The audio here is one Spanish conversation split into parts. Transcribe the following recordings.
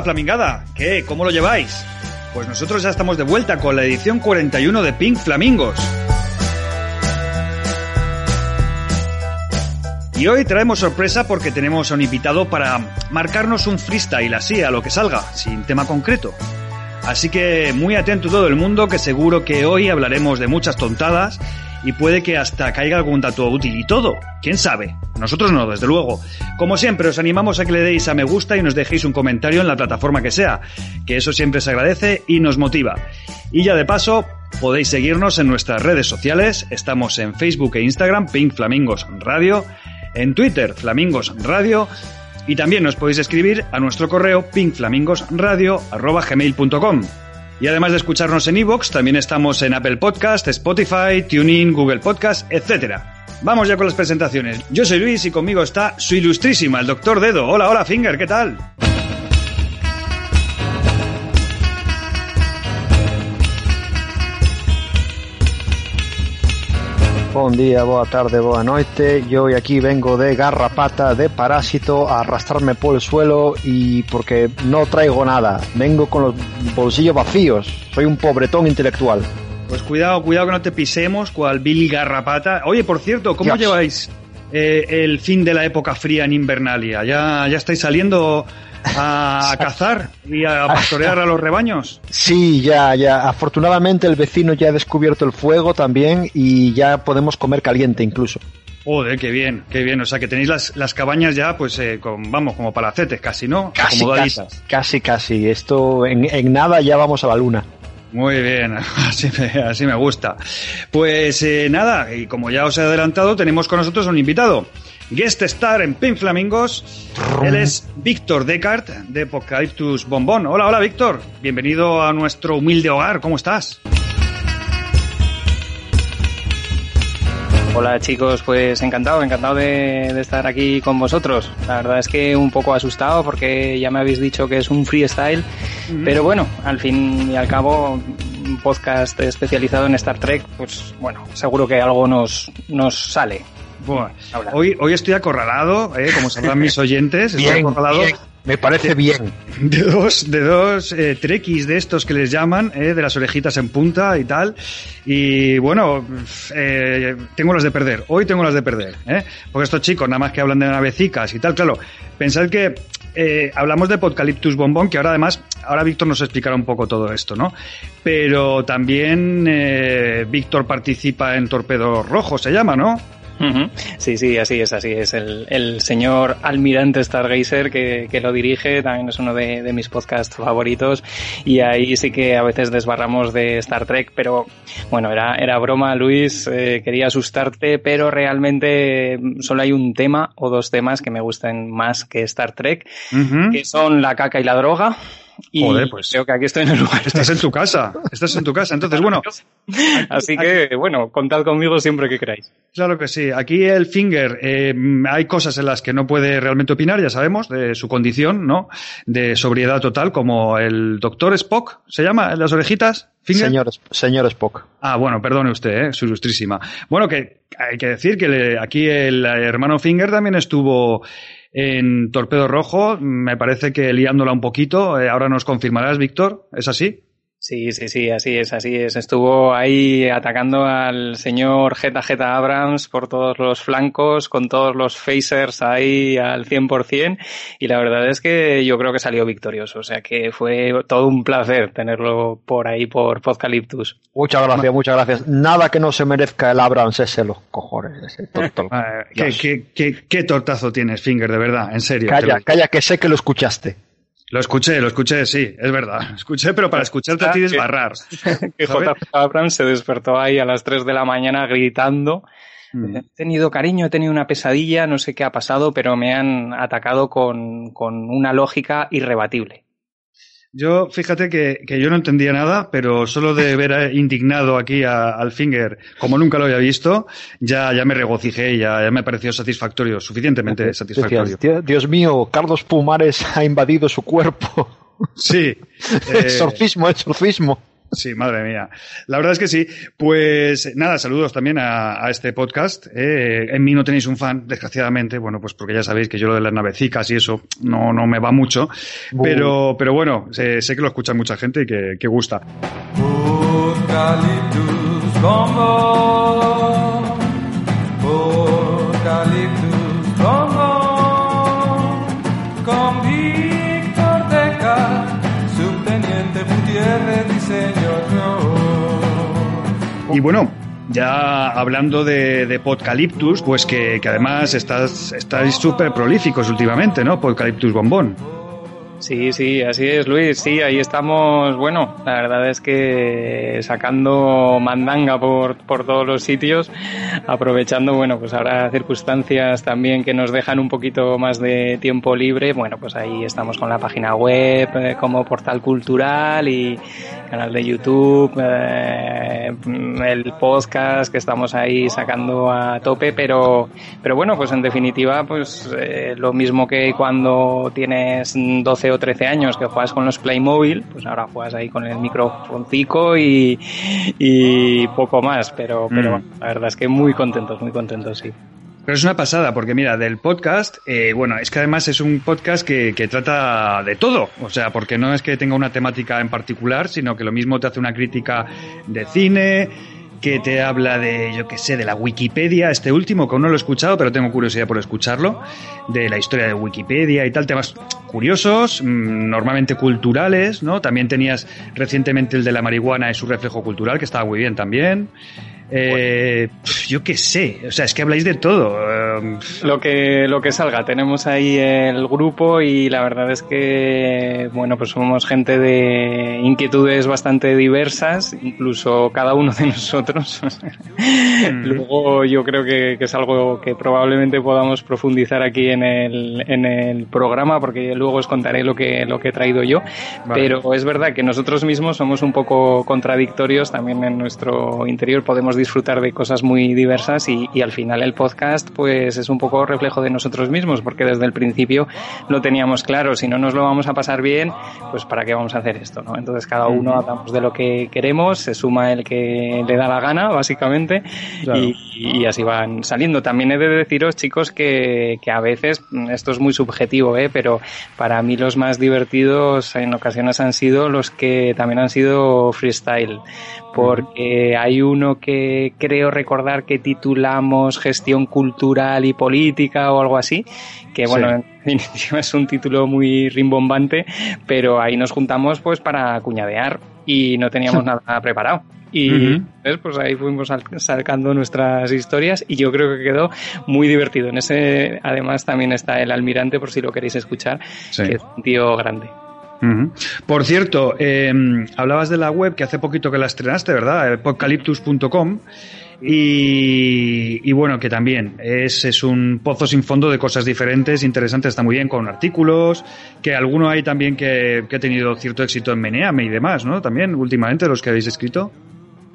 Hola, Flamingada. ¿Qué? ¿Cómo lo lleváis? Pues nosotros ya estamos de vuelta con la edición 41 de Pink Flamingos. Y hoy traemos sorpresa porque tenemos a un invitado para marcarnos un freestyle así, a lo que salga, sin tema concreto. Así que muy atento todo el mundo, que seguro que hoy hablaremos de muchas tontadas y puede que hasta caiga algún dato útil y todo. ¿Quién sabe? Nosotros no, desde luego. Como siempre, os animamos a que le deis a me gusta y nos dejéis un comentario en la plataforma que sea, que eso siempre se agradece y nos motiva. Y ya de paso, podéis seguirnos en nuestras redes sociales, estamos en Facebook e Instagram, Pink Flamingos Radio, en Twitter, Flamingos Radio, y también nos podéis escribir a nuestro correo pinkflamingosradio.gmail.com. Y además de escucharnos en iVoox, también estamos en Apple Podcast, Spotify, TuneIn, Google Podcast, etc. Vamos ya con las presentaciones. Yo soy Luis y conmigo está su ilustrísima, el Doctor Dedo. Hola, hola, Finger, ¿qué tal? Buen día, boa tarde, boa noite. Yo hoy aquí vengo de garrapata, de parásito, a arrastrarme por el suelo y porque no traigo nada. Vengo con los bolsillos vacíos. Soy un pobretón intelectual. Pues cuidado, cuidado que no te pisemos, cual Billy Garrapata. Oye, por cierto, ¿cómo Dios. lleváis eh, el fin de la época fría en Invernalia? ¿Ya, ya estáis saliendo a, cazar y a pastorear a los rebaños? Sí, ya, ya. Afortunadamente el vecino ya ha descubierto el fuego también y ya podemos comer caliente incluso. Joder, qué bien, qué bien. O sea, que tenéis las, las cabañas ya, pues, eh, con, vamos, como palacetes casi, ¿no? Casi, casi, casi, casi. Esto en, en nada ya vamos a la luna. Muy bien, así me, así me gusta. Pues eh, nada, y como ya os he adelantado, tenemos con nosotros un invitado. Guest star en Pink Flamingos. Él es Víctor Descartes de Apocalyptus Bombón. Hola, hola Víctor. Bienvenido a nuestro humilde hogar. ¿Cómo estás? Hola chicos, pues encantado, encantado de, de, estar aquí con vosotros. La verdad es que un poco asustado porque ya me habéis dicho que es un freestyle, uh -huh. pero bueno, al fin y al cabo, un podcast especializado en Star Trek, pues bueno, seguro que algo nos, nos sale. Bueno, hoy, hoy estoy acorralado, eh, como sabrán mis oyentes, estoy bien, acorralado. Bien. Me parece bien. De dos, de dos eh, trekkies de estos que les llaman, eh, de las orejitas en punta y tal. Y bueno, eh, tengo las de perder. Hoy tengo las de perder. ¿eh? Porque estos chicos nada más que hablan de navecicas y tal, claro. Pensad que eh, hablamos de Podcaliptus Bombón, que ahora además, ahora Víctor nos explicará un poco todo esto, ¿no? Pero también eh, Víctor participa en Torpedo Rojo, se llama, ¿no? Uh -huh. Sí, sí, así es, así es. El, el señor almirante Stargazer que, que, lo dirige también es uno de, de, mis podcasts favoritos y ahí sí que a veces desbarramos de Star Trek, pero bueno, era, era broma, Luis, eh, quería asustarte, pero realmente solo hay un tema o dos temas que me gusten más que Star Trek, uh -huh. que son la caca y la droga. Y Joder, pues. creo que aquí estoy en el lugar. Estás en tu casa. Estás en tu casa. Entonces, bueno. Así que, bueno, contad conmigo siempre que queráis. Claro que sí. Aquí el Finger, eh, hay cosas en las que no puede realmente opinar, ya sabemos, de su condición, ¿no? De sobriedad total, como el doctor Spock, ¿se llama? ¿Las orejitas? Finger? Señor, señor Spock. Ah, bueno, perdone usted, ¿eh? su ilustrísima. Bueno, que hay que decir que le, aquí el hermano Finger también estuvo en Torpedo Rojo, me parece que liándola un poquito. Eh, ahora nos confirmarás, Víctor, ¿es así? Sí, sí, sí, así es, así es. Estuvo ahí atacando al señor Jeta Jeta Abrams por todos los flancos, con todos los phasers ahí al 100%, y la verdad es que yo creo que salió victorioso, o sea que fue todo un placer tenerlo por ahí por Podcaliptus. Muchas gracias, muchas gracias. Nada que no se merezca el Abrams ese, los cojones, ese torto. Eh, ¿qué, qué, qué, qué tortazo tienes, Finger, de verdad, en serio. Calla, calla, que sé que lo escuchaste. Lo escuché, lo escuché, sí, es verdad. Escuché, pero para escucharte a ti desbarrar. que. Abrams se despertó ahí a las 3 de la mañana gritando. Mm. He tenido cariño, he tenido una pesadilla, no sé qué ha pasado, pero me han atacado con, con una lógica irrebatible. Yo, fíjate que, que, yo no entendía nada, pero solo de ver indignado aquí a, al Finger, como nunca lo había visto, ya, ya me regocijé, ya, ya me pareció satisfactorio, suficientemente satisfactorio. Dios, Dios mío, Carlos Pumares ha invadido su cuerpo. Sí. Eh, exorcismo, exorcismo. Sí, madre mía. La verdad es que sí. Pues nada, saludos también a, este podcast. Eh, en mí no tenéis un fan, desgraciadamente, bueno, pues porque ya sabéis que yo lo de las navecicas y eso no, no me va mucho. Pero, pero bueno, sé, que lo escucha mucha gente y que, que gusta. Y bueno, ya hablando de, de pues que, que además estás, estáis súper prolíficos últimamente, ¿no? Podcaliptus Bombón. Sí, sí, así es, Luis. Sí, ahí estamos. Bueno, la verdad es que sacando mandanga por, por todos los sitios, aprovechando, bueno, pues ahora circunstancias también que nos dejan un poquito más de tiempo libre. Bueno, pues ahí estamos con la página web eh, como portal cultural y canal de YouTube, eh, el podcast que estamos ahí sacando a tope, pero, pero bueno, pues en definitiva, pues eh, lo mismo que cuando tienes 12 o 13 años que juegas con los Playmobil, pues ahora juegas ahí con el microfoncico y, y poco más, pero, pero mm. la verdad es que muy contentos, muy contentos, sí. Pero es una pasada, porque mira, del podcast, eh, bueno, es que además es un podcast que, que, trata de todo. O sea, porque no es que tenga una temática en particular, sino que lo mismo te hace una crítica de cine, que te habla de, yo qué sé, de la Wikipedia, este último, que aún no lo he escuchado, pero tengo curiosidad por escucharlo, de la historia de Wikipedia y tal, temas curiosos, mm, normalmente culturales, ¿no? También tenías recientemente el de la marihuana y su reflejo cultural, que estaba muy bien también. Eh, yo qué sé, o sea, es que habláis de todo. Em, lo que lo que salga, tenemos ahí el grupo y la verdad es que bueno, pues somos gente de inquietudes bastante diversas, incluso cada uno de nosotros. Mm. Luego yo creo que, es algo que probablemente podamos profundizar aquí en el, en el programa, porque luego os contaré lo que lo que he traído yo. Pero es verdad que nosotros mismos somos un poco contradictorios también en nuestro interior, podemos disfrutar de cosas muy diversas y, y, al final el podcast pues es un poco reflejo de nosotros mismos porque desde el principio lo teníamos claro, si no nos lo vamos a pasar bien, pues para qué vamos a hacer esto, ¿no? Entonces cada uno hablamos de lo que queremos, se suma el que le da la gana básicamente y, y, así van saliendo. También he de deciros chicos que, que a veces, esto es muy subjetivo, ¿eh? pero para mí los más divertidos en ocasiones han sido los que también han sido freestyle porque hay uno que creo recordar que titulamos Gestión Cultural y Política o algo así, que bueno, en definitiva es un título muy rimbombante, pero ahí nos juntamos pues para cuñadear y no teníamos nada preparado. Y pues ahí fuimos sacando nuestras historias y yo creo que quedó muy divertido. En ese además también está el almirante por si lo queréis escuchar, que es un tío grande. Por cierto, em, hablabas de la web que hace poquito que la estrenaste, ¿verdad? Podcaliptus.com. Y, y, bueno, que también es, es, un pozo sin fondo de cosas diferentes, interesantes, está muy bien, con artículos, que alguno hay también que, que ha tenido cierto éxito en Meneame y demás, ¿no? También, últimamente, los que habéis escrito.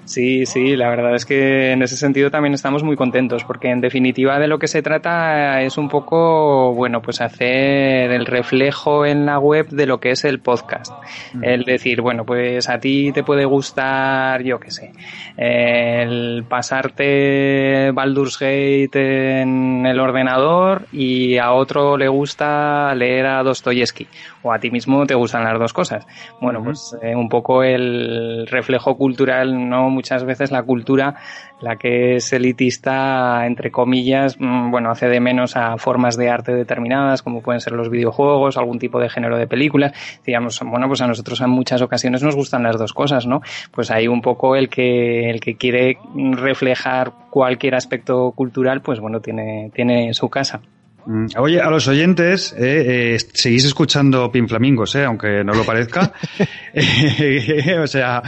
Sí, sí, la verdad es que en ese sentido también estamos muy contentos, porque en definitiva de lo que se trata es un poco, bueno, pues hacer el reflejo en la web de lo que es el podcast. Mm. El decir, bueno, pues a ti te puede gustar, yo qué sé, el pasarte Baldur's Gate en el ordenador y a otro le gusta leer a Dostoyevsky, o a ti mismo te gustan las dos cosas. Bueno, pues eh, un poco el reflejo cultural, ¿no? Muchas veces la cultura, la que es elitista, entre comillas, mm, bueno, hace de menos a formas de arte determinadas, como pueden ser los videojuegos, algún tipo de género de películas. Digamos, bueno, pues a nosotros en muchas ocasiones nos gustan las dos cosas, ¿no? Pues hay un poco el que, el que quiere reflejar cualquier aspecto cultural, pues bueno, tiene, tiene su casa. Mm. Oye, a los oyentes, eh, eh, seguís escuchando Pin Flamingos, eh, aunque no lo parezca. o sea,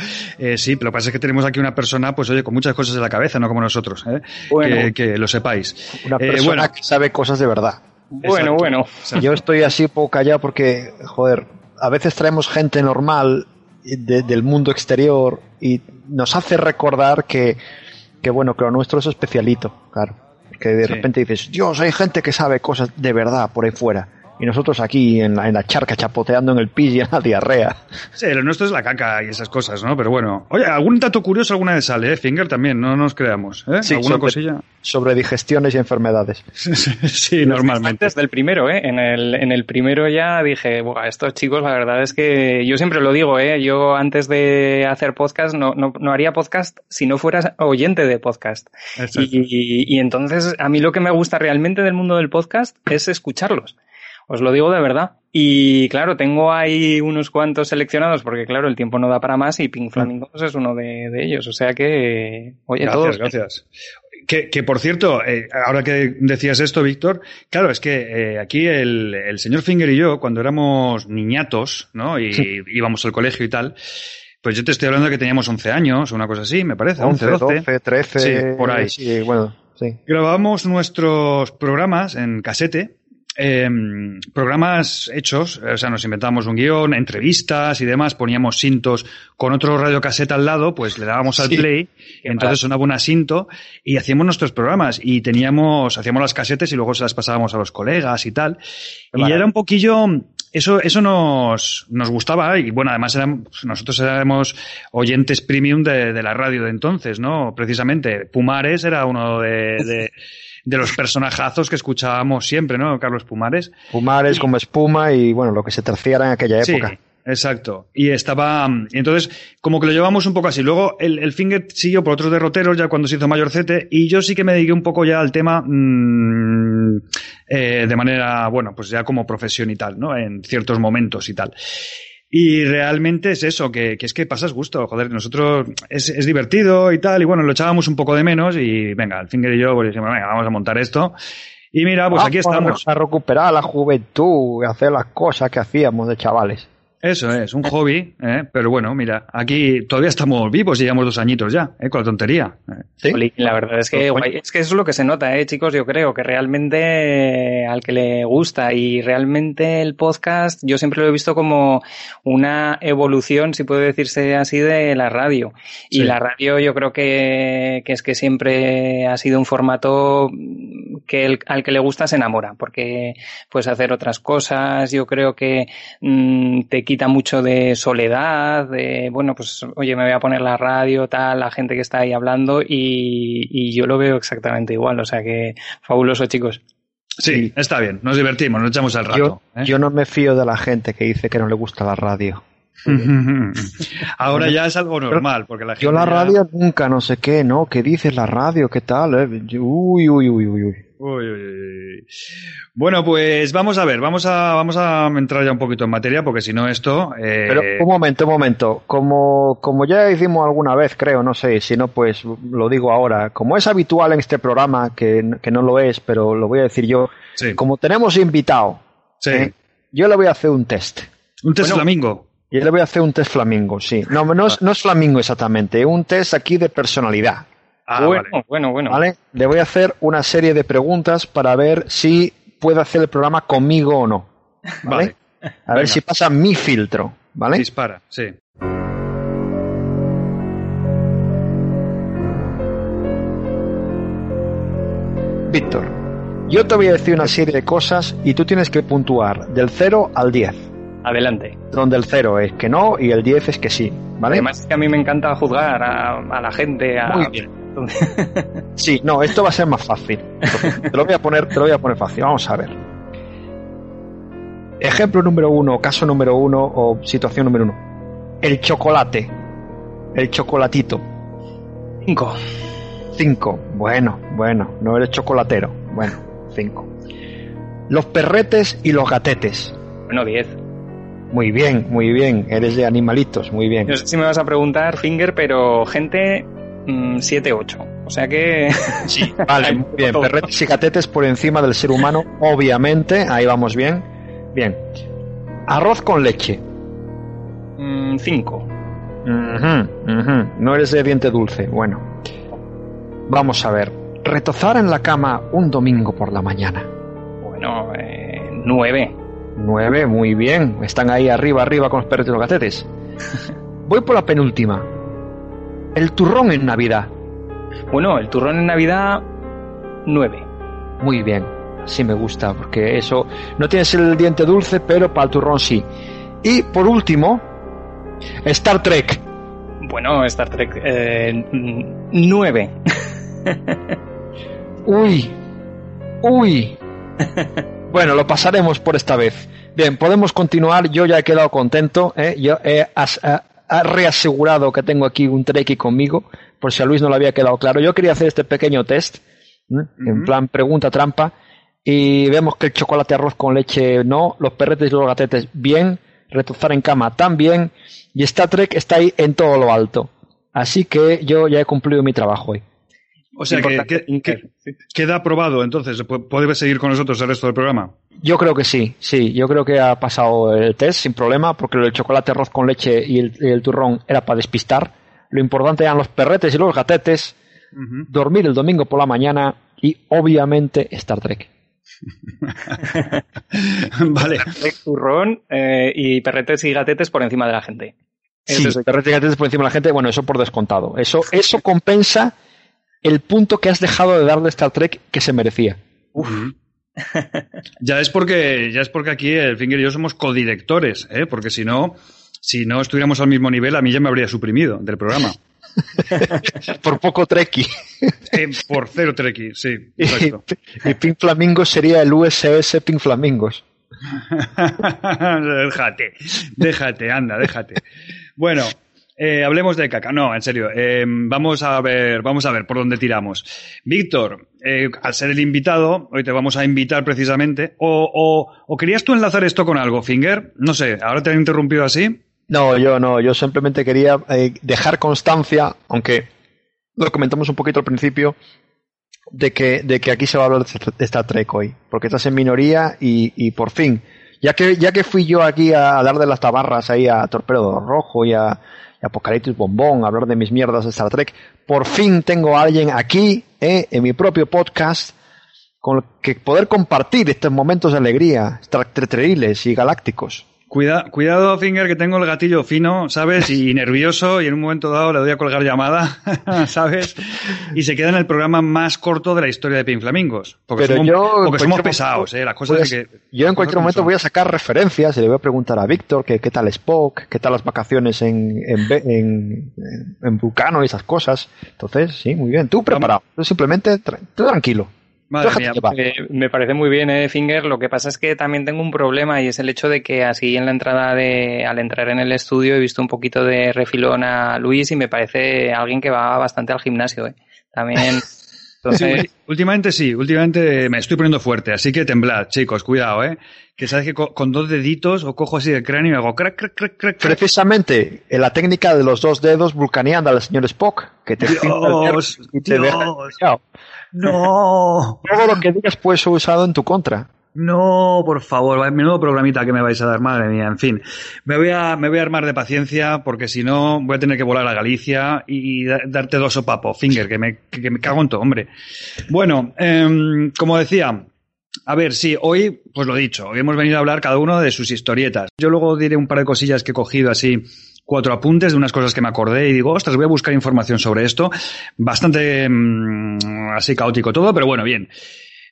sí, pero lo que pasa es que tenemos aquí una persona, pues oye, con muchas cosas en la cabeza, no como nosotros, que, lo sepáis. Una persona que sabe cosas de verdad. Bueno, bueno. Yo estoy así poco callado porque, joder, a veces traemos gente normal del mundo exterior y nos hace recordar que, que, bueno, que lo nuestro es especialito, claro que de repente dices, Dios, hay gente que sabe cosas de verdad por ahí fuera. Y nosotros aquí en la, en la charca chapoteando en el pis y en la diarrea. Sí, lo nuestro es la caca y esas cosas, ¿no? Pero bueno. Oye, algún dato curioso alguna vez sale, ¿eh? Finger también, no nos creamos, ¿eh? Sí, ¿Alguna sobre- cosilla? Sobre digestiones y enfermedades. sí, normalmente. Antes del primero, ¿eh? En el, en el primero ya dije, Buah, estos chicos, la verdad es que yo siempre lo digo, ¿eh? Yo antes de hacer podcast no, no, no haría podcast si no fueras oyente de podcast. Exacto. Y, y entonces a mí lo que me gusta realmente del mundo del podcast es escucharlos. Os lo digo de verdad. Y claro, tengo ahí unos cuantos seleccionados porque claro, el tiempo no da para más y Pink Flamingos es uno de, de ellos. O sea que, oye, Gracias, todos. gracias. Que, que, por cierto, eh, ahora que decías esto, Víctor, claro, es que eh, aquí el, el señor Finger y yo, cuando éramos niñatos, ¿no? Y Sí. íbamos al colegio y tal, pues yo te estoy hablando de que teníamos 11 años, una cosa así, me parece, 11, 11, 12. 12, 13. Sí, por ahí. Sí, bueno, sí. Grabábamos nuestros programas en casete, eh, programas hechos, o sea, nos inventábamos un guion, entrevistas y demás, poníamos cintos con otro radiocasete al lado, pues le dábamos al Sí. play, entonces sonaba un asinto y hacíamos nuestros programas y teníamos, hacíamos las casetes y luego se las pasábamos a los colegas y tal. Y era un poquillo, eso, eso nos, nos gustaba y bueno, además éramos, nosotros éramos oyentes premium de, de la radio de entonces, ¿no? Precisamente, Pumares era uno de, de, de los personajazos que escuchábamos siempre, ¿no? Carlos Pumares. Pumares como espuma y bueno, lo que se terciara en aquella época. Sí, exacto. Y estaba. Y entonces, como que lo llevamos un poco así. Luego, el, el Finger siguió por otros derroteros ya cuando se hizo mayorcete. Y yo sí que me dediqué un poco ya al tema mm, eh, de manera, bueno, pues ya como profesión y tal, ¿no? En ciertos momentos y tal. Y realmente es eso, que, que es que pasas gusto, joder, nosotros es, es divertido y tal, y bueno, lo echábamos un poco de menos y venga, el Finger y yo pues dijimos, venga, vamos a montar esto. Y mira, pues aquí Vamos estamos. A recuperar la juventud, hacer las cosas que hacíamos de chavales. Eso es, un hobby, ¿eh? pero bueno, mira, aquí todavía estamos vivos y llevamos dos añitos ya, ¿eh? con la tontería. ¿eh? ¿Sí? La verdad es que, Pues, guay, es que eso es lo que se nota, eh, chicos. Yo creo que realmente al que le gusta y realmente el podcast, yo siempre lo he visto como una evolución, si puede decirse así, de la radio. Y Sí. la radio, yo creo que, que es que siempre ha sido un formato que el- al que le gusta se enamora, porque puedes hacer otras cosas. Yo creo que mm, te quita mucho de soledad, de, bueno, pues, oye, me voy a poner la radio, tal, la gente que está ahí hablando y, y yo lo veo exactamente igual. O sea que fabuloso, chicos. Sí, está bien, nos divertimos, nos echamos el rato. Yo, ¿eh? yo no me fío de la gente que dice que no le gusta la radio. Ahora ya es algo normal, porque la gente. Yo la ya- radio nunca, no sé qué, ¿no? ¿Qué dices la radio? ¿Qué tal? eh? Uy, uy, uy, uy, uy. Uy, uy, uy. Bueno, pues vamos a ver, vamos a, vamos a entrar ya un poquito en materia, porque si no esto. eh, Pero un momento, un momento. Como, como ya hicimos alguna vez, creo, no sé, si no, pues lo digo ahora. Como es habitual en este programa, que, que no lo es, pero lo voy a decir yo, sí, como tenemos invitado, sí. ¿eh? yo le voy a hacer un test. Un test Bueno. flamingo. Yo le voy a hacer un test flamingo, sí. No, no es, no es flamingo exactamente, un test aquí de personalidad. Ah, bueno, vale. bueno, bueno. ¿Vale? Le voy a hacer una serie de preguntas para ver si puede hacer el programa conmigo o no. ¿Vale? Vale. A ver Venga. si pasa mi filtro. ¿Vale? Dispara, sí. Víctor, yo te voy a decir una serie de cosas y tú tienes que puntuar del 0 al 10. Adelante. Donde el 0 es que no y el 10 es que sí. ¿Vale? Además es que a mí me encanta juzgar a, a la gente. A... Muy bien. Sí, no, esto va a ser más fácil. Te lo voy a poner, te lo voy a poner fácil. Vamos a ver. Ejemplo número uno, caso número uno o situación número uno. El chocolate. El chocolatito. Cinco. Cinco. Bueno, bueno, no eres chocolatero. Bueno, cinco. Los perretes y los gatetes. Bueno, diez. Muy bien, muy bien. Eres de animalitos, muy bien. No sé si me vas a preguntar, Finger, pero gente, mm, siete, ocho. O sea que... Sí, vale, muy bien. Perretes y gatetes por encima del ser humano, obviamente. Ahí vamos bien. Bien. Arroz con leche. mm, cinco. Ujú, ujú. No eres de diente dulce. Bueno. Vamos a ver. Retozar en la cama un domingo por la mañana. Bueno, eh, nueve. Nueve, muy bien. Están ahí arriba, arriba con los perretes y los gatetes. Voy por la penúltima. El turrón en Navidad. Bueno, el turrón en Navidad, nueve. Muy bien. sí me gusta, porque eso no tienes el diente dulce, pero para el turrón sí. Y por último, Star Trek. Bueno, Star Trek eh, 9. uy, uy. bueno, lo pasaremos por esta vez. Bien, podemos continuar. Yo ya he quedado contento. ¿eh? Yo he reasegurado que tengo aquí un Trekkie conmigo, por si a Luis no le había quedado claro. Yo quería hacer este pequeño test, en plan pregunta trampa, y vemos que el chocolate arroz con leche no, los perretes y los gatetes bien, retozar en cama también, y Star Trek está ahí en todo lo alto. Así que yo ya he cumplido mi trabajo hoy. O sea que, queda aprobado, entonces, ¿puede seguir con nosotros el resto del programa? Yo creo que sí, sí, yo creo que ha pasado el test sin problema, porque el chocolate arroz con leche y el, turrón era para despistar. Lo importante eran los perretes y los gatetes, dormir el domingo por la mañana y, obviamente, Star Trek. vale. turrón eh, y perretes y gatetes por encima de la gente. Sí, perretes y gatetes por encima de la gente, bueno, eso por descontado. Eso, eso compensa el punto que has dejado de darle a Star Trek que se merecía. ya es porque ya es porque aquí el Finger y yo somos codirectores, ¿eh? porque si no, si no estuviéramos al mismo nivel, a mí ya me habría suprimido del programa. por poco Trekkie. Eh, por cero Trekkie, sí. Y, Pink Flamingos sería el USS Pink Flamingos. déjate, déjate, anda, déjate. Bueno, eh, hablemos de caca. No, en serio. Eh, vamos a ver, vamos a ver por dónde tiramos. Víctor, eh, al ser el invitado, hoy te vamos a invitar precisamente. O, o, querías tú enlazar esto con algo, Finger? No sé, ahora te han interrumpido así. No, yo no. Yo simplemente quería dejar constancia, aunque lo comentamos un poquito al principio, de que, de que aquí se va a hablar de Star Trek hoy. Porque estás en minoría y, y por fin. Ya que, ya que fui yo aquí a, a dar de las tabarras ahí a Torpedo Rojo y a, Apocalipsis Bombón, hablar de mis mierdas de Star Trek. Por fin tengo a alguien aquí, eh, en mi propio podcast, con el que poder compartir estos momentos de alegría, extraterrestres y galácticos. Cuida, cuidado, Finger, que tengo el gatillo fino, ¿sabes? Y nervioso, y en un momento dado le doy a colgar llamada, ¿sabes? Y se queda en el programa más corto de la historia de Pin Flamingos. Porque somos, porque somos pesados, ¿eh? Las cosas pues, que. Yo en cualquier momento voy a sacar referencias y le voy a preguntar a Víctor que qué tal Spock, qué tal las vacaciones en, en, en, y esas cosas. Entonces, sí, muy bien. Tú preparado. simplemente, tú tranquilo. Eh, me parece muy bien, eh, Finger. Lo que pasa es que también tengo un problema y es el hecho de que así en la entrada de, al entrar en el estudio he visto un poquito de refilón a Luis y me parece alguien que va bastante al gimnasio, eh. También. últimamente sí, últimamente me estoy poniendo fuerte, así que temblad, chicos, cuidado, eh. Que sabes que con, dos deditos o cojo así el cráneo y hago crack, crack, crack, crack. Precisamente en la técnica de los dos dedos vulcaneando al señor Spock, que te Dios, y te deja no. Todo lo que digas puede ser usado en tu contra. No, por favor, menudo programita que me vais a dar, madre mía. En fin, me voy a, me voy a armar de paciencia porque si no voy a tener que volar a Galicia y, darte dos sopapos, finger, que me, que, me cago en todo, hombre. Bueno, em, como decía, a ver, sí, hoy, pues lo dicho, hoy hemos venido a hablar cada uno de sus historietas. Yo luego diré un par de cosillas que he cogido así cuatro apuntes de unas cosas que me acordé y digo, ostras, voy a buscar información sobre esto. Bastante mm, así caótico todo, pero bueno, bien.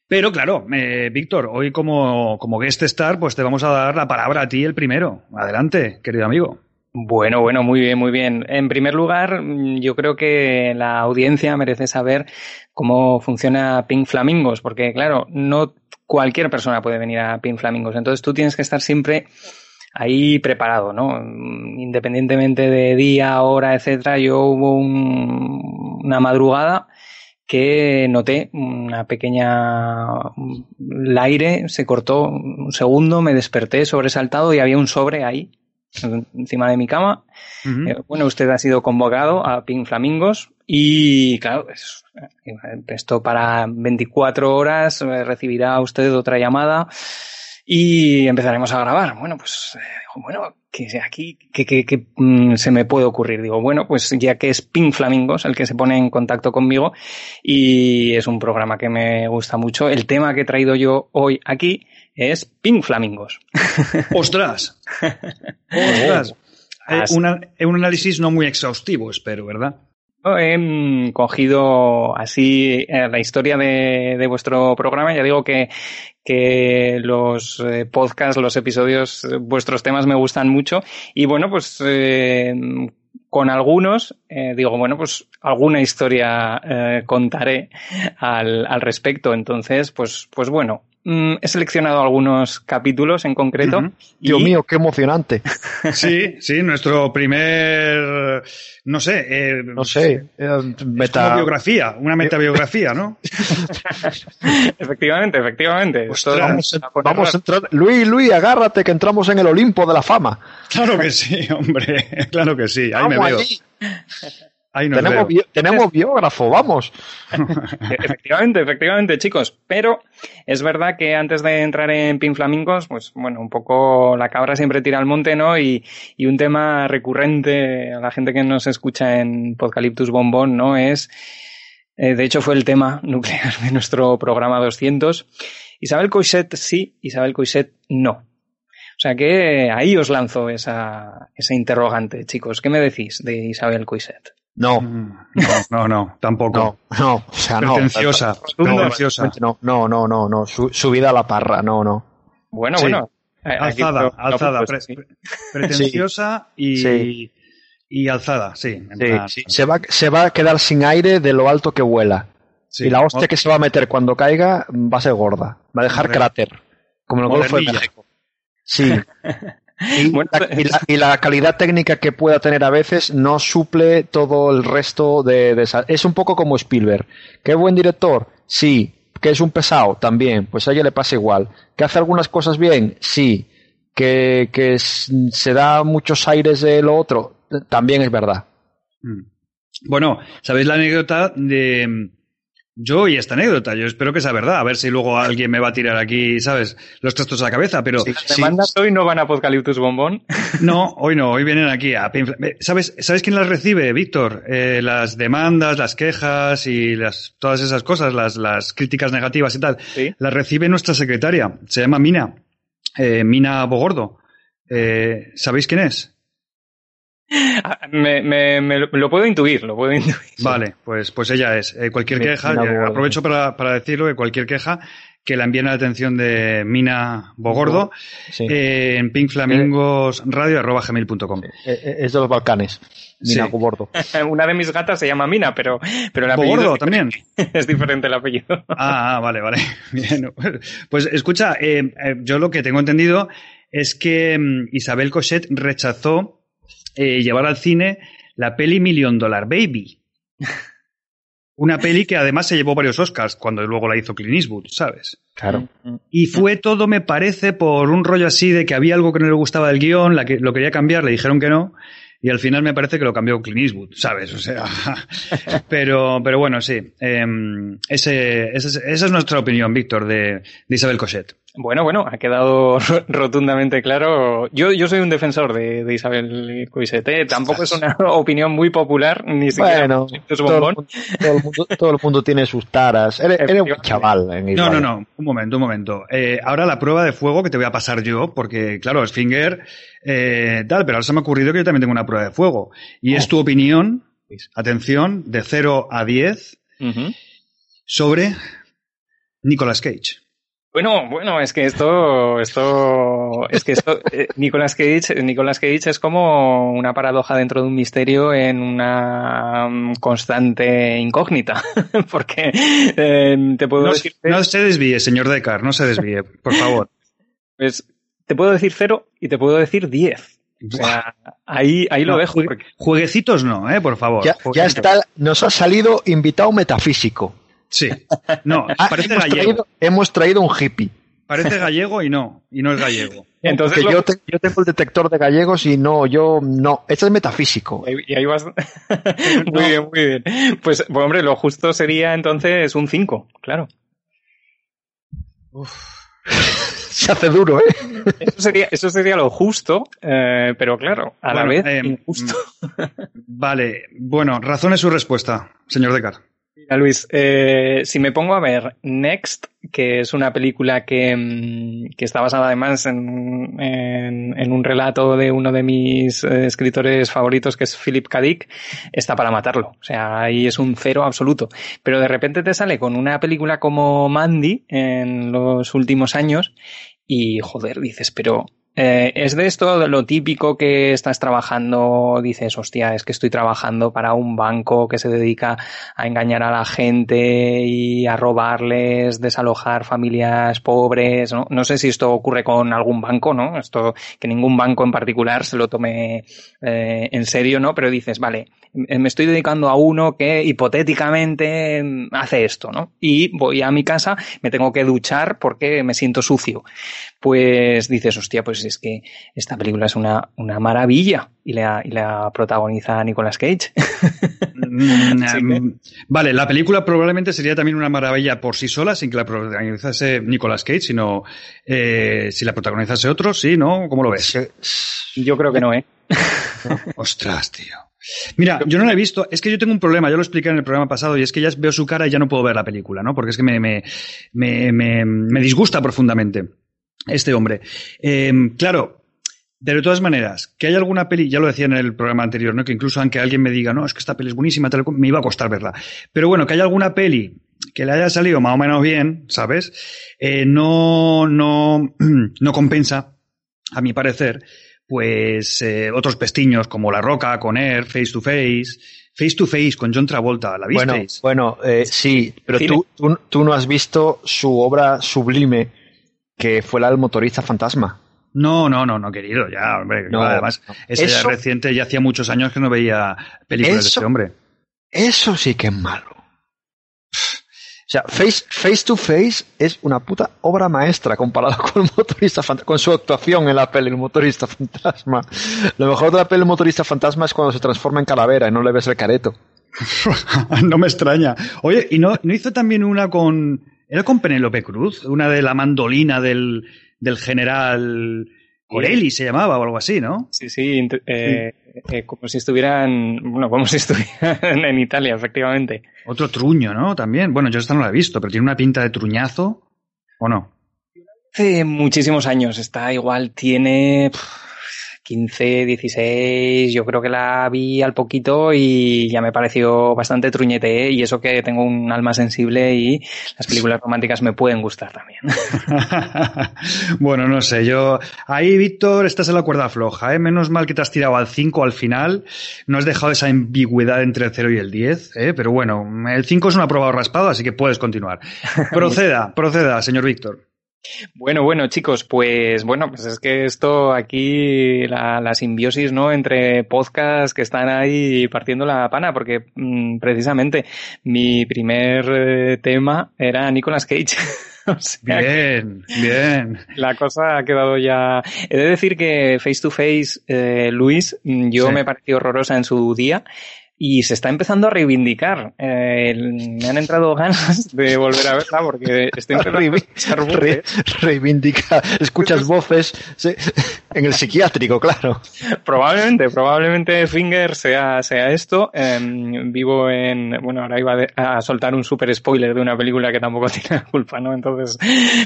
Pero claro, eh, Víctor, hoy como, como guest star, pues te vamos a dar la palabra a ti el primero. Adelante, querido amigo. Bueno, bueno, muy bien, muy bien. En primer lugar, mm, yo creo que la audiencia merece saber cómo funciona Pink Flamingos, porque claro, no cualquier persona puede venir a Pink Flamingos. Entonces tú tienes que estar siempre ahí preparado, ¿no? Independientemente de día, hora, etcétera, yo hubo una madrugada que noté una pequeña el aire se cortó un segundo, me desperté sobresaltado y había un sobre ahí encima de mi cama. Eh, bueno, usted ha sido convocado a Pink Flamingos y claro, esto para 24 horas eh, recibirá usted otra llamada y empezaremos a grabar. Bueno, pues, eh, bueno, que aquí, que, que, que mm, se me puede ocurrir. Digo, bueno, pues ya que es Pink Flamingos el que se pone en contacto conmigo y es un programa que me gusta mucho, el tema que he traído yo hoy aquí es Pink Flamingos. ¡Ostras! ¡Ostras! Eh, un análisis no muy exhaustivo, espero, ¿verdad? he mm, cogido así eh, la historia de, de, vuestro programa. Ya digo que, que los eh, podcasts, los episodios, vuestros temas me gustan mucho. Y bueno, pues eh, con algunos, eh, digo, bueno, pues alguna historia eh, contaré al, al, respecto. Entonces, pues, pues bueno, mm, he seleccionado algunos capítulos en concreto. Uh -huh. y... Dios mío, qué emocionante. Sí, sí, nuestro primer, no sé, eh, no sé, meta... como biografía, una metabiografía, ¿no? efectivamente, efectivamente. Ostras, vamos, a, vamos a entrar. Luis, Luis, agárrate que entramos en el Olimpo de la fama. Claro que sí, hombre, claro que sí, ahí vamos me veo. Allí. Ahí nos tenemos, veo. Bi tenemos biógrafo, vamos. efectivamente, efectivamente, chicos. Pero es verdad que antes de entrar en Pin Flamingos, pues bueno, un poco la cabra siempre tira al monte, ¿no? Y, y un tema recurrente a la gente que nos escucha en Podcaliptus Bombón, ¿no? Es, eh, de hecho, fue el tema nuclear de nuestro programa 200. Isabel Coixet sí, Isabel Coixet no. O sea que ahí os lanzo esa, esa interrogante, chicos. ¿Qué me decís de Isabel Coixet? No. No, no, no, tampoco. No, no, o sea, no. Pretenciosa, pretenciosa. No, no, no, no, no, su, subida a la parra, no, no. Bueno, Sí. bueno. Alzada, Aquí- alzada, pre- sí. pretenciosa y, Sí. y alzada, sí. en Sí, Se, va, se va a quedar sin aire de lo alto que vuela. sí. Y la hostia que se va a meter cuando caiga va a ser gorda. Va a dejar cráter. Como el Golfo de. México. Sí. Y, Bueno, la, y la- y la calidad técnica que pueda tener a veces no suple todo el resto de, de esa. Es un poco como Spielberg. ¿Qué buen director? Sí. ¿Que es un pesado? También. Pues a ella le pasa igual. ¿Que hace algunas cosas bien? Sí. ¿Que, que se da muchos aires de lo otro? También es verdad. Mm. Bueno, ¿sabéis la anécdota de... Yo y esta anécdota, yo espero que sea verdad, a ver si luego alguien me va a tirar aquí, ¿sabes? Los trastos a la cabeza, pero... Sí, Las demandas hoy no van a Podcaliptus Bombón. No, hoy no, hoy vienen aquí a ¿Sabes, ¿Sabes quién las recibe, Víctor? Eh, las demandas, las quejas y las, todas esas cosas, las, las críticas negativas y tal. Sí. Las recibe nuestra secretaria, se llama Mina, eh, Mina Bogordo. Eh, ¿Sabéis quién es? Ah, Me, me- me lo- puedo intuir, lo puedo intuir. Vale, pues, pues ella es. Eh, cualquier queja, eh, Bogordo. aprovecho para, para decirlo, que cualquier queja que la envíen a la atención de Mina Bogordo Sí. eh, en pinkflamingosradio.gmail.com. Eh, es de los Balcanes. Mina Sí. Gordo. Una de mis gatas se llama Mina, pero, pero el apellido Bogordo es también. diferente. es diferente el apellido. Ah, ah, vale, vale. Bien. Pues escucha, yo lo que tengo entendido es que mm, Isabel Cochet rechazó eh, llevar al cine la peli Million Dollar Baby. Una peli que además se llevó varios Oscars cuando luego la hizo Clint Eastwood, ¿sabes? Claro. Y fue todo, me parece, por un rollo así de que había algo que no le gustaba del guion, la que lo quería cambiar, le dijeron que no, y al final me parece que lo cambió Clint Eastwood, ¿sabes? O sea, pero, pero bueno, sí. em, ese, ese es- esa es nuestra opinión, Víctor, de, de Isabel Cochet. Bueno, bueno, ha quedado rotundamente claro. Yo, yo soy un defensor de, de Isabel Coixet. Tampoco es una opinión muy popular, ni siquiera Bueno, es todo el, bombón. mundo, todo, el mundo, todo el mundo tiene sus taras. Eres, eres un chaval en No, Israel. no, no, un momento, un momento. Eh, ahora la prueba de fuego que te voy a pasar yo, porque claro, es Finger, eh, tal, pero ahora se me ha ocurrido que yo también tengo una prueba de fuego. Y es tu opinión, atención, de 0 a 10 Ujú. sobre Nicolas Cage. Bueno, bueno, es que esto, esto, es que esto, eh, Nicolas Cage, Nicolas Cage es como una paradoja dentro de un misterio en una mm, constante incógnita, porque eh, te puedo No, decir, no se desvíe, señor Decar, no se desvíe, por favor. pues, te puedo decir cero y te puedo decir diez. O sea, ahí, ahí lo No, dejo. juegue- porque- Jueguecitos no, eh, por favor. Ya, ya está, nos ha salido invitado metafísico. Sí. No, Ah, parece hemos, gallego. traído, hemos traído un hippie. Parece gallego y no, y no es gallego. Entonces, lo- yo, te- yo tengo el detector de gallegos y no, yo no. Esto es metafísico. y ahí vas. muy bien, muy bien. Pues, bueno, hombre, lo justo sería entonces un 5, claro. Se hace duro, ¿eh? Eso sería, eso sería lo justo, eh, pero claro, a la vez eh, injusto. Vale, bueno, razón es su respuesta, señor Decar. Mira, Luis, eh, si me pongo a ver Next, que es una película que, mm, que está basada además en, en, en, un relato de uno de mis eh, escritores favoritos, que es Philip K. Dick, está para matarlo. O sea, ahí es un cero absoluto. Pero de repente te sale con una película como Mandy en los últimos años y, joder, dices, pero eh, es de esto lo típico que estás trabajando, dices, hostia, es que estoy trabajando para un banco que se dedica a engañar a la gente y a robarles, desalojar familias pobres, ¿no? No sé si esto ocurre con algún banco, ¿no? Esto, que ningún banco en particular se lo tome eh, en serio, ¿no? Pero dices, vale, me estoy dedicando a uno que hipotéticamente hace esto, ¿no? Y voy a mi casa, me tengo que duchar porque me siento sucio. Pues dices, hostia, pues es que esta película es una, una maravilla y la, y la protagoniza Nicolas Cage. Mm, vale, la película probablemente sería también una maravilla por sí sola, sin que la protagonizase Nicolas Cage, sino eh, si la protagonizase otro, sí, ¿no? ¿Cómo lo ves? Yo creo que no, ¿eh? Ostras, tío. Mira, yo no la he visto, es que yo tengo un problema, yo lo expliqué en el programa pasado, y es que ya veo su cara y ya no puedo ver la película, ¿no? Porque es que me, me, me, me, me disgusta profundamente este hombre. Eh, claro, de todas maneras, que hay alguna peli, ya lo decía en el programa anterior, ¿no? Que incluso aunque alguien me diga, no, es que esta peli es buenísima, tal, me iba a costar verla. Pero bueno, que haya alguna peli que le haya salido más o menos bien, ¿sabes? Eh, no, no, no compensa, a mi parecer, pues eh, otros pestiños como La Roca, con Air, Face to Face, Face to Face con John Travolta, ¿la visteis? Bueno, bueno eh, sí, pero tú, tú, tú, no has visto su obra sublime que fue la del motorista fantasma. No, no, no, no, querido, ya, hombre, no, además, no. ese eso, ya reciente, ya hacía muchos años que no veía películas eso, de este hombre. Eso sí que es malo. Sea, face, face to Face es una puta obra maestra comparado con el motorista con su actuación en la peli El motorista fantasma. Lo mejor de la peli El motorista fantasma es cuando se transforma en calavera y no le ves el careto. no me extraña. Oye, ¿y no, no hizo también una con... ¿Era con Penélope Cruz? Una de la mandolina del, del general Corelli se llamaba o algo así, ¿no? Sí, sí, eh, eh, como si estuvieran, bueno, como si estuvieran en Italia, efectivamente. Otro truño, ¿no? También. Bueno, yo esta no la he visto, pero tiene una pinta de truñazo, ¿o no? Hace muchísimos años, está igual, tiene 15, 16, yo creo que la vi al poquito y ya me pareció bastante truñete, ¿eh? y eso que tengo un alma sensible y las películas románticas me pueden gustar también. bueno, no sé, yo ahí, Víctor, estás en la cuerda floja, ¿eh? menos mal que te has tirado al 5 al final, no has dejado esa ambigüedad entre el 0 y el 10, ¿eh? pero bueno, el 5 es un aprobado raspado, así que puedes continuar. Proceda, proceda, señor Víctor. Bueno, bueno, chicos, pues bueno, pues es que esto aquí, la, la simbiosis, ¿no? Entre podcasts que están ahí partiendo la pana, porque mmm, precisamente mi primer eh, tema era Nicolas Cage. o sea bien, bien. La cosa ha quedado ya. He de decir que Face to Face, eh, Luis, yo sí. me pareció horrorosa en su día y se está empezando a reivindicar. Eh, me han entrado ganas de volver a verla porque estoy empezando a Re, reivindicar. Escuchas voces sí, en el psiquiátrico, claro. Probablemente, probablemente Finger sea, sea esto. Eh, vivo en, bueno, ahora iba a soltar un super spoiler de una película que tampoco tiene la culpa, ¿no? Entonces,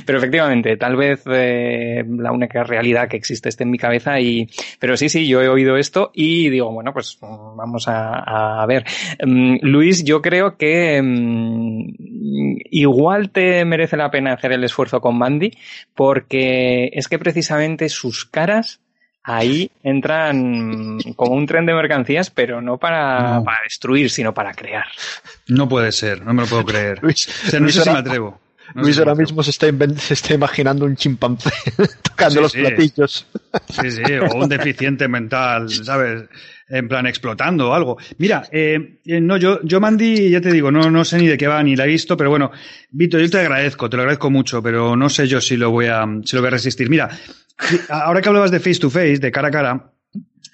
pero efectivamente, tal vez eh, la única realidad que existe esté en mi cabeza y, pero sí, sí, yo he oído esto y digo, bueno, pues vamos a, a a ver, um, Luis, yo creo que um, igual te merece la pena hacer el esfuerzo con Mandy, porque es que precisamente sus caras ahí entran como un tren de mercancías, pero no para, no. para destruir, sino para crear. No puede ser, no me lo puedo creer. Luis, o sea, no Luis sé si me atrevo. No Luis ahora mismo se está, se está, imaginando un chimpancé tocando sí, los sí. platillos. Sí, sí, o un deficiente mental, ¿sabes? En plan explotando o algo. Mira, eh, no, yo, yo Mandy, ya te digo, no, no sé ni de qué va ni la he visto, pero bueno, Vito, yo te agradezco, te lo agradezco mucho, pero no sé yo si lo voy a, si lo voy a resistir. Mira, ahora que hablabas de face to face, de cara a cara,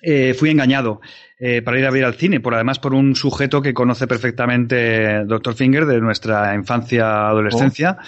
eh, fui engañado eh, para ir a ver al cine, por además por un sujeto que conoce perfectamente Dr. Finger de nuestra infancia, adolescencia. Oh.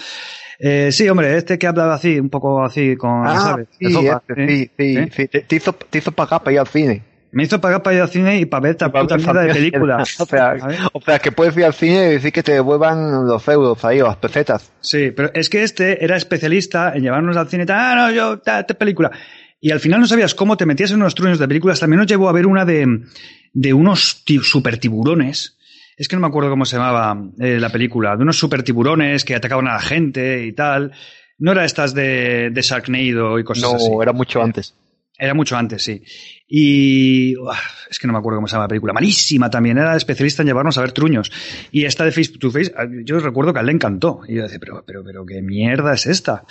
Eh, sí, hombre, este que ha hablado así, un poco así, con, ah, ¿sabes? Sí, este, sí, sí, sí, Te, te, hizo, te hizo pagar para ir al cine. Me hizo pagar para ir al cine y para ver esta puta mierda de película. o, sea, o sea, que puedes ir al cine y decir que te devuelvan los euros ahí, o las pesetas. Sí, pero es que este era especialista en llevarnos al cine, ah, no, yo, esta película. Y al final no sabías cómo te metías en unos truños de películas. También nos llevó a ver una de, de unos super tiburones. Es que no me acuerdo cómo se llamaba eh, la película. De unos super tiburones que atacaban a la gente y tal. No era estas de, de Sharknado y cosas así. No, era mucho antes. Era mucho antes, sí. Y es que no me acuerdo cómo se llama la película. Malísima también. Era especialista en llevarnos a ver truños. Y esta de Face to Face, yo recuerdo que a él le encantó. Y yo decía, pero, pero, pero, ¿qué mierda es esta?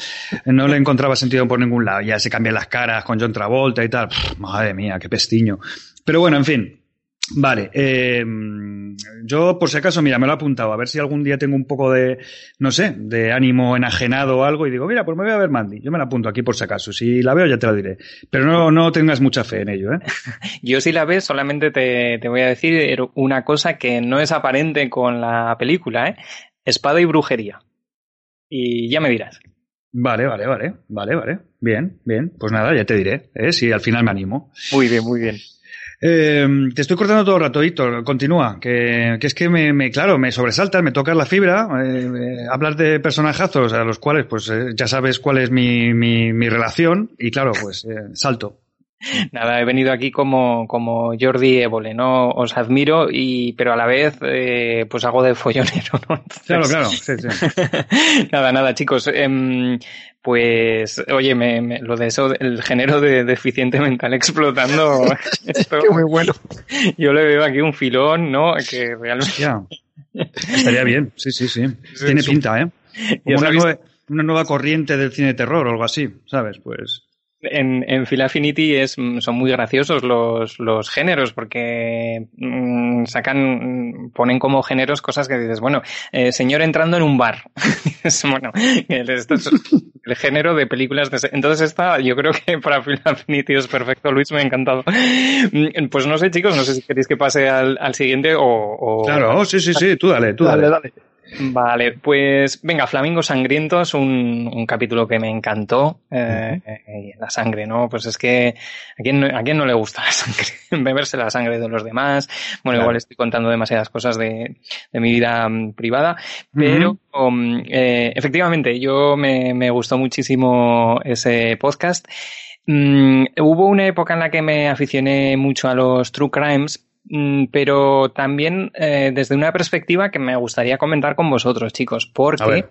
No le encontraba sentido por ningún lado. Ya se cambian las caras con John Travolta y tal. madre mía, qué pestiño. Pero bueno, en fin. Vale, eh, yo por si acaso, mira, me lo he apuntado, a ver si algún día tengo un poco de, no sé, de ánimo enajenado o algo y digo, mira, pues me voy a ver Mandy, yo me la apunto aquí por si acaso, si la veo ya te lo diré, pero no, no tengas mucha fe en ello, ¿eh? yo si la ves solamente te, te voy a decir una cosa que no es aparente con la película, ¿eh? Espada y brujería. Y ya me dirás. Vale, vale, vale, vale, vale. Bien, bien. Pues nada, ya te diré, ¿eh? si al final me animo. Muy bien, muy bien. Eh, te estoy cortando todo el rato, Víctor. Continúa. Que, es que me, me, claro, me sobresalta, me toca la fibra. Eh, hablar de personajazos a los cuales, pues, eh, ya sabes cuál es mi, mi, mi, relación. Y claro, pues, eh, salto. Nada, he venido aquí como, como Jordi Évole, ¿no? Os admiro y, pero a la vez, eh, pues hago de follonero, ¿no? Claro, claro, sí, sí. nada, nada, chicos. Eh, pues, oye, me, me, lo de eso, el género de deficiente mental explotando. esto, Qué muy bueno. Yo le veo aquí un filón, ¿no? Que realmente. Ya. Estaría bien, sí, sí, sí. Tiene pinta, ¿eh? Como una nueva, una nueva corriente del cine de terror o algo así, ¿sabes? Pues en, en Phil Affinity es, mm, son muy graciosos los, los géneros porque mmm, sacan, ponen como géneros cosas que dices, bueno, eh, señor entrando en un bar. bueno, esto es el género de películas de... Entonces esta, yo creo que para Phil Affinity es perfecto, Luis, me ha encantado. Mm, pues no sé, chicos, no sé si queréis que pase al, al siguiente o, o... Claro, sí, sí, sí, tú dale, tú dale. dale. dale. Vale, pues venga, Flamingo Sangriento es un, un capítulo que me encantó. Eh, la sangre, ¿no? Pues es que a quién, a quién no le gusta la sangre, beberse la sangre de los demás. Bueno, claro. igual estoy contando demasiadas cosas de, de mi vida um, privada, pero uh -huh. um, eh, efectivamente, yo me, me gustó muchísimo ese podcast. Mm, hubo una época en la que me aficioné mucho a los true crimes, mm, pero también eh, desde una perspectiva que me gustaría comentar con vosotros, chicos, porque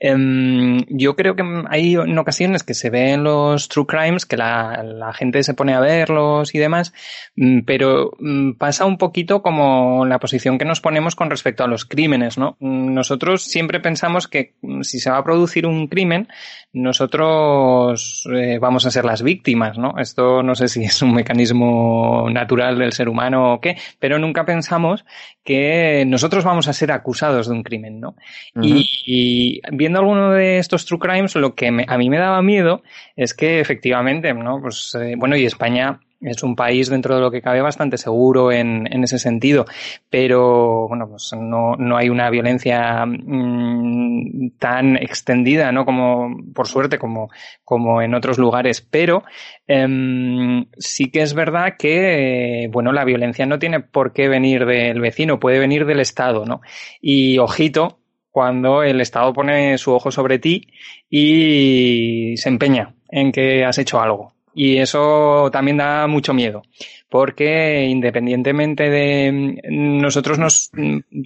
Um, yo creo que hay en ocasiones que se ven los true crimes, que la, la gente se pone a verlos y demás, mm, pero um, pasa un poquito como la posición que nos ponemos con respecto a los crímenes, ¿no? Mm, nosotros siempre pensamos que mm, si se va a producir un crimen, nosotros eh, vamos a ser las víctimas, ¿no? Esto no sé si es un mecanismo natural del ser humano o qué, pero nunca pensamos que nosotros vamos a ser acusados de un crimen, ¿no? Uh -huh. y, y viendo alguno de estos true crimes, lo que a mí me daba miedo es que efectivamente, ¿no? Pues, eh, bueno, y España es un país dentro de lo que cabe bastante seguro en, en ese sentido, pero bueno, pues no, no hay una violencia mmm, tan extendida, ¿no? Como, por suerte, como, como en otros lugares, pero eh, sí que es verdad que, bueno, la violencia no tiene por qué venir del vecino, puede venir del Estado, ¿no? Y ojito, cuando el Estado pone su ojo sobre ti y se empeña en que has hecho algo. Y eso también da mucho miedo porque independientemente de nosotros nos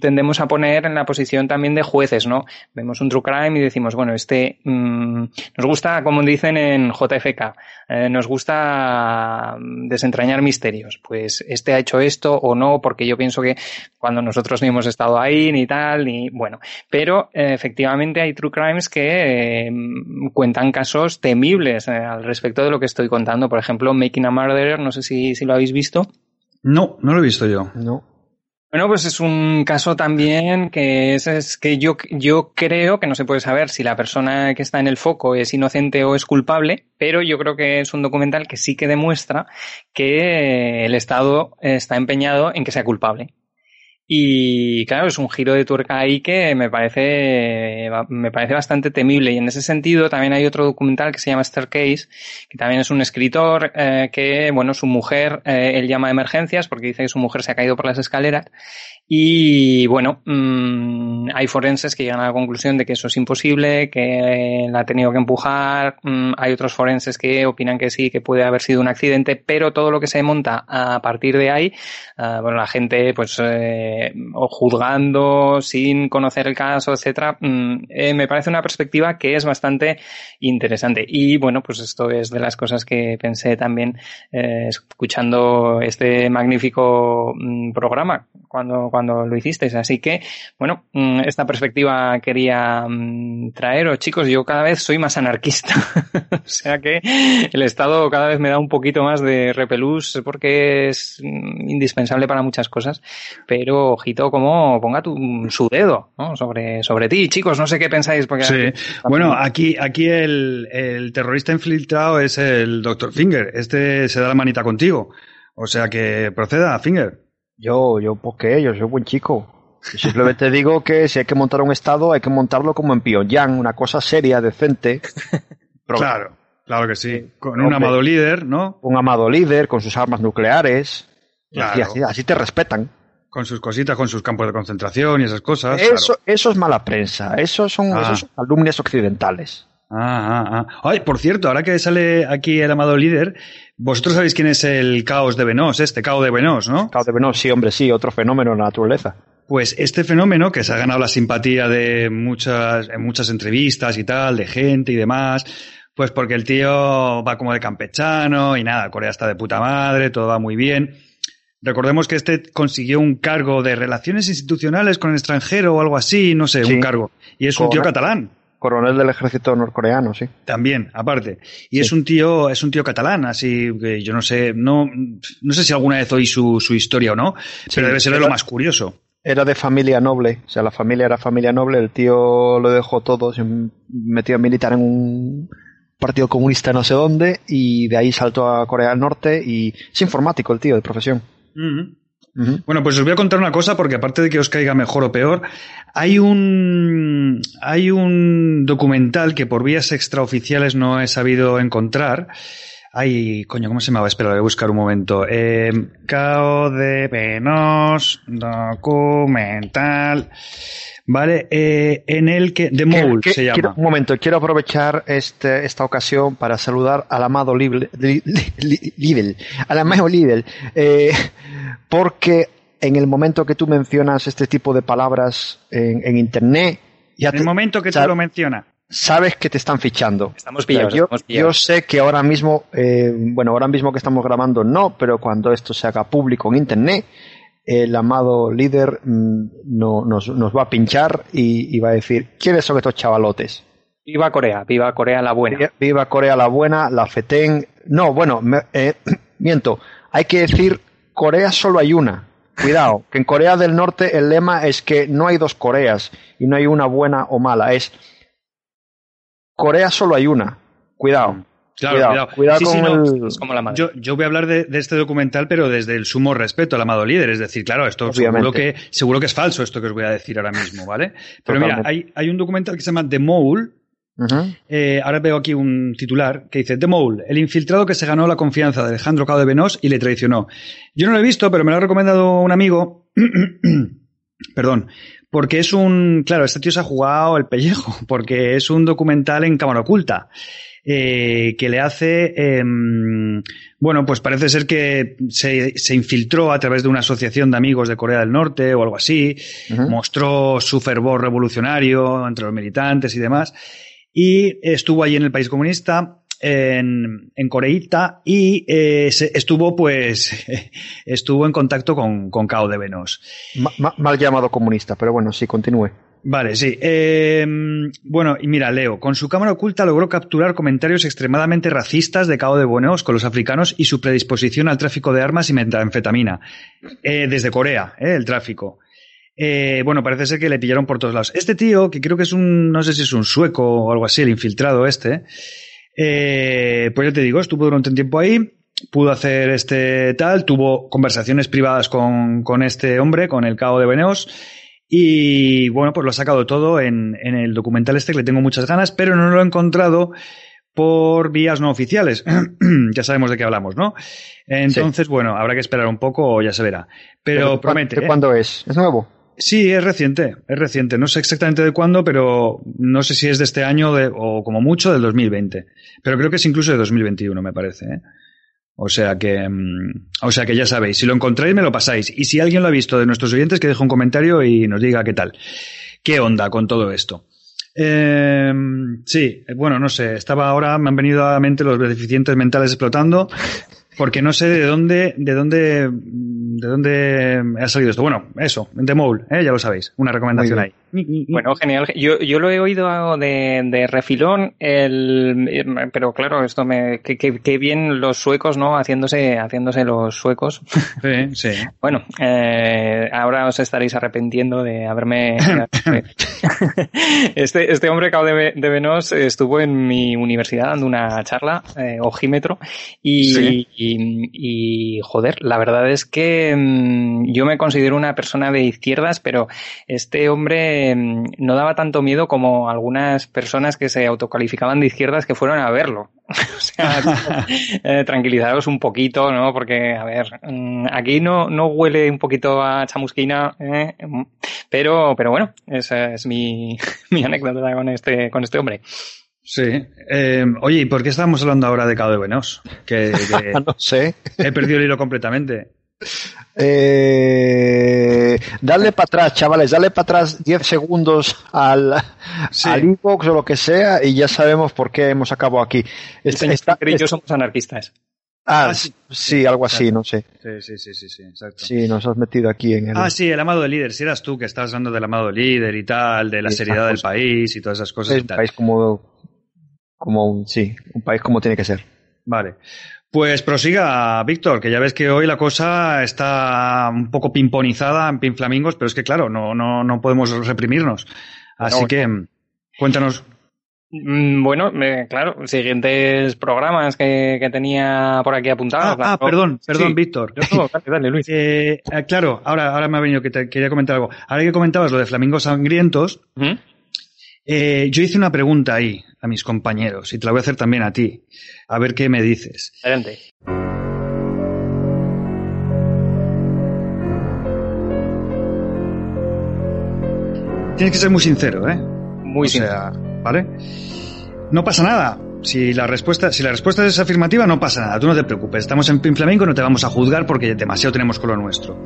tendemos a poner en la posición también de jueces, ¿no? Vemos un true crime y decimos, bueno, este mmm, nos gusta, como dicen en JFK, eh, nos gusta desentrañar misterios. Pues este ha hecho esto o no, porque yo pienso que cuando nosotros ni hemos estado ahí ni tal, ni bueno. Pero eh, efectivamente hay true crimes que cuentan casos temibles eh, al respecto de lo que estoy contando. Por ejemplo, Making a Murderer, no sé si, si lo habéis visto? No, no lo he visto yo. No. Bueno, pues es un caso también que es, es, que yo, yo creo que no se puede saber si la persona que está en el foco es inocente o es culpable, pero yo creo que es un documental que sí que demuestra que el Estado está empeñado en que sea culpable. Y claro, es un giro de tuerca ahí que me parece, me parece bastante temible. Y en ese sentido también hay otro documental que se llama Staircase, que también es un escritor eh, que, bueno, su mujer, eh, él llama emergencias porque dice que su mujer se ha caído por las escaleras y bueno, mmm, hay forenses que llegan a la conclusión de que eso es imposible, que la ha tenido que empujar. Mmm, hay otros forenses que opinan que sí, que puede haber sido un accidente, pero todo lo que se monta a partir de ahí, uh, bueno, la gente pues eh, o juzgando sin conocer el caso, etcétera, mmm, eh, me parece una perspectiva que es bastante interesante. Y bueno, pues esto es de las cosas que pensé también eh, escuchando este magnífico mm, programa cuando cuando lo hicisteis. Así que, bueno, mm, esta perspectiva quería mm, traeros, chicos. Yo cada vez soy más anarquista. o sea que el Estado cada vez me da un poquito más de repelús porque es mm, indispensable para muchas cosas. Pero, ojito, como ponga tu, su dedo ¿no? sobre, sobre ti. Chicos, no sé qué pensáis. Porque sí. Bueno, aquí, aquí el, el terrorista infiltrado es el Dr. Finger. Este se da la manita contigo. O sea que proceda, Finger. Yo, yo, ¿por qué? Yo soy buen chico. Yo simplemente digo que si hay que montar un estado, hay que montarlo como en Pyongyang, una cosa seria, decente. claro, claro que sí. Con un amado líder, ¿no? Un amado líder, con sus armas nucleares. Claro. Y así, así te respetan. Con sus cositas, con sus campos de concentración y esas cosas. Eso, claro. eso es mala prensa. Esos son, ah. esos son alumnos occidentales. Ah, ah, ah. Ay, por cierto, ahora que sale aquí el amado líder, vosotros sabéis quién es el caos de Venós, este caos de Venós, ¿no? Caos de Venós, sí, hombre, sí, otro fenómeno de la naturaleza. Pues este fenómeno, que se ha ganado la simpatía de muchas, en muchas entrevistas y tal, de gente y demás, pues porque el tío va como de campechano y nada, Corea está de puta madre, todo va muy bien. Recordemos que este consiguió un cargo de relaciones institucionales con el extranjero o algo así, no sé, sí. un cargo. Y es un tío catalán coronel del ejército norcoreano, sí. También, aparte. Y sí. es un tío, es un tío catalán, así que yo no sé, no, no sé si alguna vez oí su, su historia o no, sí, pero debe ser de lo más curioso. Era de familia noble, o sea, la familia era familia noble, el tío lo dejó todo, se metió a militar en un partido comunista no sé dónde, y de ahí saltó a Corea del Norte, y es informático el tío, de profesión. Uh -huh. Bueno, pues os voy a contar una cosa porque aparte de que os caiga mejor o peor, hay un hay un documental que por vías extraoficiales no he sabido encontrar. Ay, coño, ¿cómo se llamaba? Espera, voy a buscar un momento. Eh, Cao de Penos, documental. ¿Vale? Eh, en el que The Mole ¿Qué, qué, se llama. Quiero, un momento, quiero aprovechar este, esta ocasión para saludar al amado Libel, Libel al amado Libel, eh, porque en el momento que tú mencionas este tipo de palabras en, en Internet, ya en el te, momento que tú lo mencionas. Sabes que te están fichando. Estamos pillados. yo, estamos pillados. yo sé que ahora mismo, eh, bueno, ahora mismo que estamos grabando no, pero cuando esto se haga público en Internet, el amado líder mmm, no, nos, nos, va a pinchar y, y, va a decir, ¿quiénes son estos chavalotes? Viva Corea, viva Corea la buena. Viva Corea la buena, la FETEN. No, bueno, me, eh, miento, hay que decir, Corea solo hay una. Cuidado, que en Corea del Norte el lema es que no hay dos Coreas y no hay una buena o mala, es Corea solo hay una. Cuidado. Claro, cuidado, cuidado. cuidado sí, con sí, no. es como la madre. Yo, yo, voy a hablar de, de, este documental, pero desde el sumo respeto al amado líder. Es decir, claro, esto seguro que, seguro que es falso esto que os voy a decir ahora mismo, ¿vale? Pero mira, hay, hay un documental que se llama The Mole. Uh -huh. eh, ahora veo aquí un titular que dice The Mole, el infiltrado que se ganó la confianza de Alejandro Cao de Benós y le traicionó. Yo no lo he visto, pero me lo ha recomendado un amigo. Perdón, porque es un, claro, este tío se ha jugado el pellejo, porque es un documental en cámara oculta eh, que le hace, eh, bueno, pues parece ser que se, se, infiltró a través de una asociación de amigos de Corea del Norte o algo así, uh -huh. mostró su fervor revolucionario entre los militantes y demás, y estuvo allí en el país comunista. En, en Coreita y eh, se, estuvo pues estuvo en contacto con, con Cao de Venos. Ma, mal llamado comunista, pero bueno, sí, continúe. Vale, sí. Eh, bueno, y mira, Leo, con su cámara oculta logró capturar comentarios extremadamente racistas de Cabo de Buenos con los africanos y su predisposición al tráfico de armas y metanfetamina. Eh, desde Corea, eh, el tráfico. Bueno, parece ser que le pillaron por todos lados. Este tío, que creo que es un, no sé si es un sueco o algo así, el infiltrado este, eh, pues ya te digo, estuvo durante un tiempo ahí pudo hacer este tal, tuvo conversaciones privadas con, con este hombre, con el cabo de Beneos, y bueno, pues lo ha sacado todo en, en el documental este que le tengo muchas ganas, pero no lo he encontrado por vías no oficiales. ya sabemos de qué hablamos, ¿no? Entonces, bueno, habrá que esperar un poco o ya se verá. Pero, promete. ¿De cuándo es? ¿Es nuevo? Sí, es reciente, es reciente. No sé exactamente de cuándo, pero no sé si es de este año o como mucho del 2020. Pero creo que es incluso de 2021, me parece. ¿eh? O sea que, mm, o sea que ya sabéis, si lo encontráis me lo pasáis. Y si alguien lo ha visto de nuestros oyentes, que deje un comentario y nos diga qué tal. ¿Qué onda con todo esto? Eh, sí, bueno, no sé, estaba ahora, me han venido a la mente los deficientes mentales explotando porque no sé de dónde, de dónde, de dónde ha salido esto. Bueno, eso, The Mole, ¿eh? ya lo sabéis, una recomendación ahí. Bueno, genial. Yo, yo lo he oído de, de refilón, el, pero claro, esto me, que, que, bien los suecos, ¿no? Haciéndose, haciéndose los suecos. Sí, sí. bueno, eh, ahora os estaréis arrepintiendo de haberme. este, este hombre, Cao de, de Venos, estuvo en mi universidad dando una charla, eh, ojímetro, y, y, y, joder, la verdad es que mmm, yo me considero una persona de izquierdas, pero este hombre Em, no daba tanto miedo como algunas personas que se autocalificaban de izquierdas que fueron a verlo. o sea, eh, tranquilizaros un poquito, ¿no? Porque, a ver, mm, aquí no, no huele un poquito a chamusquina, ¿eh? pero, pero bueno, esa es mi, mi anécdota con este, con este hombre. Sí. Eh, oye, ¿y por qué estamos hablando ahora de Cabo de Buenos? Que, que no sé. He perdido el hilo completamente. Eh, dale para atrás, chavales, dale para atrás 10 segundos al, Sí. al inbox o lo que sea y ya sabemos por qué hemos acabado aquí. Está- está- Pero yo somos anarquistas. ah, Ah, sí, sí. algo así, no sé. Sí, sí, sí, sí, exacto. Sí, nos has metido aquí en el... Ah, sí, el amado líder. Si eras tú que estás hablando del amado líder y tal, de la seriedad del esas cosas. país y todas esas cosas es y un tal. país como, como un, sí, un país como tiene que ser. Vale. Pues prosiga, Víctor, que ya ves que hoy la cosa está un poco pimponizada en pinflamingos, pero es que claro, no, no, no podemos reprimirnos. Así No, que cuéntanos. Mm, Bueno, eh, claro, siguientes programas que, que tenía por aquí apuntados. Ah, ah, perdón, perdón, Sí. Víctor. Dale, dale, Luis. Eh, eh, claro, ahora, ahora me ha venido que te quería comentar algo. Ahora que comentabas lo de flamingos sangrientos, ¿Mm? Eh, yo hice una pregunta ahí a mis compañeros y te la voy a hacer también a ti. A ver qué me dices. Adelante. Tienes que ser muy sincero, ¿eh? Muy o sea, ¿vale? No pasa nada. Si la respuesta, si la respuesta es afirmativa, no pasa nada. Tú no te preocupes. Estamos en Pin Flamenco, no te vamos a juzgar porque demasiado tenemos con lo nuestro.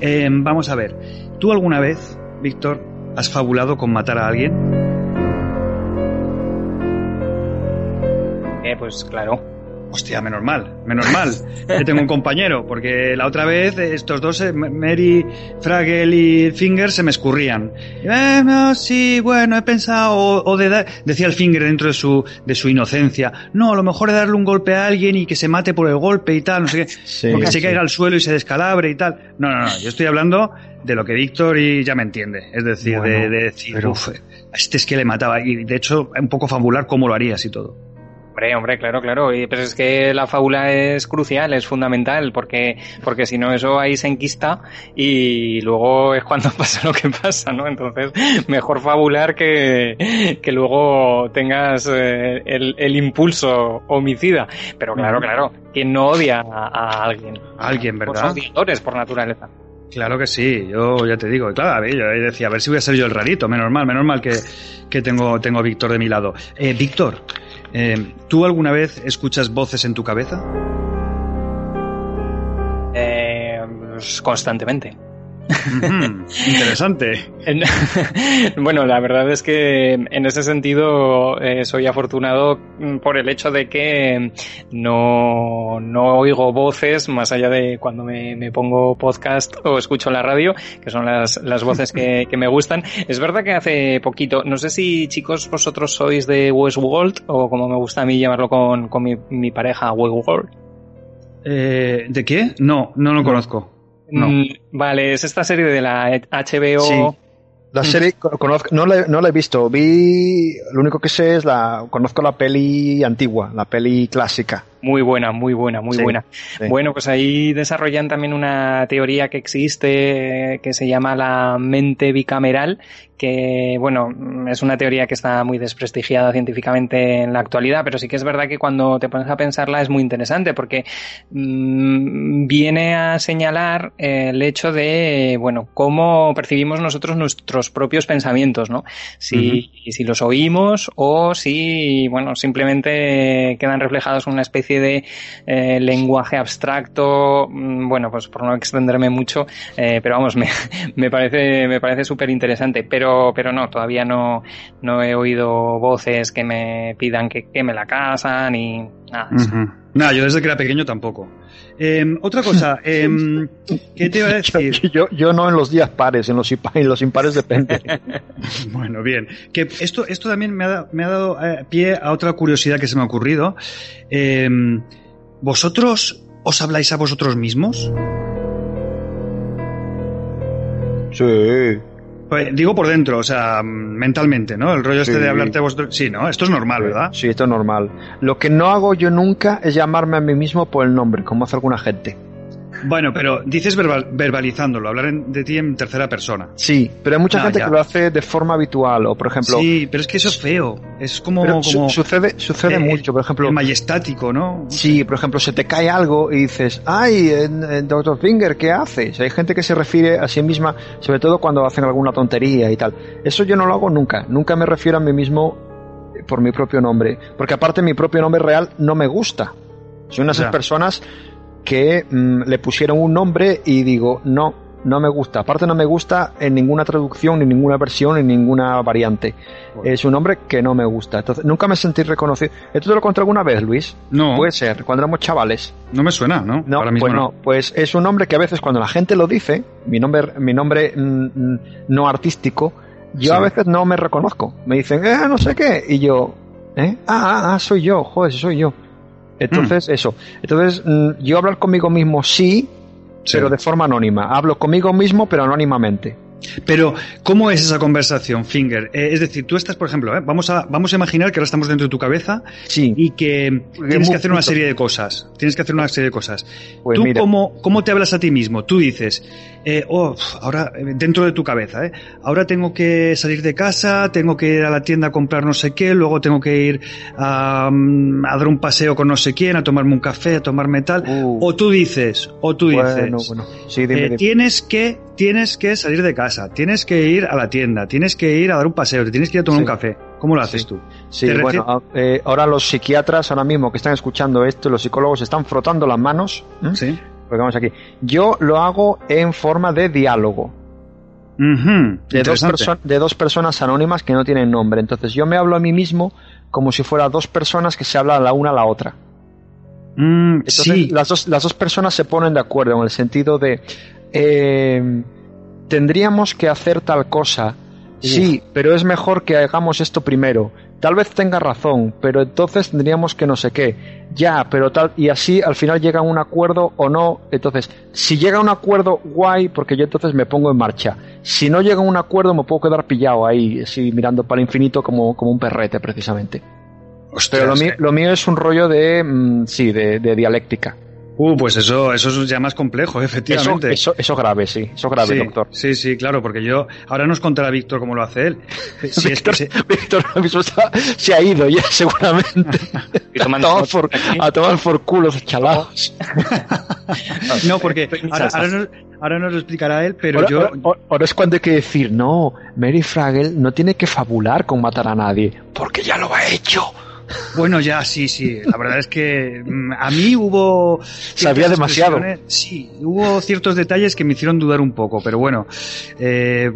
Eh, vamos a ver. ¿Tú alguna vez, Víctor, has fabulado con matar a alguien? Eh, pues claro. Hostia, menos mal, menos mal. que tengo un compañero, porque la otra vez estos dos, eh, Mary, Fraggle y Finger, se me escurrían. Eh, no, sí, bueno, he pensado, o, o de dar, decía el Finger dentro de su, de su inocencia, no, a lo mejor es darle un golpe a alguien y que se mate por el golpe y tal, no sé qué, Sí, porque se sí. caiga al suelo y se descalabre y tal. No, no, no, yo estoy hablando de lo que Víctor y ya me entiende, es decir, Bueno, de, de decir, pero- "Uf, a este es que le mataba, y de hecho, un poco fabular cómo lo harías y todo. Hombre, hombre, claro, claro. Y, Pero es que la fábula es crucial, es fundamental, porque, porque si no eso ahí se enquista y luego es cuando pasa lo que pasa, ¿no? Entonces, mejor fabular que, que luego tengas eh, el, el impulso homicida. Pero claro, claro, ¿quién no odia a, a alguien? Alguien, Pues ¿verdad? odiadores por naturaleza. Claro que sí, yo ya te digo, claro, a ver, yo decía, a ver si voy a ser yo el rarito, menos mal, menos mal que, que tengo, tengo a Víctor de mi lado. Eh, Víctor, eh, ¿tú alguna vez escuchas voces en tu cabeza? Eh, pues, constantemente. Interesante. En- bueno, la verdad es que en ese sentido eh, soy afortunado mm, por el hecho de que no, no oigo voces más allá de cuando me, me pongo podcast o escucho la radio, que son las, las voces que, que me gustan. Es verdad que hace poquito, no sé si chicos vosotros sois de Westworld o como me gusta a mí llamarlo con, con mi, mi pareja, Westworld. Eh, ¿De qué? No, no lo conozco. No. Mm, Vale, es esta serie de la HBO. Sí. La serie co- conozco, no la, no la he visto, vi, lo único que sé es la, conozco la peli antigua, la peli clásica. Muy buena, muy buena, muy buena. Bueno, pues ahí desarrollan también una teoría que existe que se llama la mente bicameral, que, bueno, es una teoría que está muy desprestigiada científicamente en la actualidad, pero sí que es verdad que cuando te pones a pensarla es muy interesante porque mmm, viene a señalar el hecho de, bueno, cómo percibimos nosotros nuestros propios pensamientos, ¿no? Si, uh -huh. si los oímos o si, bueno, simplemente quedan reflejados en una especie de eh, lenguaje abstracto, mm, bueno, pues por no extenderme mucho, eh, pero vamos, me, me, parece, me parece súper interesante, pero, pero no, todavía no, no he oído voces que me pidan que queme la casa ni nada. Uh -huh. Nada, yo desde que era pequeño tampoco. Eh, otra cosa, eh, ¿qué te iba a decir? Yo, yo, no en los días pares, en los, impares depende. bueno, bien. Que esto, esto también me ha, me ha dado eh, pie a otra curiosidad que se me ha ocurrido. Eh, ¿Vosotros os habláis a vosotros mismos? Sí. Pues, digo por dentro, o sea, mentalmente, ¿no? El rollo este sí. de hablarte a vosotros. Sí, ¿no? Esto es normal, ¿verdad? Sí, esto es normal. Lo que no hago yo nunca es llamarme a mí mismo por el nombre, como hace alguna gente. Bueno, pero dices verbal, verbalizándolo, hablar en, de ti en tercera persona. Sí, pero hay mucha ah, gente ya. que lo hace de forma habitual, o por ejemplo. Sí, pero es que eso es feo. Es como. como su sucede sucede mucho, por ejemplo. majestático, ¿no? Sí, por ejemplo, se te cae algo y dices, ¡ay, Dr. Finger, ¿qué haces? Hay gente que se refiere a sí misma, sobre todo cuando hacen alguna tontería y tal. Eso yo no lo hago nunca. Nunca me refiero a mí mismo por mi propio nombre. Porque aparte, mi propio nombre real no me gusta. Soy una de esas personas que mmm, le pusieron un nombre y digo, no, no me gusta. Aparte no me gusta en ninguna traducción, ni ninguna versión, ni ninguna variante. Bueno. Es un nombre que no me gusta. Entonces, nunca me sentí reconocido. ¿Esto te lo conté alguna vez, Luis? No. Puede ser, cuando éramos chavales. No me suena, ¿no? No, Ahora mismo pues no. no. Pues es un nombre que a veces cuando la gente lo dice, mi nombre, mi nombre mmm, no artístico, yo sí. a veces no me reconozco. Me dicen, eh, no sé qué. Y yo, ¿eh? Ah, ah, ah soy yo, joder, soy yo. Entonces, mm. eso. Entonces, mm, yo hablar conmigo mismo sí, sí, pero de forma anónima. Hablo conmigo mismo, pero anónimamente. Pero, ¿cómo es esa conversación, Finger? Eh, es decir, tú estás, por ejemplo, eh, vamos, a, vamos a imaginar que ahora estamos dentro de tu cabeza sí. y que tienes que hacer una serie de cosas. Tienes que hacer una serie de cosas. Pues ¿Tú cómo, cómo, te hablas a ti mismo? Tú dices, eh, oh, ahora, dentro de tu cabeza, ¿eh? ahora tengo que salir de casa, tengo que ir a la tienda a comprar no sé qué, luego tengo que ir a, a dar un paseo con no sé quién, a tomarme un café, a tomarme tal. Uh. O tú dices, o tú dices, bueno, bueno. Sí, dime, eh, tienes que, tienes que salir de casa, tienes que ir a la tienda, tienes que ir a dar un paseo, te tienes que ir a tomar sí. un café. ¿Cómo lo haces sí. tú? Sí, bueno, eh, ahora los psiquiatras, ahora mismo que están escuchando esto, los psicólogos están frotando las manos. ¿eh? Sí. Aquí. Yo lo hago en forma de diálogo. Uh -huh. de, dos de, dos personas anónimas que no tienen nombre. Entonces yo me hablo a mí mismo como si fuera dos personas que se hablan la una a la otra. Mm, Entonces sí. las, dos, las dos personas se ponen de acuerdo en el sentido de eh, tendríamos que hacer tal cosa. Sí, pero es mejor que hagamos esto primero. Tal vez tenga razón, pero entonces tendríamos que no sé qué. Ya, pero tal, y así al final llega a un acuerdo o no. Entonces, si llega a un acuerdo, guay, porque yo entonces me pongo en marcha. Si no llega a un acuerdo, me puedo quedar pillado ahí, así mirando para el infinito como, como un perrete, precisamente. Ostras, pero lo mío, lo mío, es un rollo de, mmm, sí, de, de dialéctica. Uh, pues eso, eso es ya más complejo, efectivamente. Eso, eso, eso grave, sí, eso grave, sí, doctor. Sí, sí, claro, porque yo, ahora nos contará Víctor cómo lo hace él. Si Víctor, es que se... Víctor mismo está, se ha ido ya, seguramente. a, tomar por, a tomar por culos chalados. no, porque ahora, ahora, nos, ahora, nos, lo explicará él, pero ahora, yo... Ahora, ahora es cuando hay que decir, no, Mary Fraggle no tiene que fabular con matar a nadie, porque ya lo ha hecho. Bueno, ya, sí, sí. La verdad es que mm, a mí hubo... Sabía demasiado. Sí, hubo ciertos detalles que me hicieron dudar un poco, pero bueno, eh,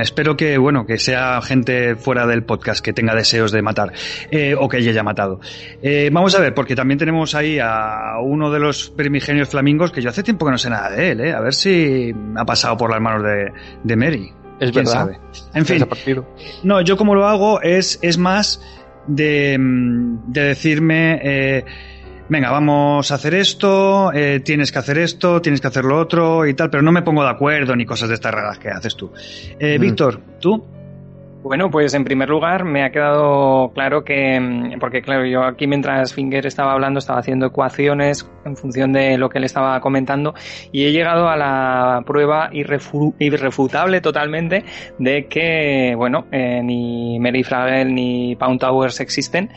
espero que, bueno, que sea gente fuera del podcast que tenga deseos de matar, eh, o que ella haya matado. Eh, vamos a ver, porque también tenemos ahí a uno de los primigenios flamingos que yo hace tiempo que no sé nada de él, ¿eh? A ver si ha pasado por las manos de, de Mary. Es verdad. Sabe? En fin, no, yo como lo hago es, es más de, de decirme, eh, venga, vamos a hacer esto, eh, tienes que hacer esto, tienes que hacer lo otro y tal, pero no me pongo de acuerdo ni cosas de estas raras que haces tú. Eh, mm. Víctor, ¿tú? Bueno, pues en primer lugar me ha quedado claro que, mm, porque claro, yo aquí mientras Finger estaba hablando estaba haciendo ecuaciones en función de lo que él estaba comentando y he llegado a la prueba irrefutable totalmente de que, bueno, eh, ni Mary Fraggle ni Pound Towers existen.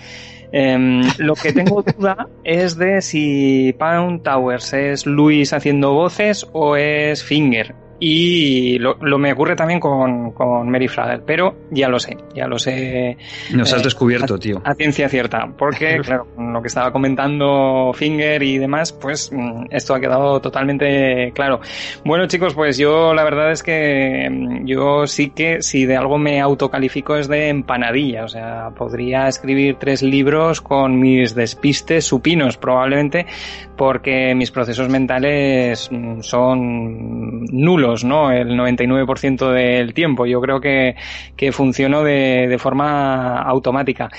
Em, lo que tengo duda es de si Pound Towers es Luis haciendo voces o es Finger. Y lo, lo, me ocurre también con, con Mary Frager, pero ya lo sé, ya lo sé. Nos has eh, descubierto, tío. A ciencia cierta, porque, claro, con lo que estaba comentando Finger y demás, pues mm, esto ha quedado totalmente claro. Bueno, chicos, pues yo la verdad es que mm, yo sí que, si de algo me autocalifico es de empanadilla, o sea, podría escribir tres libros con mis despistes supinos, probablemente, porque mis procesos mentales mm, son nulos, ¿no? El 99% del tiempo. Yo creo que, que funciono de, forma automática.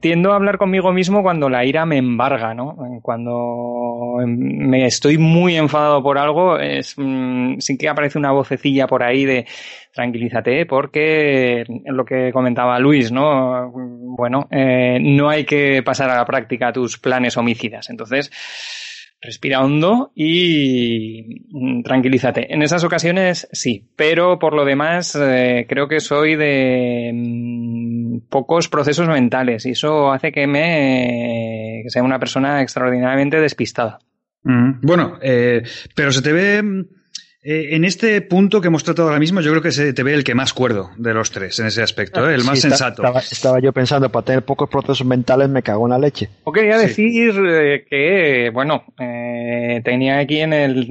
tiendo a hablar conmigo mismo cuando la ira me embarga, ¿no? Cuando me estoy muy enfadado por algo, es, mm, sí que aparece una vocecilla por ahí de tranquilízate porque lo que comentaba Luis, ¿no? Bueno, eh, no hay que pasar a la práctica tus planes homicidas. Entonces, respira hondo y mm, tranquilízate. En esas ocasiones sí, pero por lo demás eh, creo que soy de mm, pocos procesos mentales y eso hace que me sea una persona extraordinariamente despistada. Mm. Bueno, eh, pero se te ve eh, en este punto que hemos tratado ahora mismo, yo creo que se te ve el que más cuerdo de los tres en ese aspecto, ¿eh? el más sensato. Estaba, yo pensando, para tener pocos procesos mentales me cago en la leche. O quería decir eh, que, bueno, tenía aquí en el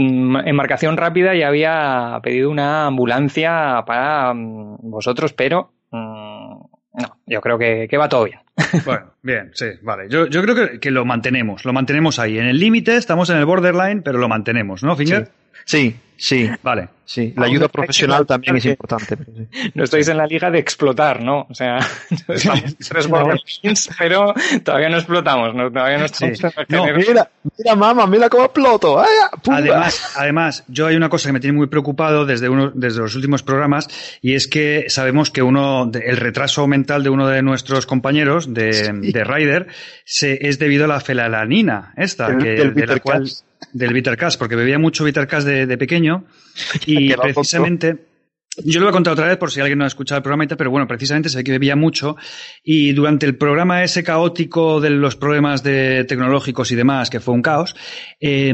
embarcación rápida y había pedido una ambulancia para mm, vosotros, pero mm, no, yo creo que, va todo bien. Bueno, bien, sí, vale. Yo, yo creo que, que, lo mantenemos, lo mantenemos ahí. En el límite, estamos en el borderline, pero lo mantenemos, ¿no, Finger? Sí, sí, vale. Sí, la ayuda profesional también es importante. No estáis en la liga de explotar, ¿no? O sea, estamos tres Borderlands, pero todavía no explotamos, ¿no? todavía no estamos no, mira, mira, mamá, mira cómo exploto. Además, además, yo hay una cosa que me tiene muy preocupado desde uno, desde los últimos programas, y es que sabemos que uno, el retraso mental de uno de nuestros compañeros de, de Ryder se, es debido a la felalanina, esta, que, de la cual del Bittercast, porque bebía mucho Bittercast de, de pequeño y precisamente yo lo voy a contar otra vez por si alguien no ha escuchado el programa, pero bueno, precisamente sé que bebía mucho y durante el programa ese caótico de los problemas de tecnológicos y demás, que fue un caos, eh,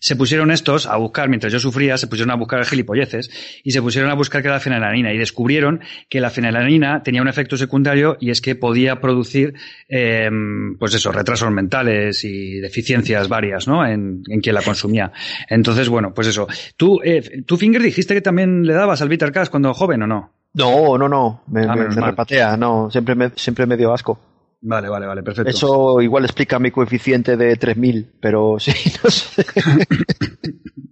se pusieron estos a buscar, mientras yo sufría, se pusieron a buscar gilipolleces y se pusieron a buscar que era la fenalanina y descubrieron que la fenalanina tenía un efecto secundario y es que podía producir, eh, pues eso, retrasos mentales y deficiencias varias, ¿no? En, en quien la consumía. Entonces, bueno, pues eso. Tú, eh, tú Finger dijiste que también le dabas al Peter cuando joven o no? No, no, no. Me, ah, repatea, no. Siempre me, siempre me dio asco. Vale, vale, vale, perfecto. Eso igual explica mi coeficiente de 3000, pero sí, no sé.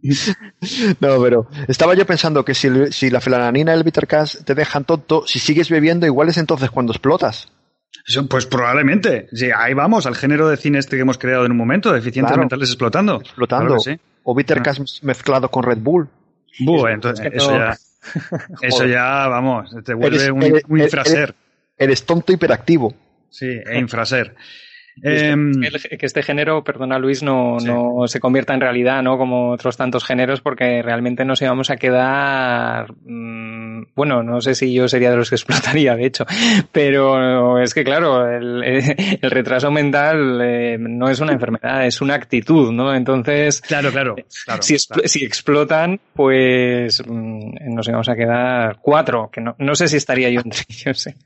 no, pero estaba yo pensando que si, si la felananina y el bittercast te dejan tonto, si sigues bebiendo, igual es entonces cuando explotas. Pues probablemente. Sí, ahí vamos, al género de cine este que hemos creado en un momento, deficientes mentales explotando. Explotando. O bittercast ah. mezclado con Red Bull. Buh, entonces, eso ya. Eso ya, vamos, te vuelve un, infraser. Eres, tonto hiperactivo. Sí, e infraser. Em, que este género, perdona Luis, no, no se convierta en realidad, ¿no? Como otros tantos géneros, porque realmente nos íbamos a quedar. Mmm, bueno, no sé si yo sería de los que explotaría, de hecho, pero es que, claro, el, el retraso mental eh, no es una enfermedad, es una actitud, ¿no? Entonces. Claro, claro. si, si, explotan, pues mmm, nos íbamos a quedar cuatro, que no, no sé si estaría yo entre ellos. ¿eh?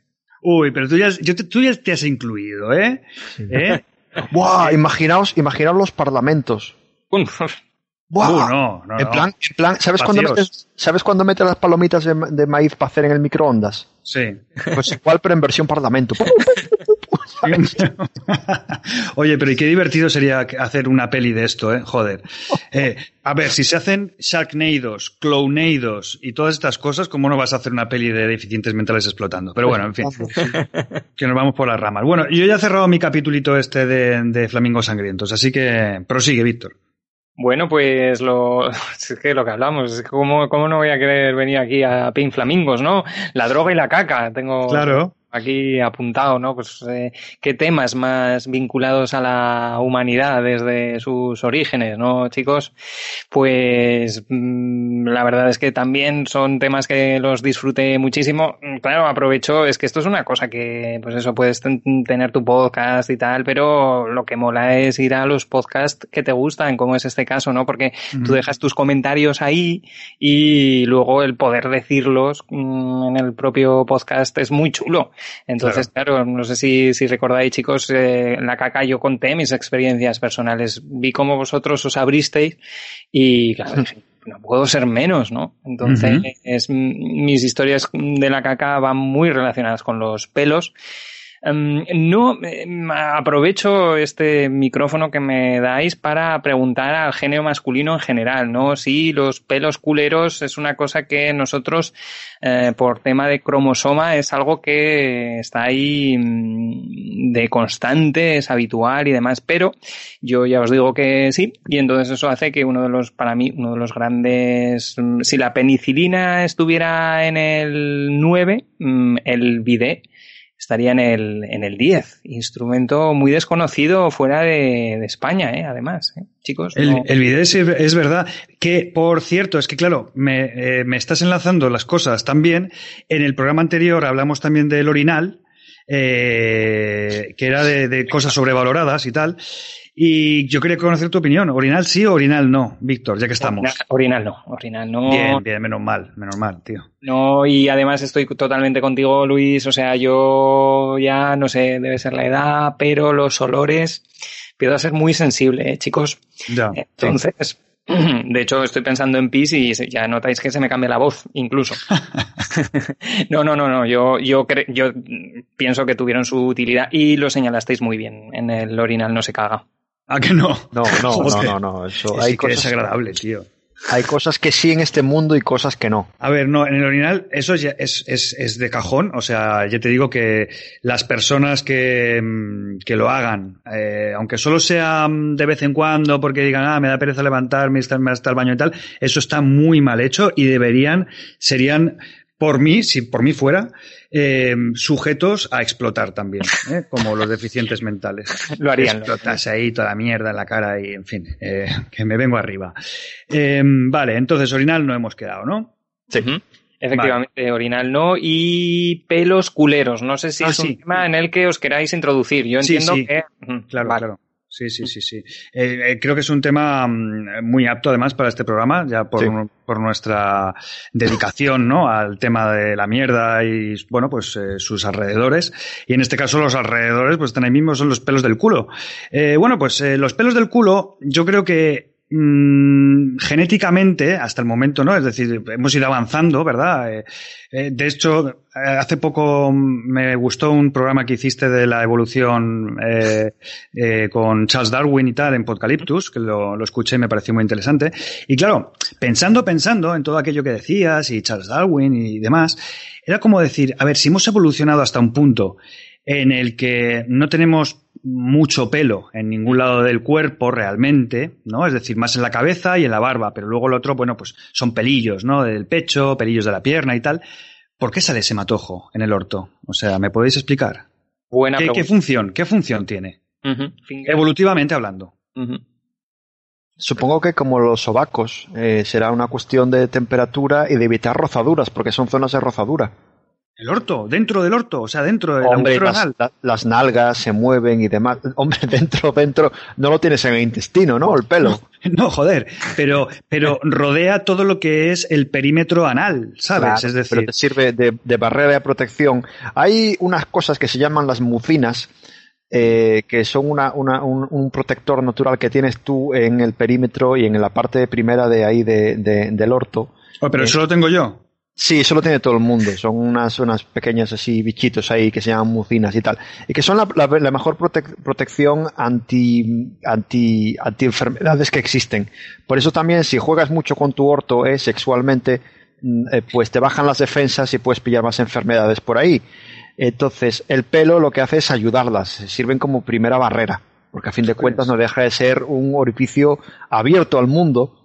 Uy, pero tú ya, yo te, tú ya te has incluido, ¿eh? ¿Eh? Buah, imaginaos, imaginaos los parlamentos. Buah, uh, no, no, en plan, en plan, ¿sabes cuándo metes, ¿sabes cuándo metes las palomitas de, de, maíz para hacer en el microondas? Sí. Pues igual, pero en versión parlamento. Oye, pero y qué divertido sería hacer una peli de esto, ¿eh? Joder. Eh, a ver, si se hacen Sharknados, Clownados y todas estas cosas, ¿cómo no vas a hacer una peli de deficientes mentales explotando? Pero bueno, en fin, que nos vamos por las ramas. Bueno, yo ya he cerrado mi capitulito este de, de Flamingos Sangrientos, así que prosigue, Víctor. Bueno, pues lo, es que lo que hablamos, ¿cómo, ¿cómo no voy a querer venir aquí a Pin Flamingos, no? La droga y la caca, tengo... Claro aquí apuntado, ¿no? Pues eh, qué temas más vinculados a la humanidad desde sus orígenes, ¿no, chicos? Pues mm, la verdad es que también son temas que los disfruté muchísimo. Claro, aprovecho, es que esto es una cosa que, pues eso, puedes tener tu podcast y tal, pero lo que mola es ir a los podcasts que te gustan, como es este caso, ¿no? Porque tú dejas tus comentarios ahí y luego el poder decirlos mm, en el propio podcast es muy chulo. Entonces, claro, no sé si, si recordáis, chicos, eh, en la caca yo conté mis experiencias personales. Vi cómo vosotros os abristeis y, claro, no puedo ser menos, ¿no? Entonces, mis historias de la caca van muy relacionadas con los pelos Em, no, em, aprovecho este micrófono que me dais para preguntar al género masculino en general, ¿no? Si los pelos culeros es una cosa que nosotros, eh, por tema de cromosoma, es algo que está ahí mm, de constante, es habitual y demás, pero yo ya os digo que sí, y entonces eso hace que uno de los, para mí, uno de los grandes, si la penicilina estuviera en el 9, mm, el bidet estaría en el, en el 10. Instrumento muy desconocido fuera de, España, ¿eh? además, ¿eh? chicos. El, el video es, verdad. Que, por cierto, es que claro, me, eh, me estás enlazando las cosas también. En el programa anterior hablamos también del orinal. Eh, que era de, de, cosas sobrevaloradas y tal. Y yo quería conocer tu opinión. ¿Orinal sí o orinal no, Víctor, ya que estamos? Orinal, no, orinal no. Bien, bien, menos mal, menos mal, tío. No, y además estoy totalmente contigo, Luis. O sea, yo ya no sé, debe ser la edad, pero los olores empiezo a ser muy sensible, ¿eh, chicos. Ya. Entonces. De hecho, estoy pensando en PIS y ya notáis que se me cambia la voz, incluso. no, no, no, no. Yo, yo, yo pienso que tuvieron su utilidad y lo señalasteis muy bien. En el orinal no se caga. ¿A que no? No, no, no, no, Eso, es hay cosas, desagradable, tío. Hay cosas que sí en este mundo y cosas que no. A ver, no, en el orinal eso ya es, es, es de cajón. O sea, ya te digo que las personas que, mm, que lo hagan, eh, aunque solo sea mm, de vez en cuando porque digan, ah, me da pereza levantarme, estarme hasta el baño y tal, eso está muy mal hecho y deberían, serían por mí, si por mí fuera, eh, sujetos a explotar también, ¿eh? como los deficientes mentales. Lo harían. Explotas ahí toda la mierda en la cara y, en fin, eh, que me vengo arriba. Eh, vale, entonces orinal no hemos quedado, ¿no? Sí. Efectivamente, orinal no. Y pelos culeros. No sé si ah, es un tema en el que os queráis introducir. Yo entiendo que. Claro, claro. Sí, sí, sí, sí. Eh, eh, creo que es un tema mm, muy apto además para este programa, ya por, por nuestra dedicación, ¿no? Al tema de la mierda y, bueno, pues eh, sus alrededores. Y en este caso los alrededores, pues están ahí mismo, son los pelos del culo. Eh, bueno, pues eh, los pelos del culo, yo creo que Mm, genéticamente, hasta el momento, ¿no? Es decir, hemos ido avanzando, ¿verdad? Eh, eh, de hecho, eh, hace poco me gustó un programa que hiciste de la evolución con Charles Darwin y tal en Podcaliptus, que lo, lo escuché y me pareció muy interesante. Y claro, pensando, pensando en todo aquello que decías y Charles Darwin y demás, era como decir, a ver, si hemos evolucionado hasta un punto en el que no tenemos mucho pelo en ningún lado del cuerpo realmente, ¿no? Es decir, más en la cabeza y en la barba, pero luego el otro, bueno, pues son pelillos, ¿no? Del pecho, pelillos de la pierna y tal. ¿Por qué sale ese matojo en el orto? O sea, ¿me podéis explicar? Buena ¿Qué, ¿qué función? ¿Qué función tiene? Evolutivamente hablando. Supongo que como los sobacos, eh, será una cuestión de temperatura y de evitar rozaduras, porque son zonas de rozadura. El orto, dentro del orto, o sea, dentro del Hombre, las, las, nalgas se mueven y demás. Hombre, dentro, dentro, no lo tienes en el intestino, ¿no? El pelo. No, joder, pero, pero rodea todo lo que es el perímetro anal, ¿sabes? es decir. Pero te sirve de, de, barrera de protección. Hay unas cosas que se llaman las mucinas, eh, que son una, una, un, un, protector natural que tienes tú en el perímetro y en la parte primera de ahí de, de, del orto. Oh, pero eh, eso lo tengo yo. Sí, eso lo tiene todo el mundo. Son unas, unas pequeñas así bichitos ahí que se llaman mucinas y tal. Y que son la, la, la mejor prote protección anti, anti, anti enfermedades que existen. Por eso también si juegas mucho con tu orto eh, sexualmente, mm, eh, pues te bajan las defensas y puedes pillar más enfermedades por ahí. Entonces, el pelo lo que hace es ayudarlas, sirven como primera barrera. porque a fin de cuentas no deja de ser un orificio abierto al mundo.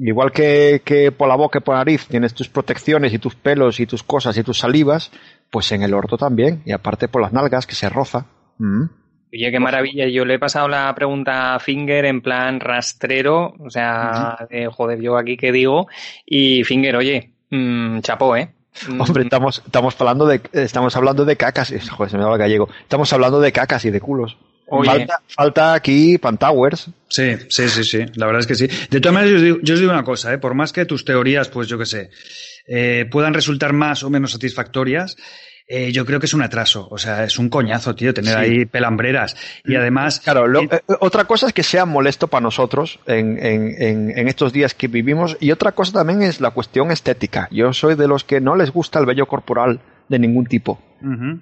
Igual que, que por la boca y por la nariz tienes tus protecciones y tus pelos y tus cosas y tus salivas, pues en el orto también, y aparte por las nalgas que se roza. Mm. Oye, qué maravilla. Yo le he pasado la pregunta a Finger en plan rastrero, o sea, de, joder, yo aquí qué digo. Y Finger, oye, mmm, chapó, ¿eh? Mm. Hombre, estamos, estamos hablando de, estamos hablando de cacas, joder, se me da el gallego. Estamos hablando de cacas y de culos. Falta, falta, aquí Pantowers. Sí, sí, sí, sí. La verdad es que sí. De todas maneras, yo os digo, yo os digo una cosa, ¿eh? por más que tus teorías, pues yo qué sé, eh, puedan resultar más o menos satisfactorias, eh, yo creo que es un atraso. O sea, es un coñazo, tío, tener Sí. ahí pelambreras. Y además. Claro, lo- eh, eh, otra cosa es que sea molesto para nosotros en, en- en- en estos días que vivimos y otra cosa también es la cuestión estética. Yo soy de los que no les gusta el vello corporal de ningún tipo.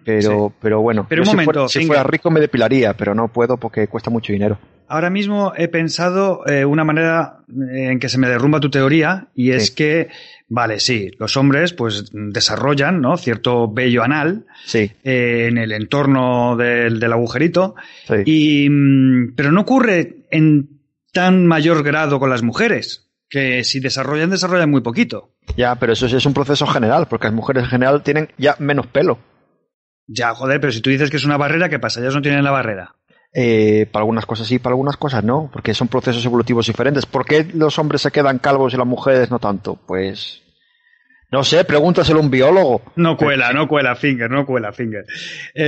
Pero, sí. pero bueno, Pero un si, momento, fuera, si fuera rico me depilaría, pero no puedo porque cuesta mucho dinero. Ahora mismo he pensado eh, una manera eh, en que se me derrumba tu teoría y es Sí. que, vale, sí, los hombres pues desarrollan, ¿no? Cierto vello anal Sí, eh, en el entorno del, del agujerito sí. y, mm, pero no ocurre en tan mayor grado con las mujeres que si desarrollan desarrollan muy poquito. Ya, pero eso sí es un proceso general, porque las mujeres en general tienen ya menos pelo. Ya, joder, pero si tú dices que es una barrera, ¿qué pasa? Ellos no tienen la barrera. Eh, para algunas cosas sí, para algunas cosas no, porque son procesos evolutivos diferentes. ¿Por qué los hombres se quedan calvos y las mujeres no tanto? Pues no sé, pregúntaselo a un biólogo. No cuela, no cuela, Finger, no cuela, Finger.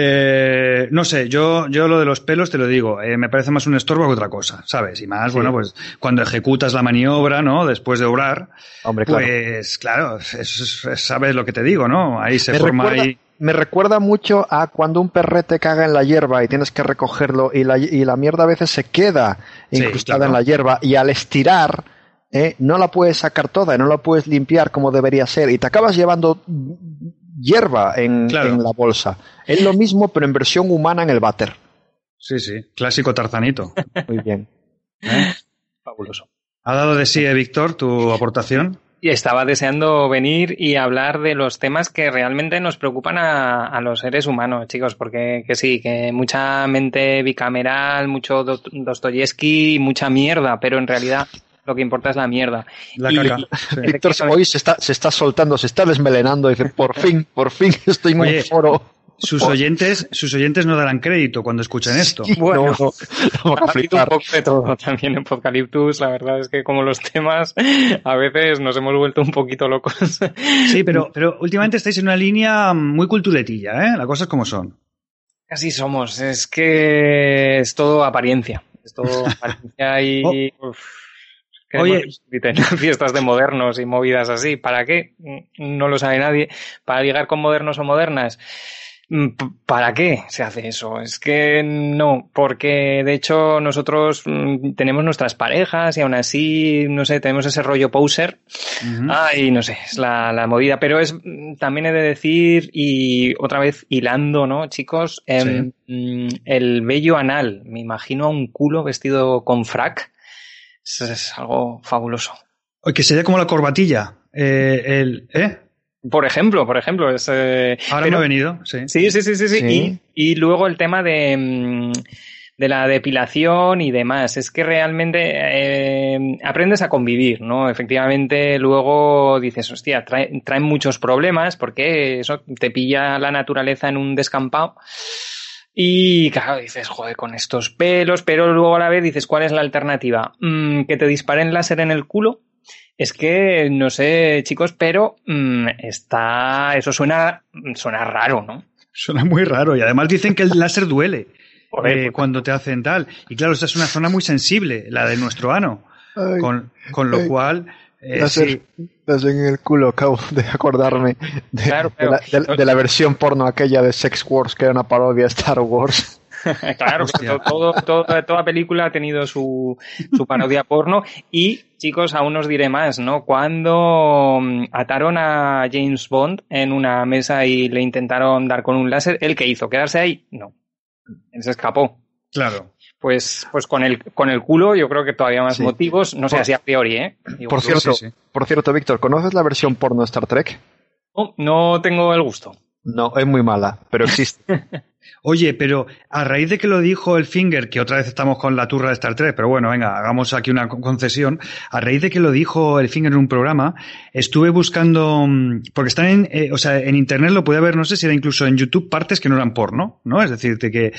Eh, no sé, yo, yo lo de los pelos te lo digo, eh, me parece más un estorbo que otra cosa, ¿sabes? Y más, Sí. bueno, pues cuando ejecutas la maniobra, ¿no? Después de obrar, Hombre, claro. pues claro, es- es- sabes lo que te digo, ¿no? Ahí se me, forma recuerda, ahí. me recuerda mucho a cuando un perrete caga en la hierba y tienes que recogerlo y la, y la mierda a veces se queda Sí, incrustada claro. en la hierba y al estirar eh, no la puedes sacar toda y no la puedes limpiar como debería ser y te acabas llevando hierba en, Claro. en la bolsa. Es lo mismo pero en versión humana en el váter. Sí, sí, clásico tarzanito. Muy bien. ¿eh? Fabuloso. ¿Ha dado de sí, eh, Víctor, tu aportación? Y estaba deseando venir y hablar de los temas que realmente nos preocupan a, a los seres humanos, chicos, porque que sí, que mucha mente bicameral, mucho Do- Dostoyevsky, mucha mierda, pero en realidad lo que importa es la mierda. La Y- caca. Sí. Víctor hoy se está, se está soltando, se está desmelenando, dice, por fin, por fin estoy en un foro. Sus oyentes, sus oyentes no darán crédito cuando escuchen esto. Bueno. No, no, no van a Ha habido un poco de todo también en Podcaliptus. La verdad es que como los temas, a veces nos hemos vuelto un poquito locos. Sí, pero, pero últimamente estáis en una línea muy culturetilla, ¿eh? Las cosas como son. Así somos. Es que es todo apariencia. Es todo apariencia y... uf, ¿qué Oye. fiestas de modernos y movidas así. ¿Para qué? No lo sabe nadie. ¿Para ligar con modernos o modernas? Mm, ¿Para qué se hace eso? Es que no, porque de hecho nosotros mm, tenemos nuestras parejas y aún así, no sé, tenemos ese rollo poser Ujú. Ay, no sé, es la, la movida, pero es mm, también he de decir, y otra vez hilando, ¿no, chicos? Em, mm, el vello anal, me imagino a un culo vestido con frac, es, es algo fabuloso. Que sería como la corbatilla. Eh, el, ¿eh? Por ejemplo, por ejemplo, es, eh, Ahora pero- me ha venido, sí. Sí, sí, sí, sí, sí. Sí. Y, y luego el tema de, mm, de la depilación y demás. Es que realmente eh, aprendes a convivir, ¿no? Efectivamente, luego dices, hostia, trae- traen muchos problemas porque eso te pilla la naturaleza en un descampado. Y claro, dices, joder, con estos pelos, pero luego a la vez dices, ¿cuál es la alternativa? Mm, ¿Que te disparen láser en el culo? Es que, no sé, chicos, pero mm, está, eso suena, suena raro, ¿no? Suena muy raro. Y además dicen que el láser duele Joder, eh, pues- cuando te hacen tal. Y claro, esta es una zona muy sensible, la de nuestro ano. Ay, Con, con lo ay. cual, eh, láser, sí. En el culo, acabo de acordarme de, Claro, de pero- la, de- de la versión porno aquella de Sex Wars, que era una parodia de Star Wars. claro, Hostia. todo, todo- toda, película ha tenido su, su parodia porno. Y, chicos, aún os diré más, ¿no? Cuando mm, ataron a James Bond en una mesa y le intentaron dar con un láser, ¿el qué hizo? ¿Quedarse ahí? No. Él se escapó. Claro. Pues, pues con el, con el culo yo creo que todavía más Sí. motivos, no sé si a priori, ¿eh? Digo, Por sí, cierto, sí. por cierto, Víctor, ¿conoces la versión porno de Star Trek? no, no tengo el gusto. No, es muy mala, pero existe. Oye, pero a raíz de que lo dijo el Finger, que otra vez estamos con la turra de Star Trek, pero bueno, venga, hagamos aquí una concesión. A raíz de que lo dijo el Finger en un programa, estuve buscando, mm, porque están en, eh, o sea, en internet lo puede ver, no sé si era incluso en YouTube, partes que no eran porno, ¿no? Es decir, que,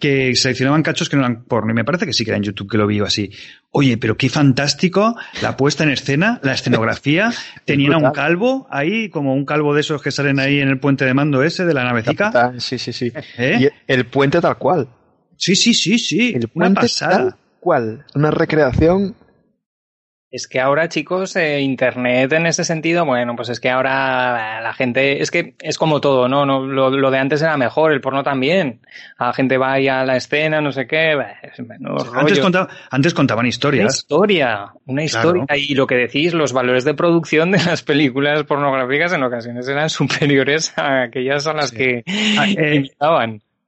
que seleccionaban cachos que no eran porno. Y me parece que sí que era en YouTube que lo vi así. Oye, pero qué fantástico la puesta en escena, la escenografía. Tenían a un calvo ahí, como un calvo de esos que salen ahí en el puente de mando ese de la navecita. Sí, sí, sí. ¿Eh? El puente tal cual. Sí, sí, sí, sí. El puente tal cual. Una recreación es que ahora, chicos, eh, Internet en ese sentido, bueno, pues es que ahora la gente, es que es como todo, ¿no? no lo, de antes era mejor, el porno también. La gente va ahí a la escena, no sé qué. antes, antes, contaban historias. Una historia, una historia. Y lo que decís, los valores de producción de las películas pornográficas en ocasiones eran superiores a aquellas a las que ah, eh,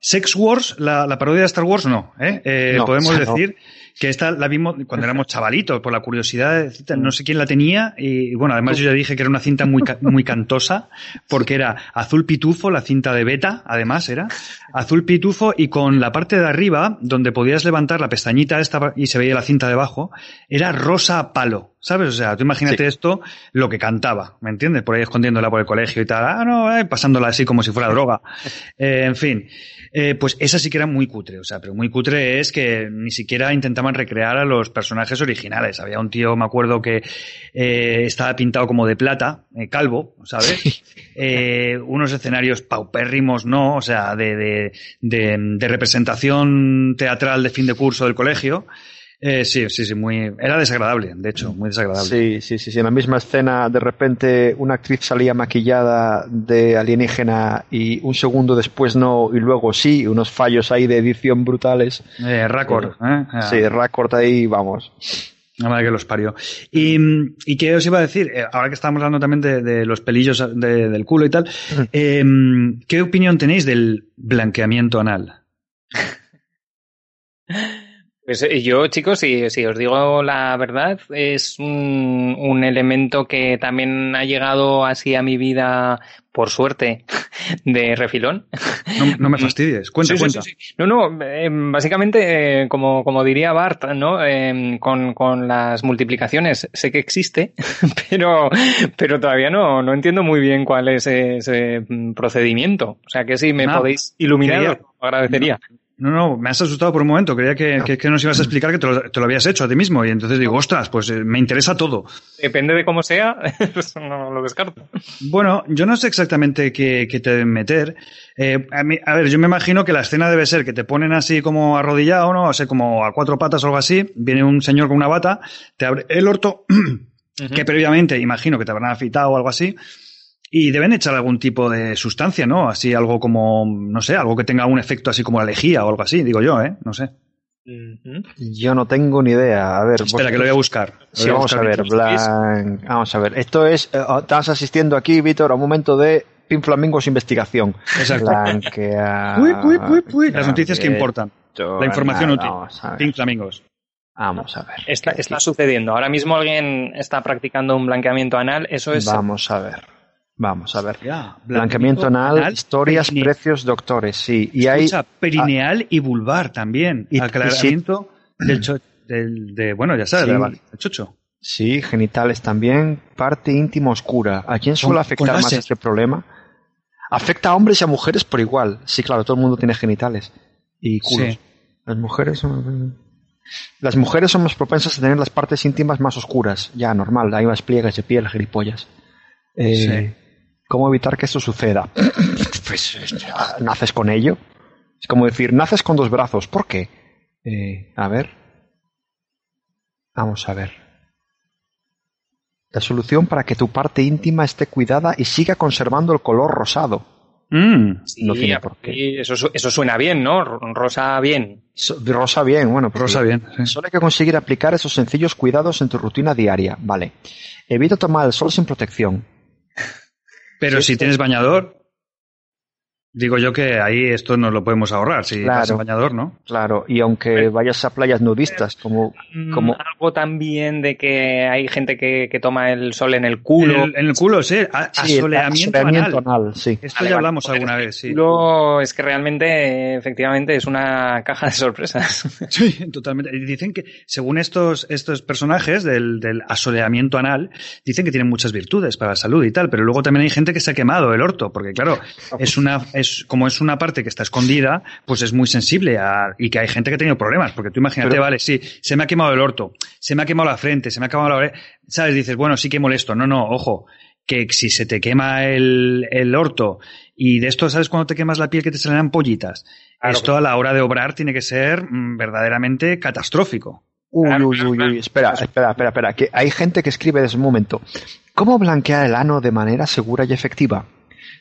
Sex Wars, la, parodia de Star Wars, no. ¿eh? eh podemos decir que esta la vimos cuando éramos chavalitos, por la curiosidad, no sé quién la tenía, y bueno, además yo ya dije que era una cinta muy, muy cantosa, porque era azul pitufo, la cinta de beta, además era, azul pitufo, y con la parte de arriba, donde podías levantar la pestañita esta y se veía la cinta debajo, era rosa palo. ¿Sabes? O sea, tú imagínate esto, lo que cantaba, ¿me entiendes? Por ahí escondiéndola por el colegio y tal, ah, no, eh, pasándola así como si fuera droga. Eh, en fin. Eh, pues esa sí que era muy cutre, o sea, pero muy cutre es que ni siquiera intentaban recrear a los personajes originales. Había un tío, me acuerdo, que eh, estaba pintado como de plata, eh, calvo, ¿sabes? unos escenarios paupérrimos, ¿no? O sea, de, de, de representación teatral de fin de curso del colegio. Eh, sí, sí, sí, muy. Era desagradable, de hecho, muy desagradable. Sí, sí, sí, sí. En la misma escena, de repente, una actriz salía maquillada de alienígena y un segundo después no, y luego sí, unos fallos ahí de edición brutales. Eh, récord, ¿eh? Ah. Sí, récord ahí, vamos. La madre que los parió. Y, y qué os iba a decir, eh, ahora que estamos hablando también de, los pelillos del culo y tal, em, ¿qué opinión tenéis del blanqueamiento anal? Pues eh, yo, chicos, si, si os digo la verdad, es un, un, elemento que también ha llegado así a mi vida, por suerte, de refilón. No, me fastidies, cuenta, cuenta. no, no, eh, básicamente, eh, como, como diría Bart, ¿no? con, con las multiplicaciones sé que existe, pero, pero todavía no, no entiendo muy bien cuál es ese procedimiento. O sea que si me ah, podéis iluminar, agradecería. No, no, me has asustado por un momento. Creía que, que, nos ibas a explicar que te lo, habías hecho a ti mismo. Y entonces digo, ostras, pues eh, me interesa todo. Depende de cómo sea, pues no lo descarto. Bueno, yo no sé exactamente qué, qué te deben meter. Eh, a, a, ver, yo me imagino que la escena debe ser que te ponen así como arrodillado, ¿no? O sea, como a cuatro patas o algo así. Viene un señor con una bata, te abre el orto, que previamente imagino que te habrán afitado o algo así y deben echar algún tipo de sustancia, ¿no? Así algo como, no sé, algo que tenga un efecto así como la lejía o algo así, digo yo, ¿eh? No sé. Yo no tengo ni idea. A ver, espera que lo voy a buscar. sí, vamos a, ver, Vamos a ver. Esto es, eh, oh, estás asistiendo aquí, Víctor, a un momento de Pin Flamingos investigación. Exacto. uy, uy, uy, uy. Las noticias que importan. La información útil. Pin Flamingos. Vamos a ver. Está, está sucediendo. Ahora mismo alguien está practicando un blanqueamiento anal. Eso es. Vamos a ver. Vamos a ver. Blanqueamiento anal, historias, precios, doctores, sí. Y hay perineal y vulvar también. Y, Aclaramiento del, del, de, bueno, ya sabes, del chocho. Sí, genitales también, parte íntima oscura. ¿A quién suele afectar más este problema? Afecta a hombres y a mujeres por igual. Sí, claro, todo el mundo tiene genitales y culos. Las mujeres son... Las mujeres son más propensas a tener las partes íntimas más oscuras. Ya, normal, hay más pliegues de piel, gilipollas. Eh, ¿Cómo evitar que esto suceda? Pues naces con ello. Es como decir, naces con dos brazos. ¿Por qué? Eh, a ver. Vamos a ver. La solución para que tu parte íntima esté cuidada y siga conservando el color rosado. Mm. no tiene por qué. Eso, eso, suena bien, ¿no? Rosa bien. rosa bien, bueno. Pues rosa bien. Solo hay que conseguir aplicar esos sencillos cuidados en tu rutina diaria. Vale. Evita tomar el sol sin protección. Pero si tienes bañador. Digo yo que ahí esto nos lo podemos ahorrar, si Claro. vas en bañador, ¿no? Claro, y aunque vayas a playas nudistas, como, Mm, como Algo también de que hay gente que, que toma el sol en el En culo. el, en el culo, sí. a- sí, asoleamiento, asoleamiento anal. anal, sí. Esto Vale, ya hablamos alguna vez, sí. culo es que realmente, efectivamente, es una caja de sorpresas. Sí, totalmente. Dicen que, según estos, estos personajes del, del asoleamiento anal, dicen que tienen muchas virtudes para la salud y tal, pero luego también hay gente que se ha quemado el orto, porque claro, es una, es, como es una parte que está escondida, pues es muy sensible a, y que hay gente que ha tenido problemas, porque tú imagínate, Pero- vale, sí, se me ha quemado el orto, se me ha quemado la frente, se me ha quemado la oreja, ¿sabes? Dices, bueno, sí que molesto. No, no, ojo, que si se te quema el, el orto y de esto, ¿sabes cuando te quemas la piel que te salen ampollitas? Claro Esto a la hora de obrar tiene que ser mm, verdaderamente catastrófico. Uy, uy, uy, uy, espera, espera, espera, espera, que hay gente que escribe desde un momento. ¿Cómo blanquear el ano de manera segura y efectiva?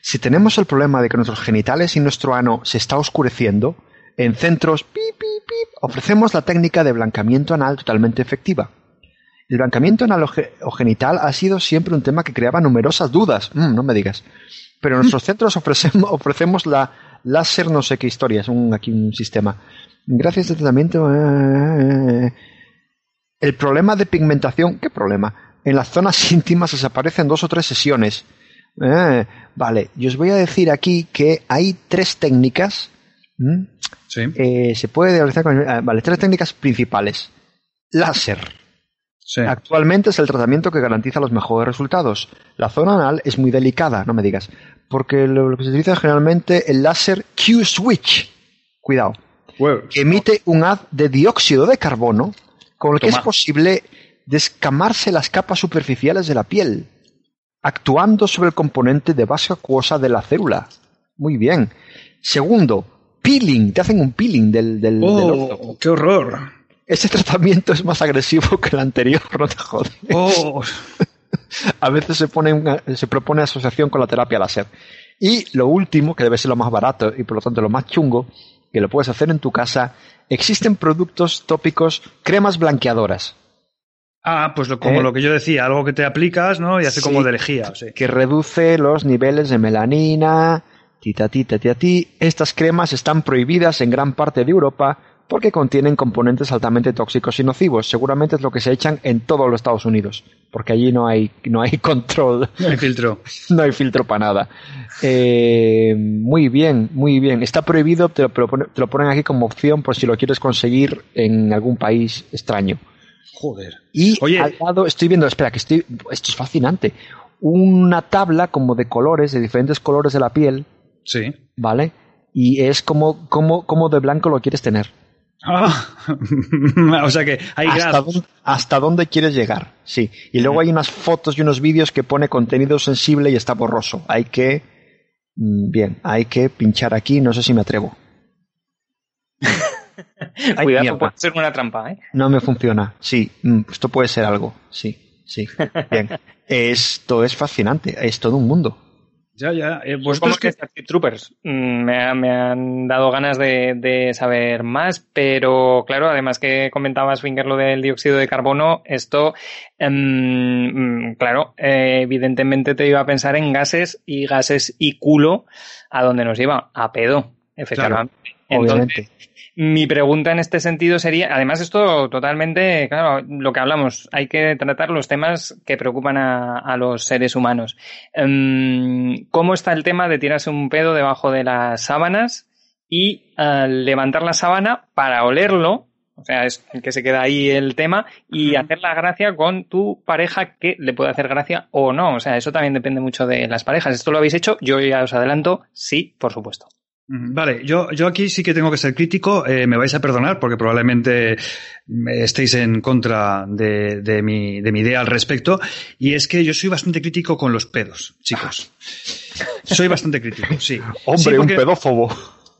Si tenemos el problema de que nuestros genitales y nuestro ano se está oscureciendo, en centros pip, pip, pip, ofrecemos la técnica de blanqueamiento anal totalmente efectiva. El blanqueamiento anal o ge- o genital ha sido siempre un tema que creaba numerosas dudas. Mm, no me digas. Pero en nuestros centros ofrecemos, ofrecemos la láser no sé qué historia, es un, aquí un sistema. Gracias al tratamiento... eh, el problema de pigmentación, ¿qué problema? En las zonas íntimas desaparece en dos o tres sesiones. Eh, vale, yo os voy a decir aquí que hay tres técnicas. Sí. Eh, se puede realizar con. ah, vale, tres técnicas principales. Láser. sí. Actualmente es el tratamiento que garantiza los mejores resultados. La zona anal es muy delicada, no me digas, porque lo, lo que se utiliza es generalmente el láser Q-Switch. Cuidado que emite un haz de dióxido de carbono con el que Toma. es posible descamarse las capas superficiales de la piel, actuando sobre el componente de base acuosa de la célula. Muy bien. Segundo, peeling. Te hacen un peeling del, del. ¡Oh, qué horror! Este tratamiento es más agresivo que el anterior, no te jodes. ¡Oh! A veces se, pone una- se propone asociación con la terapia láser. Y lo último, que debe ser lo más barato y por lo tanto lo más chungo, que lo puedes hacer en tu casa, existen productos tópicos, cremas blanqueadoras, Ah, pues lo- como ¿Eh? lo que yo decía, algo que te aplicas, ¿no? Y hace Sí. como de lejía. Sí. que reduce los niveles de melanina, tita, tita, tita, ti. Estas cremas están prohibidas en gran parte de Europa porque contienen componentes altamente tóxicos y nocivos. Seguramente es lo que se echan en todos los Estados Unidos, porque allí no hay, no hay control. No hay filtro. no hay filtro para nada. Eh, muy bien, muy bien. Está prohibido, te lo, te lo ponen aquí como opción por si lo quieres conseguir en algún país extraño. Joder. Y Oye. al lado estoy viendo, espera, que estoy, esto es fascinante. Una tabla como de colores, de diferentes colores de la piel, Sí. ¿vale? Y es como, como, como de blanco lo quieres tener. Ah, o sea que hay hasta, dónde, hasta dónde quieres llegar, sí. Y luego hay unas fotos y unos vídeos que pone contenido sensible y está borroso. Hay que, mm, bien, hay que pinchar aquí, no sé si me atrevo. Ay, Cuidado, mierda. puede ser una trampa, ¿eh? No me funciona. Sí, mm, esto puede ser algo. Sí, sí. Bien. Esto es fascinante. Es todo un mundo. Ya, ya. Eh, Pues como vosotros que. Starship Troopers. Mm, Me, ha- me han dado ganas de, de saber más, pero claro, además que comentabas, Finger, lo del dióxido de carbono, esto, em, mm, claro, eh, evidentemente te iba a pensar en gases y gases y culo, ¿a dónde nos lleva? A pedo, efectivamente. Entonces, Obviamente. mi pregunta en este sentido sería, además esto totalmente, claro, lo que hablamos, hay que tratar los temas que preocupan a, a los seres humanos. Em, ¿Cómo está el tema de tirarse un pedo debajo de las sábanas y al levantar la sábana para olerlo? O sea, es el que se queda ahí el tema y hacer la gracia con tu pareja que le puede hacer gracia o no. O sea, eso también depende mucho de las parejas. ¿Esto lo habéis hecho? Yo ya os adelanto, sí, por supuesto. Mm, Vale, yo, yo aquí sí que tengo que ser crítico. eh, me vais a perdonar porque probablemente me estéis en contra de, de mi, de mi idea al respecto. Y es que yo soy bastante crítico con los pedos, chicos. Soy bastante crítico, sí. Hombre, Sí, porque- un pedófobo.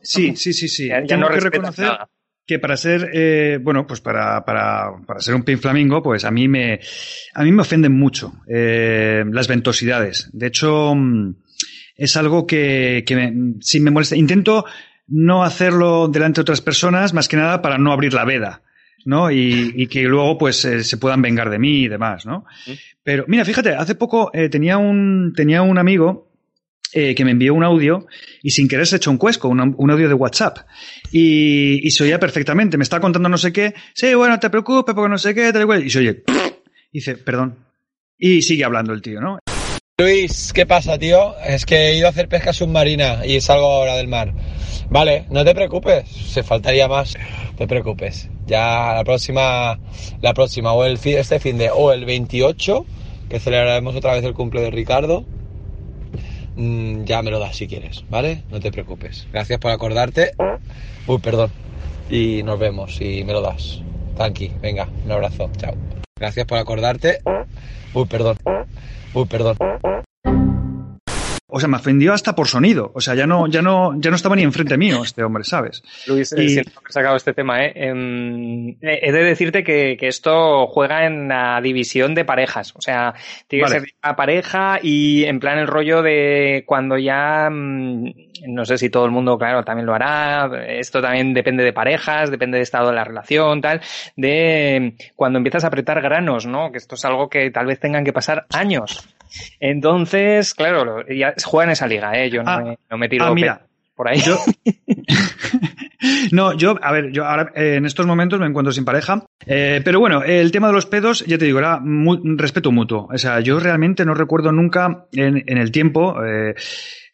Sí, sí, sí, sí. Ya- ya Tengo no que reconocer nada. que para ser, eh, bueno, pues para, para, para ser un pin flamingo, pues a mí me, a mí me ofenden mucho eh, las ventosidades. De hecho, mm, es algo que, que me, sí me molesta. Intento no hacerlo delante de otras personas, más que nada para no abrir la veda. ¿no? Y, y que luego pues eh, se puedan vengar de mí y demás, ¿no? Pero mira, fíjate, hace poco eh, tenía un tenía un amigo eh, que me envió un audio y sin querer se echó un cuesco, un, un audio de WhatsApp. Y, y, se oía perfectamente. Me está contando no sé qué. Sí, bueno, no te preocupes porque no sé qué, tal y cual. Y se oye. Y dice, perdón. Y sigue hablando el tío, ¿no? Luis, ¿qué pasa, tío? Es que he ido a hacer pesca submarina y salgo ahora del mar. Vale, no te preocupes, se faltaría más. No te preocupes. Ya la próxima, la próxima, o el este fin de, o el 28, que celebraremos otra vez el cumple de Ricardo, mmm, ya me lo das si quieres, ¿vale? No te preocupes. Gracias por acordarte. Uy, perdón. Y nos vemos y me lo das. Tranqui, venga, un abrazo, chao. Gracias por acordarte. Uy, perdón. Uy, perdón. O sea, me ofendió hasta por sonido. O sea, ya no, ya no, ya no estaba ni enfrente mío este hombre, ¿sabes? Luis, y... siento que he sacado este tema, ¿eh? he de decirte que, que, esto juega en la división de parejas. O sea, tiene vale. que ser una pareja y en plan el rollo de cuando ya, no sé si todo el mundo, claro, también lo hará. Esto también depende de parejas, depende de estado de la relación, tal. De cuando empiezas a apretar granos, ¿no? Que esto es algo que tal vez tengan que pasar años. Entonces, claro, ya juega en esa liga, ¿eh? Yo no, Ah, me, no me tiro ah, mira, por ahí. Yo... no, yo, a ver, yo ahora eh, en estos momentos me encuentro sin pareja, eh, pero bueno, el tema de los pedos, ya te digo, era respeto mutuo. O sea, yo realmente no recuerdo nunca en, en el tiempo. Eh,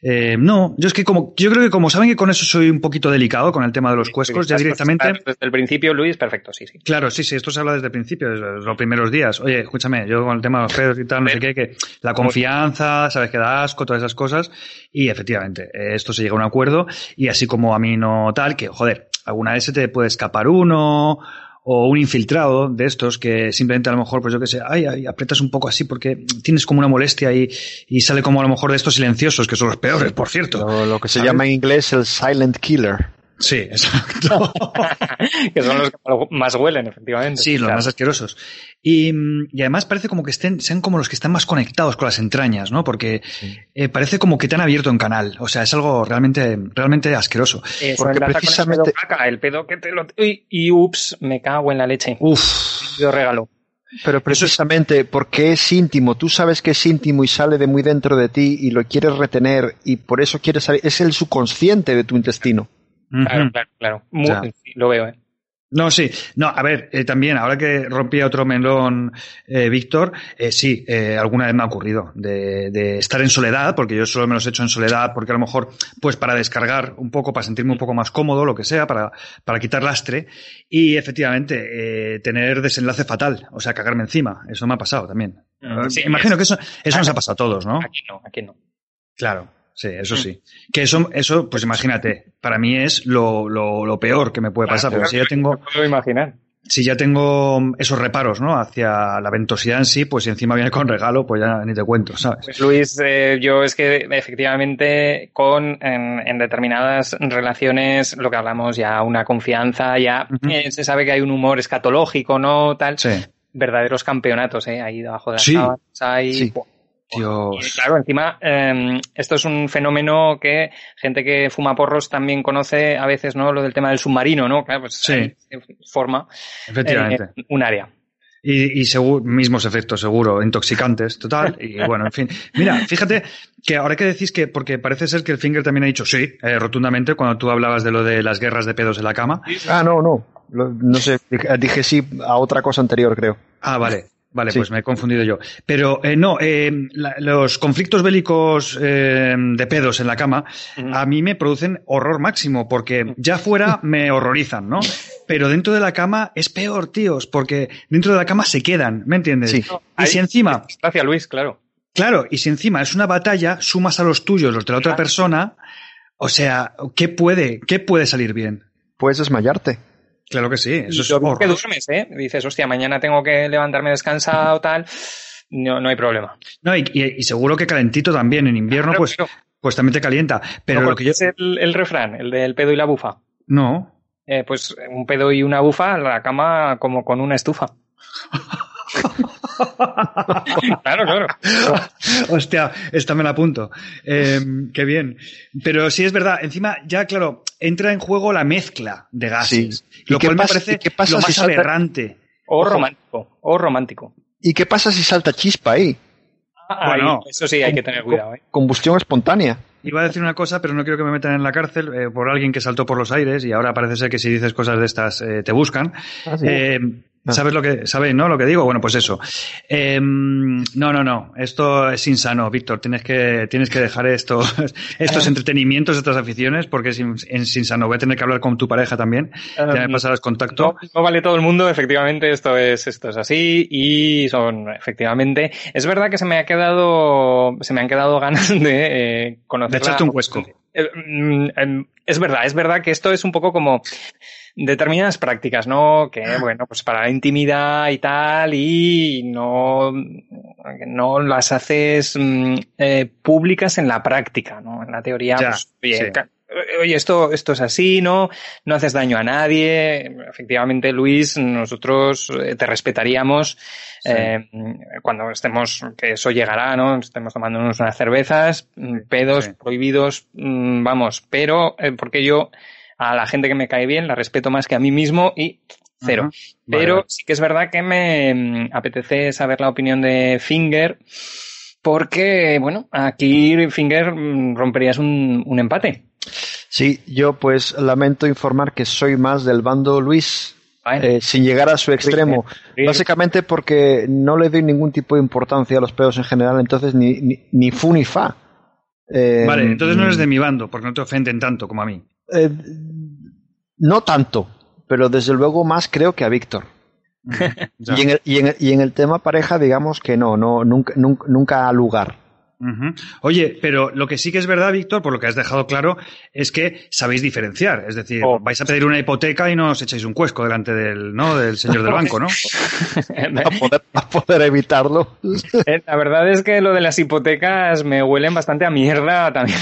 eh, no, yo es que como, yo creo que como saben que con eso soy un poquito delicado con el tema de los cuescos, ya directamente. Desde el principio, Luis, perfecto, sí, sí. Claro, sí, sí, esto se habla desde el principio, desde los primeros días. Oye, escúchame, yo con el tema de los pedos y tal, no sé qué, que la confianza, sabes que da asco, todas esas cosas, y efectivamente, esto se llega a un acuerdo, y así como a mí no tal, que joder, alguna vez se te puede escapar uno, o un infiltrado de estos que simplemente a lo mejor, pues yo que sé, ay, ay, apretas un poco así porque tienes como una molestia y, y sale como a lo mejor de estos silenciosos, que son los peores, por cierto. Lo, lo que se ¿sabes? llama en inglés el silent killer. Sí, exacto. que son los que más huelen, efectivamente. Sí, los claro. más asquerosos. Y, y, además parece como que estén, sean como los que están más conectados con las entrañas, ¿no? Porque sí. eh, parece como que te han abierto en canal. O sea, es algo realmente, realmente asqueroso. Eso, Porque precisamente. El pedo, el pedo que te lo. Y, y ups, me cago en la leche. Uf. Yo regalo. Pero precisamente porque es íntimo, tú sabes que es íntimo y sale de muy dentro de ti y lo quieres retener y por eso quieres salir, es el subconsciente de tu intestino. Claro, claro, claro. Muy, lo veo, ¿eh? No, sí. No, a ver, eh, también, ahora que rompía otro melón, eh, Víctor, eh, sí, alguna vez me ha ocurrido de, de, estar en soledad, porque yo solo me los he hecho en soledad, porque a lo mejor, pues para descargar un poco, para sentirme un poco más cómodo, lo que sea, para, para quitar lastre, y efectivamente, tener desenlace fatal, o sea, cagarme encima. Eso me ha pasado también. Sí, Imagino que eso, eso nos ha pasado a todos, ¿no? Aquí no, aquí no. Claro. Sí, eso sí. Que eso, eso, pues imagínate, para mí es lo, lo, lo peor que me puede pasar, porque si ya tengo. puedo imaginar. Si ya tengo esos reparos, ¿no? Hacia la ventosidad en sí, pues si encima viene con regalo, pues ya ni te cuento, ¿sabes? Pues Luis, eh, yo es que efectivamente con en, en, determinadas relaciones, lo que hablamos ya, una confianza, ya uh -huh. eh, se sabe que hay un humor escatológico, ¿no? Tal. Sí. Verdaderos campeonatos, ¿eh? Ahí debajo de las sí. hay. Sí. Dios. Y claro, encima, eh, esto es un fenómeno que gente que fuma porros también conoce a veces, ¿no? Lo del tema del submarino, ¿no? Claro, pues sí. forma Efectivamente. Eh, un área. Y, y seguro, mismos efectos, seguro, intoxicantes, total. Y bueno, en fin. Mira, fíjate que ahora que decís que, porque parece ser que el Finger también ha dicho sí, eh, rotundamente, cuando tú hablabas de lo de las guerras de pedos en la cama. Ah, no, no. No sé, dije sí a otra cosa anterior, creo. Ah, vale. Vale, sí. pues me he confundido yo. Pero eh, no, eh, la, los conflictos bélicos eh, de pedos en la cama a mí me producen horror máximo porque ya fuera me horrorizan, ¿no? Pero dentro de la cama es peor, tíos, porque dentro de la cama se quedan, ¿me entiendes? Sí. Y si encima... Gracias, Luis, claro. Claro, y si encima es una batalla, sumas a los tuyos, los de la otra persona, o sea, ¿qué puede, qué puede salir bien? Puedes desmayarte. Claro que sí, eso es horror. que duermes, ¿eh? Dices, hostia, mañana tengo que levantarme descansado, tal. No, no hay problema. No, y, y, y, seguro que calentito también. En invierno, claro, pues, pero... pues también te calienta. Pero no, lo que yo. Es el, el, refrán, el del pedo y la bufa. No. Eh, pues un pedo y una bufa, la cama como con una estufa. claro, claro. Hostia, esta me la apunto. Eh, qué bien. Pero sí es verdad, encima ya, claro, entra en juego la mezcla de gases. Sí. Lo cual pasa, me parece ¿qué pasa lo más si salta... aberrante. O romántico, o romántico. ¿Y qué pasa si salta chispa ahí? Ah, Bueno. eso sí, hay que tener cuidado. ¿eh? Combustión espontánea. Iba a decir una cosa, pero no quiero que me metan en la cárcel eh, por alguien que saltó por los aires y ahora parece ser que si dices cosas de estas eh, te buscan. Ah, sí. Eh, ¿Sabes lo que sabéis, no? Lo que digo, bueno, pues eso. Eh, no, no, no. Esto es insano, Víctor. Tienes que tienes que dejar esto, estos entretenimientos, estas aficiones, porque es, in- es insano. Voy a tener que hablar con tu pareja también. Ya me pasarás contacto. No, no vale todo el mundo, efectivamente, esto es, esto es así, y son, efectivamente, es verdad que se me ha quedado, se me han quedado ganas de eh, conocer. De echarte un huesco. Eh, mm, em, Es verdad, es verdad que esto es un poco como determinadas prácticas, ¿no? Que, bueno, pues para la intimidad y tal, y no, no las haces mm, eh, públicas en la práctica, ¿no? En la teoría, Ya, pues, oye, sí. ca- oye, esto, esto es así, ¿no? No haces daño a nadie. Efectivamente, Luis, nosotros eh, te respetaríamos Sí. eh, cuando estemos, que eso llegará, ¿no? Estemos tomándonos unas cervezas, mm, pedos Sí. prohibidos, mm, vamos, pero eh, porque yo a la gente que me cae bien la respeto más que a mí mismo y cero. Pero vale. sí que es verdad que me mm, apetece saber la opinión de Finger, porque, bueno, aquí Finger mm, romperías un, un empate. Sí, yo pues lamento informar que soy más del bando Luis, eh, sin llegar a su extremo. Bien. Básicamente porque no le doy ningún tipo de importancia a los pedos en general, entonces ni, ni, ni fu ni fa. Eh, Vale, entonces no eres de mi bando, porque no te ofenden tanto como a mí. eh, no tanto, pero desde luego más creo que a Víctor. Y en, el, y, en el, y en el tema pareja, digamos que no, no nunca, nunca, nunca ha lugar. Oye, pero lo que sí que es verdad, Víctor, por lo que has dejado claro, es que sabéis diferenciar. Es decir, Oh. vais a pedir una hipoteca y no os echáis un cuesco delante del, ¿no? del señor del banco, ¿no? A poder, a poder evitarlo. Eh, La verdad es que lo de las hipotecas me huelen bastante a mierda también.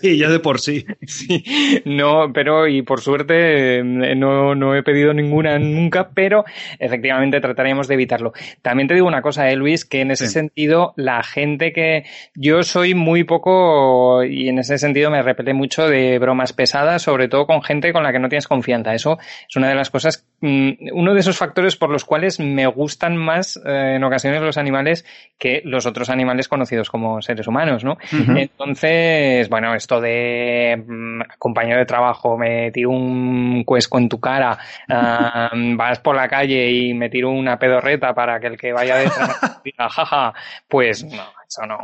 Sí, ya de por sí. Sí, no, pero y por suerte eh, no, no he pedido ninguna nunca, pero efectivamente trataremos de evitarlo. También te digo una cosa, eh, Luis, que en ese Sí. sentido la gente que yo soy muy poco y en ese sentido me repele mucho de bromas pesadas, sobre todo con gente con la que no tienes confianza. Eso es una de las cosas, mm, uno de esos factores por los cuales me gustan más eh, en ocasiones los animales que los otros animales conocidos como seres humanos, ¿no? Entonces, bueno, esto de mm, compañero de trabajo, me tiro un cuesco en tu cara, ah, vas por la calle y me tiro una pedorreta para que el que vaya detrás diga, jaja, pues no, eso no,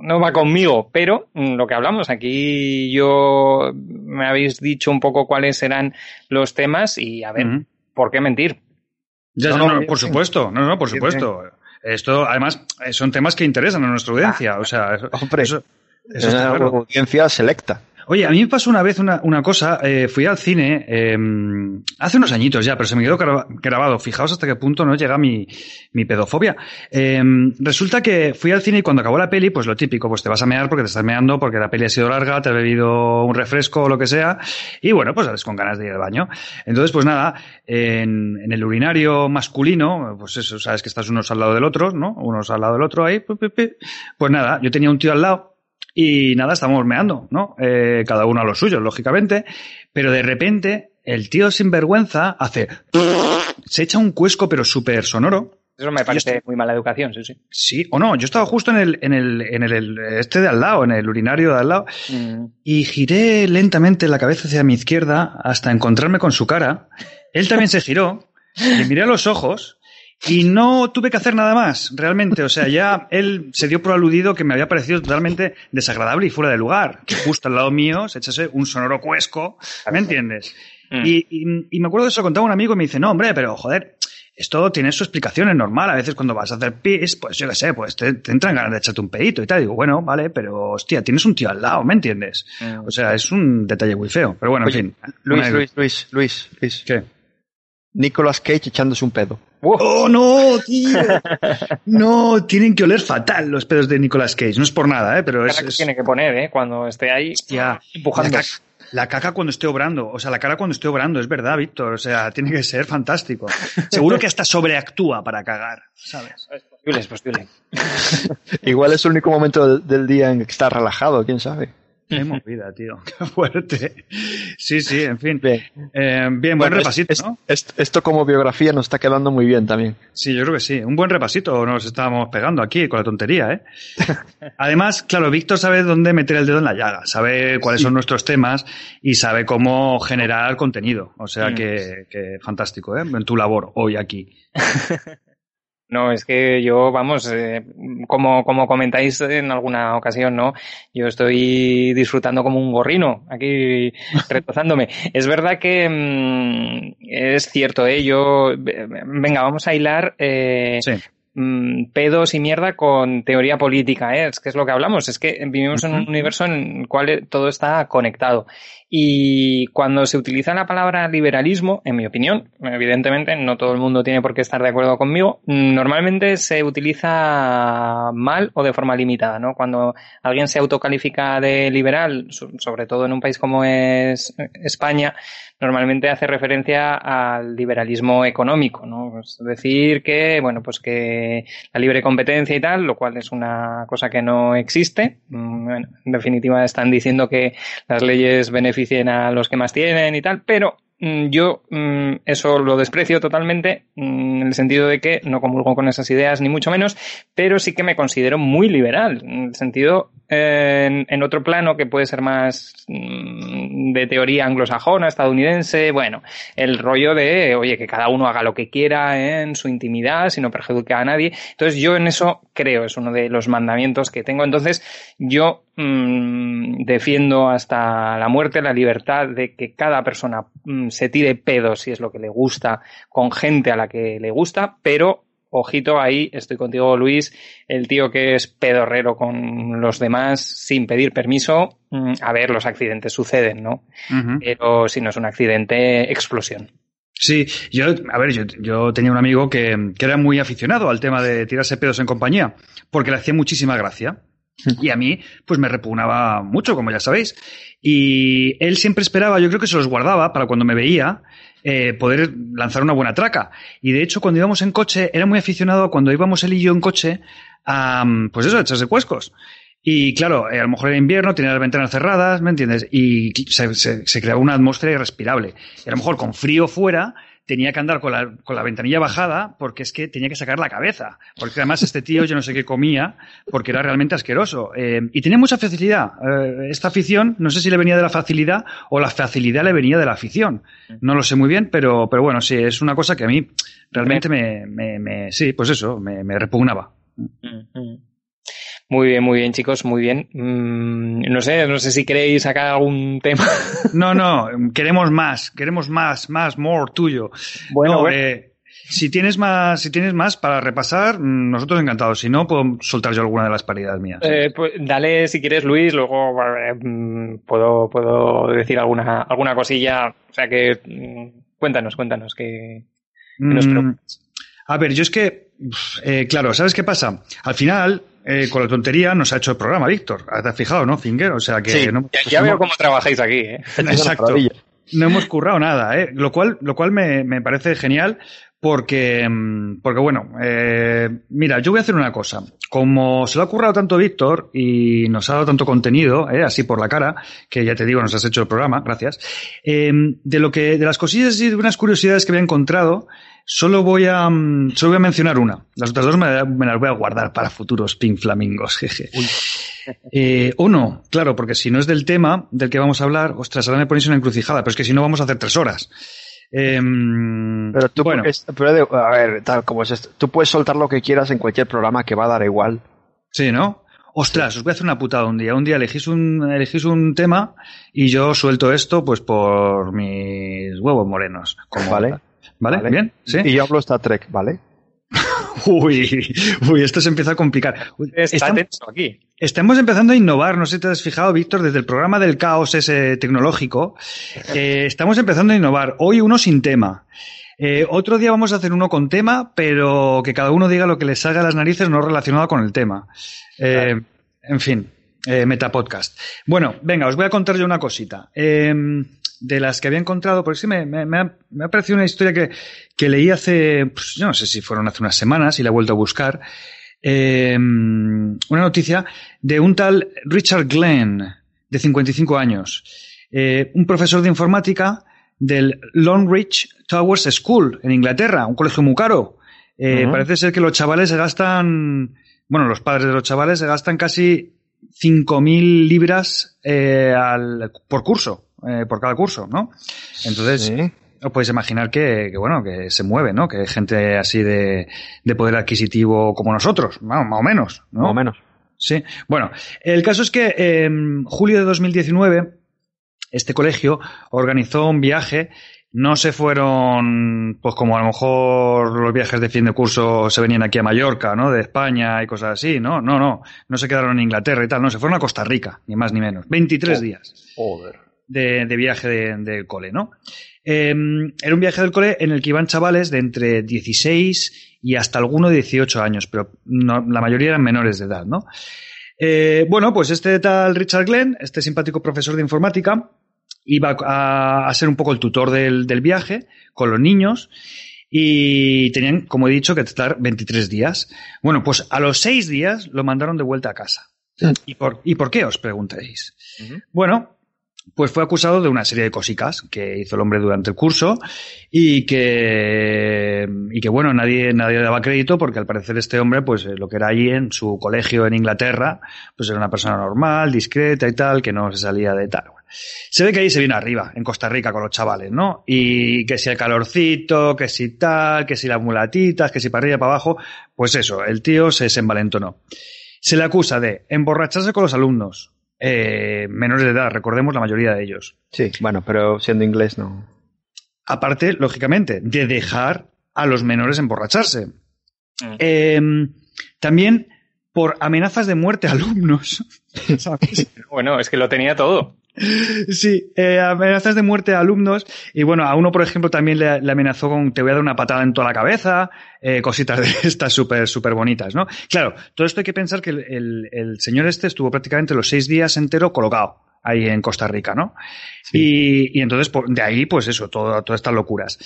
no va conmigo. Pero mm, lo que hablamos aquí, yo me habéis dicho un poco cuáles serán los temas y a ver. ¿por qué mentir? Ya, No, no, no, no, bien, por supuesto, no, no, por supuesto. Esto, además, eh, son temas que interesan a nuestra audiencia. O sea, eso, Hombre, eso- eso es una claro. audiencia selecta. Oye, a mí me pasó una vez una, una cosa, eh, fui al cine eh, hace unos añitos ya, pero se me quedó gra- grabado. Fijaos hasta qué punto no llega mi, mi pedofobia. Eh, resulta que fui al cine y cuando acabó la peli, pues lo típico, pues te vas a mear porque te estás meando, porque la peli ha sido larga, te has bebido un refresco o lo que sea, y bueno, pues sales con ganas de ir al baño. Entonces, pues nada, en, en el urinario masculino, pues eso, sabes que estás unos al lado del otro, ¿no? Unos al lado del otro ahí, pues nada, yo tenía un tío al lado y nada, estábamos meando, ¿no? Eh, cada uno a lo suyo, lógicamente. Pero de repente, el tío sin vergüenza hace. Se echa un cuesco, pero súper sonoro. Eso me parece muy mala educación, sí, sí. Sí, o no, yo estaba justo en el, en el, en el- este de al lado, en el urinario de al lado, Mm. y giré lentamente la cabeza hacia mi izquierda hasta encontrarme con su cara. Él también se giró, le miré a los ojos y no tuve que hacer nada más, realmente. O sea, ya él se dio por aludido que me había parecido totalmente desagradable y fuera de lugar. Que justo al lado mío se echase un sonoro cuesco, ¿me entiendes? Mm. Y, y- y me acuerdo de eso, contaba un amigo y me dice, no, hombre, pero joder, esto tiene su explicación, es normal. A veces cuando vas a hacer pis, pues yo qué sé, pues te, te entran ganas de echarte un pedito y tal. digo, bueno, vale, pero hostia, tienes un tío al lado, ¿me entiendes? Mm. O sea, es un detalle muy feo. Pero bueno, Oye, en fin. Luis, Luis, Luis, Luis, Luis. ¿Qué? Nicolas Cage echándose un pedo. ¡Oh, no, tío! No, tienen que oler fatal los pedos de Nicolas Cage. No es por nada, ¿eh? Pero es... Cara que es- tiene que poner, ¿eh? Cuando esté ahí Hostia, empujando. La, la caca cuando esté obrando, o sea, la cara cuando esté obrando, es verdad, Víctor. O sea, tiene que ser fantástico. Seguro que hasta sobreactúa para cagar, ¿sabes? Es posible, es posible. Igual es el único momento del, del día en que está relajado, quién sabe. Qué movida, tío. Qué fuerte. Sí, sí, en fin. Bien, eh, bien buen repasito, ¿no? esto como biografía nos está quedando muy bien también. Sí, yo creo que sí. Un buen repasito nos estábamos pegando aquí con la tontería, ¿eh? Además, claro, Víctor sabe dónde meter el dedo en la llaga, sabe cuáles son nuestros temas y sabe cómo generar contenido. O sea mm. que, que fantástico, ¿eh? En tu labor hoy aquí. No, es que yo, vamos, eh, como, como comentáis en alguna ocasión, ¿no? Yo estoy disfrutando como un gorrino, aquí retozándome. es verdad que mm, es cierto, ¿eh? Yo, venga, vamos a hilar eh, sí. Mm, pedos y mierda con teoría política, ¿eh? es que es lo que hablamos, es que vivimos en un universo en el cual todo está conectado. Y cuando se utiliza la palabra liberalismo, en mi opinión, evidentemente no todo el mundo tiene por qué estar de acuerdo conmigo, normalmente se utiliza mal o de forma limitada, ¿no? Cuando alguien se autocalifica de liberal, sobre todo en un país como es España, normalmente hace referencia al liberalismo económico, ¿no? Es decir, que, bueno, pues que la libre competencia y tal, lo cual es una cosa que no existe. Mm, en definitiva, están diciendo que las leyes beneficien a los que más tienen y tal, pero Mm, yo mm, eso lo desprecio totalmente mm, en el sentido de que no comulgo con esas ideas ni mucho menos, pero sí que me considero muy liberal, en el sentido en, otro plano que puede ser más de teoría anglosajona, estadounidense, bueno, el rollo de, oye, que cada uno haga lo que quiera en su intimidad, si no perjudica a nadie. Entonces yo en eso creo, es uno de los mandamientos que tengo. Entonces yo defiendo hasta la muerte la libertad de que cada persona se tire pedos si es lo que le gusta con gente a la que le gusta, pero ojito ahí, estoy contigo Luis, el tío que es pedorrero con los demás sin pedir permiso, mm, a ver, los accidentes suceden, ¿no? Pero si no es un accidente, explosión. Sí, yo, a ver, yo, yo tenía un amigo que, que, era muy aficionado al tema de tirarse pedos en compañía, porque le hacía muchísima gracia. Y a mí, pues me repugnaba mucho, como ya sabéis. Y él siempre esperaba, yo creo que se los guardaba para cuando me veía, eh, poder lanzar una buena traca. Y de hecho, cuando íbamos en coche, era muy aficionado cuando íbamos él y yo en coche a, pues eso, a echarse cuescos. Y claro, eh, a lo mejor era invierno, tenía las ventanas cerradas, ¿me entiendes? Y se, se, se creaba una atmósfera irrespirable. Y a lo mejor con frío fuera, tenía que andar con la, con la ventanilla bajada porque es que tenía que sacar la cabeza. Porque además este tío yo no sé qué comía porque era realmente asqueroso. Eh, y tenía mucha facilidad. Eh, esta afición, no sé si le venía de la facilidad o la facilidad le venía de la afición. No lo sé muy bien, pero, pero bueno, sí, es una cosa que a mí realmente me, me, me sí, pues eso, me, me repugnaba. Mm, mm. Muy bien, muy bien, chicos, muy bien. Mm, no sé, no sé si queréis sacar algún tema. No, no, queremos más, queremos más, más, more tuyo. Bueno, eh, si tienes más, si tienes más para repasar, mm, nosotros encantados. Si no, puedo soltar yo alguna de las paridades mías. Eh, pues dale si quieres, Luis. Luego eh, mm, puedo, puedo decir alguna, alguna cosilla. O sea que cuéntanos, cuéntanos que, nos A ver, yo es que, claro, ¿sabes qué pasa? Al final, eh, con la tontería nos ha hecho el programa, Víctor. ¿Te has fijado, no, Finger? O sea que. no, ya, veo cómo trabajáis aquí, ¿eh? Exacto. No hemos currado nada, ¿eh? Lo cual, lo cual me, me parece genial porque, mm, porque bueno, eh, mira, yo voy a hacer una cosa. Como se lo ha currado tanto Víctor y nos ha dado tanto contenido, eh, así por la cara, que ya te digo, nos has hecho el programa, gracias. Eh, de lo que, de las cosillas y de unas curiosidades que había encontrado, Solo voy a, mm, solo voy a mencionar una. Las otras dos me, las voy a guardar para futuros pink flamingos, jeje. Eh, uno, claro, porque si no es del tema del que vamos a hablar, ostras, ahora me ponéis una encrucijada, pero es que si no vamos a hacer tres horas. Em, pero tú, bueno. a ver, tal como es esto, tú puedes soltar lo que quieras en cualquier programa que va a dar igual. Sí, ¿no? Ostras, os voy a hacer una putada un día. Un día elegís un, elegís un tema y yo suelto esto pues por mis huevos morenos. Como vale. ¿Vale? ¿Bien? ¿Sí? Y yo hablo Star Trek, ¿vale? uy, uy, esto se empieza a complicar. Está estamos, aquí. Estamos empezando a innovar, no sé si te has fijado, Víctor, desde el programa del caos ese tecnológico. Eh, estamos empezando a innovar. Hoy uno sin tema. Eh, otro día vamos a hacer uno con tema, pero que cada uno diga lo que le salga a las narices no relacionado con el tema. Eh, en fin, eh, Metapodcast. Bueno, venga, os voy a contar yo una cosita. Eh, de las que había encontrado, porque sí me, me, me, ha, me ha, parecido una historia que, que leí hace, pues, yo no sé si fueron hace unas semanas y la he vuelto a buscar. Eh, una noticia de un tal Richard Glenn. de 55 años, eh, un profesor de informática del Longreach Towers School en Inglaterra, un colegio muy caro. Eh, parece ser que los chavales se gastan, bueno, los padres de los chavales se gastan casi 5.000 libras eh, al, por curso, eh, por cada curso, ¿no? Entonces, os podéis imaginar que, que, bueno, que se mueve, ¿no? Que hay gente así de, de poder adquisitivo como nosotros, más o menos, ¿no? Más o menos. Sí. Bueno, el caso es que en julio de 2019 este colegio organizó un viaje no se fueron, pues como a lo mejor los viajes de fin de curso se venían aquí a Mallorca, ¿no? De España y cosas así, ¿no? No, no. No se quedaron en Inglaterra y tal, no, se fueron a Costa Rica, ni más ni menos. 23 días. Joder. De, de viaje del de cole, ¿no? Eh, era un viaje del cole en el que iban chavales de entre 16 y hasta alguno de 18 años, pero no, la mayoría eran menores de edad, ¿no? Eh, bueno, pues este tal Richard Glenn, este simpático profesor de informática, iba a, a ser un poco el tutor del, del, viaje con los niños y tenían, como he dicho, que estar 23 días. Bueno, pues a los seis días lo mandaron de vuelta a casa. ¿Y por, ¿y por qué os preguntaréis? Uh -huh. Bueno, pues fue acusado de una serie de cosicas que hizo el hombre durante el curso y que, y que bueno, nadie, nadie daba crédito porque al parecer este hombre, pues lo que era allí en su colegio en Inglaterra, pues era una persona normal, discreta y tal, que no se salía de tal. Se ve que ahí se viene arriba, en Costa Rica, con los chavales, ¿no? Y que si el calorcito, que si tal, que si las mulatitas, que si para arriba, para abajo, pues eso, el tío se, se envalentonó. Se le acusa de emborracharse con los alumnos, eh, menores de edad, recordemos la mayoría de ellos. Sí, bueno, pero siendo inglés no. Aparte, lógicamente, de dejar a los menores emborracharse. Mm. Eh, también por amenazas de muerte a alumnos. ¿sabes? bueno, es que lo tenía todo. Sí, eh, amenazas de muerte a alumnos y bueno, a uno por ejemplo también le, le, amenazó con te voy a dar una patada en toda la cabeza, eh, cositas de estas súper súper bonitas, ¿no? Claro, todo esto hay que pensar que el, el, el, señor este estuvo prácticamente los seis días entero colocado ahí en Costa Rica, ¿no? Sí. Y, y, entonces de ahí pues eso, todo, todas estas locuras.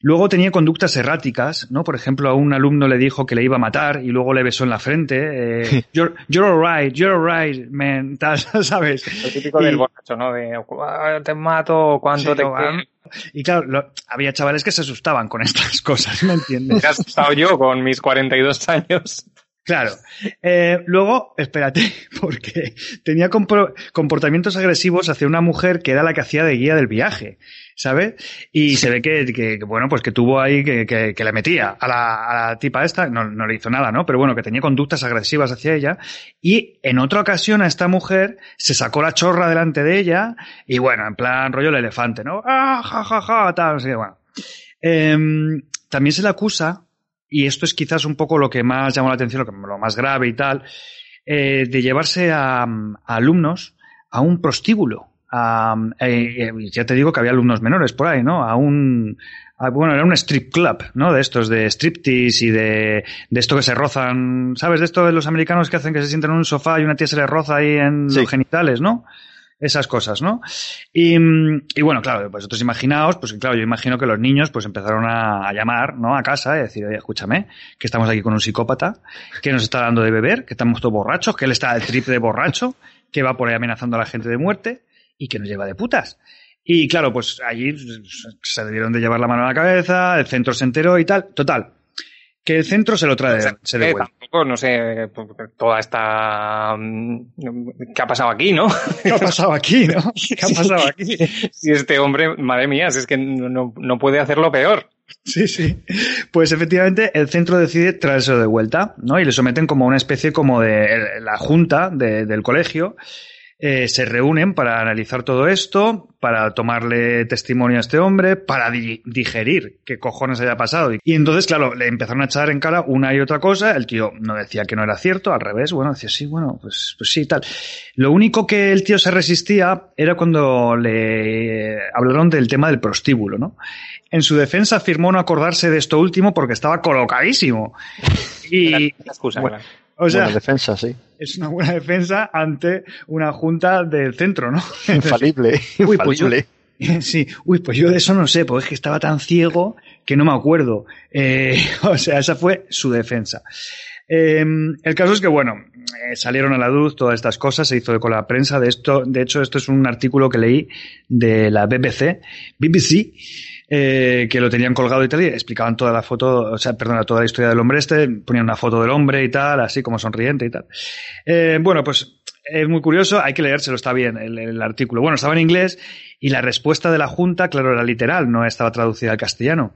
Luego tenía conductas erráticas, ¿no? Por ejemplo, a un alumno le dijo que le iba a matar y luego le besó en la frente. Eh, you're, you're alright, you're alright, man, tal, ¿sabes? Lo típico y, del borracho, ¿no? De ah, te mato, cuánto sí, te... No, y claro, lo, había chavales que se asustaban con estas cosas, ¿me entiendes? Me he asustado yo con mis 42 años. Claro. Eh, luego, espérate, porque tenía comportamientos agresivos hacia una mujer que era la que hacía de guía del viaje, ¿sabes? Y se ve que, que, bueno, pues que tuvo ahí que, que, que le metía a la, a la, tipa esta, no, no le hizo nada, ¿no? Pero bueno, que tenía conductas agresivas hacia ella. Y en otra ocasión a esta mujer se sacó la chorra delante de ella y bueno, en plan rollo el elefante, ¿no? ¡Ah, ja, ja, ja! Tal, no sé, bueno. Eh, también se le acusa y esto es quizás un poco lo que más llamó la atención, lo, que, lo más grave y tal, eh, de llevarse a, a, alumnos a un prostíbulo. A, eh, ya te digo que había alumnos menores por ahí, ¿no? A un, a, bueno, era un strip club, ¿no? De estos, de striptease y de, de esto que se rozan, ¿sabes? De esto de los americanos que hacen que se sienten en un sofá y una tía se le roza ahí en sí. los genitales, ¿no? esas cosas, ¿no? Y, y, bueno, claro, pues vosotros imaginaos, pues claro, yo imagino que los niños pues empezaron a, a, llamar, ¿no? A casa y decir, oye, escúchame, que estamos aquí con un psicópata, que nos está dando de beber, que estamos todos borrachos, que él está al triple de borracho, que va por ahí amenazando a la gente de muerte y que nos lleva de putas. Y claro, pues allí se debieron de llevar la mano a la cabeza, el centro se enteró y tal. Total, que el centro se lo trae, o sea, se. Tampoco, no sé, toda esta... ¿Qué ha pasado aquí, no? ¿Qué ha pasado aquí, no? ¿Qué ha pasado aquí? Si este hombre, madre mía, si es que no, no puede hacerlo peor. Sí, sí. Pues efectivamente el centro decide traerse de vuelta, ¿no? Y le someten como una especie como de la junta de, del colegio eh, se reúnen para analizar todo esto, para tomarle testimonio a este hombre, para di digerir qué cojones haya pasado. Y entonces, claro, le empezaron a echar en cara una y otra cosa. El tío no decía que no era cierto, al revés, bueno, decía sí, bueno, pues, pues sí, tal. Lo único que el tío se resistía era cuando le hablaron del tema del prostíbulo, ¿no? En su defensa afirmó no acordarse de esto último porque estaba colocadísimo. Y, excusa, bueno, o sea, buena defensa, sí. Es una buena defensa ante una junta del centro, ¿no? Infalible. Uy, pues yo, sí, uy, pues yo de eso no sé, porque es que estaba tan ciego que no me acuerdo. Eh, o sea, esa fue su defensa. Em, el caso es que, bueno, eh, salieron a la luz todas estas cosas, se hizo con la prensa. De esto, de hecho, esto es un artículo que leí de la BBC, BBC, eh, que lo tenían colgado y tal, y explicaban toda la foto, o sea, perdona, toda la historia del hombre este, ponían una foto del hombre y tal, así como sonriente y tal. Eh, bueno, pues es muy curioso, hay que leérselo, está bien el, el, artículo. Bueno, estaba en inglés y la respuesta de la Junta, claro, era literal, no estaba traducida al castellano.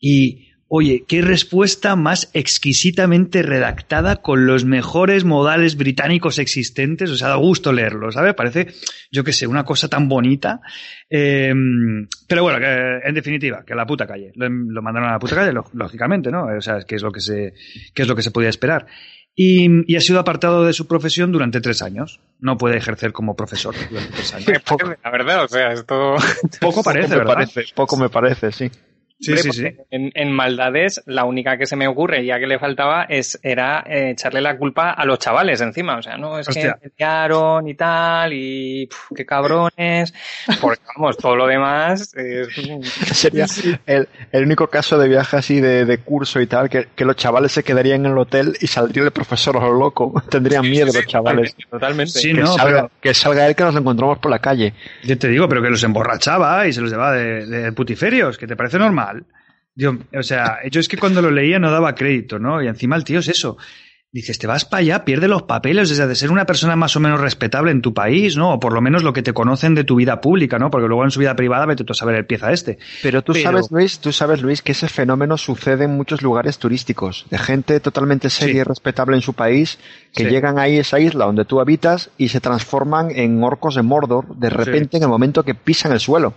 Y Oye, qué respuesta más exquisitamente redactada con los mejores modales británicos existentes. O sea, da gusto leerlo, ¿sabes? Parece, yo qué sé, una cosa tan bonita. Eh, pero bueno, que, en definitiva, que a la puta calle. Lo, lo mandaron a la puta calle, lógicamente, ¿no? O sea, que es lo que se, que es lo que se podía esperar. Y, y, ha sido apartado de su profesión durante tres años. No puede ejercer como profesor durante tres años. La verdad, o sea, esto... Poco parece, poco me ¿verdad? Parece, poco me parece, sí. Sí, sí, sí. En, en, maldades, la única que se me ocurre, ya que le faltaba, es era eh, echarle la culpa a los chavales encima. O sea, no, es Hostia. que pelearon y tal, y qué cabrones. Porque vamos, todo lo demás es... Sería el, el, único caso de viaje así de, de curso y tal, que, que, los chavales se quedarían en el hotel y saldría el profesor a lo loco. Tendrían sí, miedo sí, los chavales. Totalmente. Sí, que, no, salga, pero... que salga él que nos encontramos por la calle. Yo te digo, pero que los emborrachaba y se los llevaba de, de putiferios, que te parece normal. Dios, o sea, yo es que cuando lo leía no daba crédito, ¿no? Y encima el tío es eso. Dices, te vas para allá, pierde los papeles, o sea, de ser una persona más o menos respetable en tu país, ¿no? O por lo menos lo que te conocen de tu vida pública, ¿no? Porque luego en su vida privada vete tú a saber el pieza este. Pero tú Pero... sabes, Luis, tú sabes, Luis, que ese fenómeno sucede en muchos lugares turísticos, de gente totalmente seria sí. y respetable en su país, que sí. llegan ahí a esa isla donde tú habitas y se transforman en orcos de Mordor de repente sí. en el momento que pisan el suelo.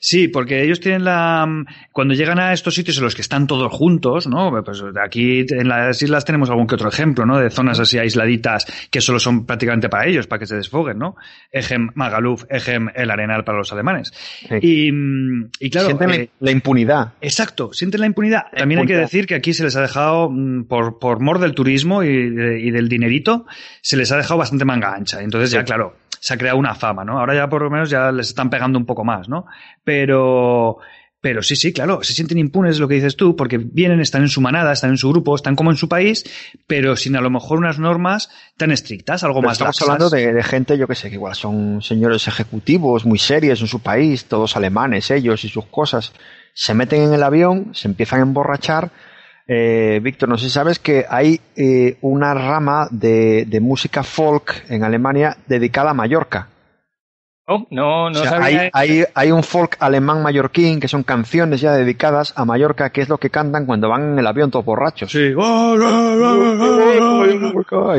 Sí, porque ellos tienen la. Cuando llegan a estos sitios en los que están todos juntos, ¿no? Pues aquí en las islas tenemos algún que otro ejemplo, ¿no? De zonas así aisladitas que solo son prácticamente para ellos, para que se desfoguen, ¿no? Ejem Magaluf, Ejem el Arenal para los alemanes. Sí. Y, y, claro. Sienten eh, la impunidad. Exacto, sienten la impunidad. La También impunidad. hay que decir que aquí se les ha dejado, mm, por, por mor del turismo y, y, del dinerito, se les ha dejado bastante manga ancha. Entonces, sí. ya, claro se ha creado una fama, ¿no? Ahora ya por lo menos ya les están pegando un poco más, ¿no? Pero, pero sí, sí, claro, se sienten impunes lo que dices tú, porque vienen, están en su manada, están en su grupo, están como en su país, pero sin a lo mejor unas normas tan estrictas, algo pero más Estamos laxas. hablando de, de, gente, yo que sé, que igual son señores ejecutivos muy serios en su país, todos alemanes, ellos y sus cosas. Se meten en el avión, se empiezan a emborrachar, eh, Víctor, no sé si sabes que hay eh, una rama de, de, música folk en Alemania dedicada a Mallorca. Oh, no, no o sea, sabía. Hay, hay, hay, un folk alemán mallorquín que son canciones ya dedicadas a Mallorca, que es lo que cantan cuando van en el avión todos borrachos. Sí.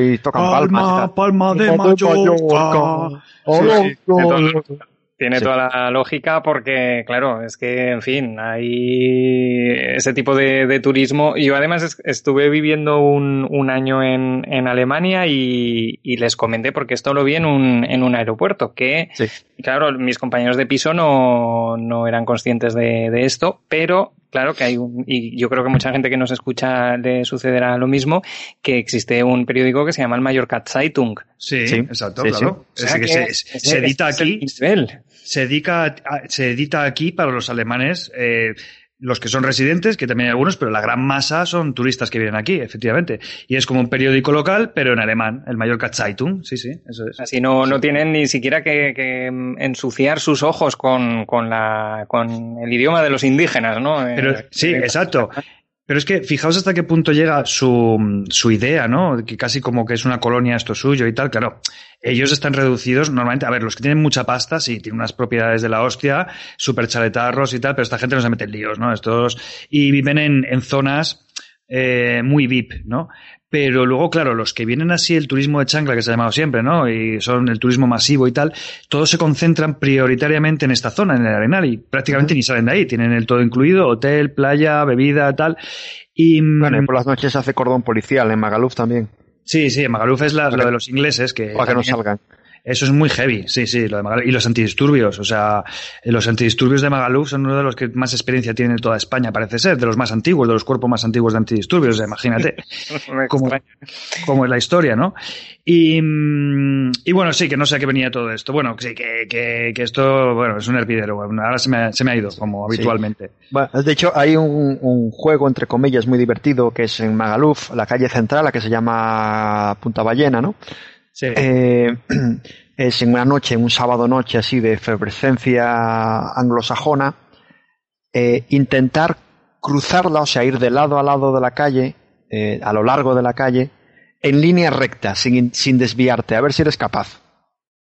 Y tocan palma, palmas. Palma de Mallorca. Sí, sí, tiene sí. toda la lógica porque, claro, es que, en fin, hay ese tipo de, de turismo. Yo además estuve viviendo un, un año en, en Alemania y, y, les comenté, porque esto lo vi en un, en un aeropuerto, que, sí. claro, mis compañeros de piso no, no eran conscientes de, de esto, pero claro que hay un, y yo creo que mucha gente que nos escucha le sucederá lo mismo, que existe un periódico que se llama el Mallorca Zeitung. Sí, sí exacto, sí, claro. Sí. O sea, que, que se, se, edita aquí. Se, dedica, se edita aquí para los alemanes. Eh, los que son residentes, que también hay algunos, pero la gran masa son turistas que vienen aquí, efectivamente. Y es como un periódico local, pero en alemán, el Mallorca Zeitung, sí, sí, eso es. Así no, no tienen ni siquiera que, que ensuciar sus ojos con, con, la, con el idioma de los indígenas, ¿no? Pero, sí, exacto. Pero es que fijaos hasta qué punto llega su, su idea, ¿no? Que casi como que es una colonia esto suyo y tal. Claro, ellos están reducidos normalmente. A ver, los que tienen mucha pasta, sí, tienen unas propiedades de la hostia, súper chaletarros y tal, pero esta gente no se mete en líos, ¿no? Estos, y viven en, en zonas eh, muy VIP, ¿no? Pero luego, claro, los que vienen así, el turismo de chancla que se ha llamado siempre, ¿no? Y son el turismo masivo y tal, todos se concentran prioritariamente en esta zona, en el Arenal, y prácticamente uh -huh. ni salen de ahí. Tienen el todo incluido, hotel, playa, bebida, tal. Y, bueno, y por las noches se hace cordón policial, en Magaluf también. Sí, sí, en Magaluf es la, lo de los ingleses que... Para que no salgan. Eso es muy heavy, sí, sí, lo de Magaluf. Y los antidisturbios, o sea, los antidisturbios de Magaluf son uno de los que más experiencia tiene en toda España, parece ser, de los más antiguos, de los cuerpos más antiguos de antidisturbios, o sea, imagínate cómo, cómo, es la historia, ¿no? Y, y, bueno, sí, que no sé a qué venía todo esto. Bueno, sí, que, que, que esto, bueno, es un hervidero, ahora se me, ha, se me ha ido, como habitualmente. Bueno, de hecho, hay un, un, juego, entre comillas, muy divertido, que es en Magaluf, la calle central, la que se llama Punta Ballena, ¿no? Eh, es en una noche, un sábado noche así de efervescencia anglosajona, eh, intentar cruzarla, o sea, ir de lado a lado de la calle, eh, a lo largo de la calle, en línea recta, sin, sin desviarte, a ver si eres capaz.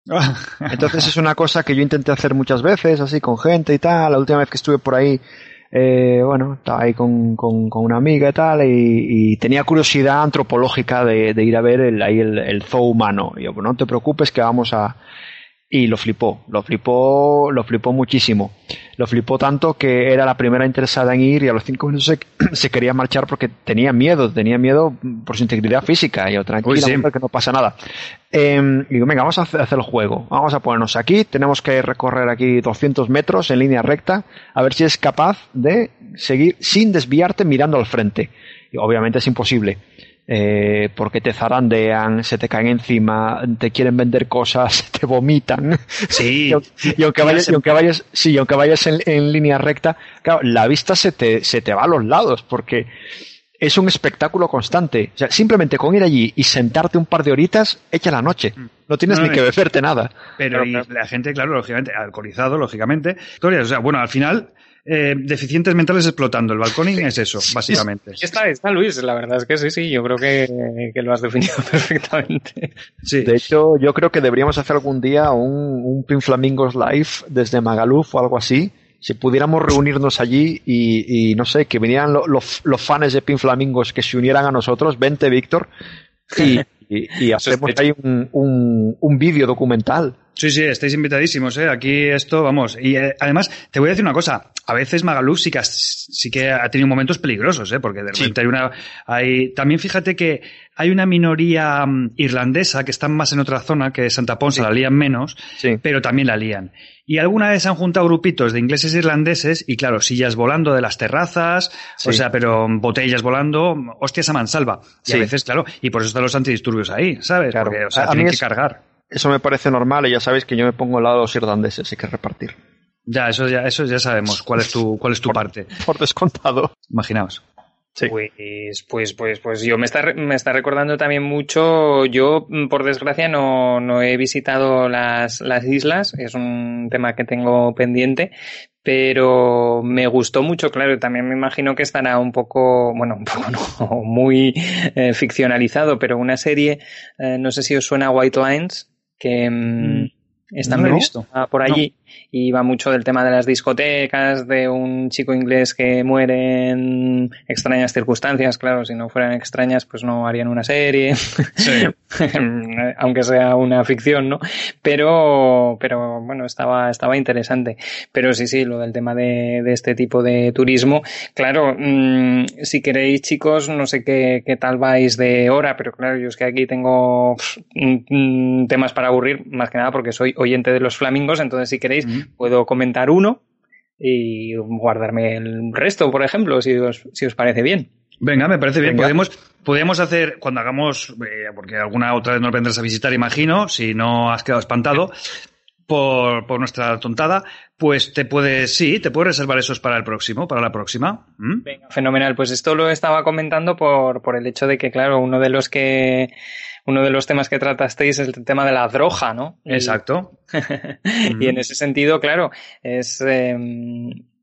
Entonces es una cosa que yo intenté hacer muchas veces, así con gente y tal. La última vez que estuve por ahí eh, bueno, estaba ahí con, con, una amiga y tal, y, tenía curiosidad antropológica de, ir a ver el, ahí el, el zoo humano. Y yo, pues no te preocupes que vamos a, y lo flipó, lo flipó, lo flipó muchísimo. Lo flipó tanto que era la primera interesada en ir y a los cinco minutos se, quería marchar porque tenía miedo, tenía miedo por su integridad física. Y yo, tranquila, que no pasa nada. Eh, digo, venga, vamos a hacer el juego. Vamos a ponernos aquí, tenemos que recorrer aquí 200 metros en línea recta, a ver si es capaz de seguir sin desviarte mirando al frente. Y obviamente es imposible eh, porque te zarandean, se te caen encima, te quieren vender cosas, te vomitan. Sí. y, aunque vayas, y aunque vayas, sí, aunque vayas en, línea recta, claro, la vista se te, se te va a los lados, porque es un espectáculo constante. O sea, simplemente con ir allí y sentarte un par de horitas, echa la noche. No tienes ni que beberte nada. Pero, la gente, claro, lógicamente, alcoholizado, lógicamente. O sea, bueno, al final, eh, deficientes mentales explotando. El balconing es eso, básicamente. Está, está Luis, la verdad es que sí, sí, yo creo que, que lo has definido perfectamente. Sí. De hecho, yo creo que deberíamos hacer algún día un, un Pin Flamingos Live desde Magaluf o algo así. Si pudiéramos reunirnos allí y, y no sé, que vinieran los, los fans de Pin Flamingos que se unieran a nosotros, vente Víctor, y, y, hacemos ahí un, un, un vídeo documental. Sí, sí, estáis invitadísimos, ¿eh? Aquí esto, vamos. Y eh, además, te voy a decir una cosa. A veces Magaluf sí que, sí que ha tenido momentos peligrosos, ¿eh? Porque de repente hay una... Hay, también fíjate que hay una minoría mm, irlandesa que está más en otra zona, que Santa Ponsa la lían menos, pero también la lían. Y alguna vez han juntado grupitos de ingleses e irlandeses y claro, sillas volando de las terrazas, o sea, pero botellas volando, hostias a mansalva. Y a veces, claro, y por eso están los antidisturbios ahí, ¿sabes? Porque, o sea, tienen que cargar. Eso me parece normal y ya sabéis que yo me pongo al lado de los irlandeses, hay que repartir. Ya, eso ya, eso ya sabemos cuál es tu, cuál es tu parte. Por descontado. Imaginaos. Pues, pues, pues, pues yo me está, me está recordando también mucho. Yo, mm, por desgracia, no, no he visitado las, las islas. Es un tema que tengo pendiente. Pero me gustó mucho, claro. También me imagino que estará un poco, bueno, un poco no, muy eh, ficcionalizado, pero una serie, eh, no sé si os suena White Lines, que mm, mm, está visto. por allí y va mucho del tema de las discotecas, de un chico inglés que muere en extrañas circunstancias, claro, si no fueran extrañas pues no harían una serie, aunque sea una ficción, ¿no? Pero, pero bueno, estaba, estaba interesante. Pero sí, sí, lo del tema de, de este tipo de turismo, claro, mmm, si queréis chicos, no sé qué, qué tal vais de hora, pero claro, yo es que aquí tengo pff, temas para aburrir, más que nada porque soy oyente de los flamingos, entonces si queréis puedo comentar uno y guardarme el resto, por ejemplo, si os, si os parece bien. Venga, me parece bien. Podemos, podemos hacer, cuando hagamos, eh, porque alguna otra vez nos vendrás a visitar, imagino, si no has quedado espantado por, por nuestra tontada, pues te puedes, sí, te puedes reservar esos para el próximo, para la próxima. ¿Mm? Venga, fenomenal. Pues esto lo estaba comentando por, por el hecho de que, claro, uno de los que uno de los temas que tratasteis es el tema de la droga, ¿no? Exacto. y en ese sentido, claro, es... Eh,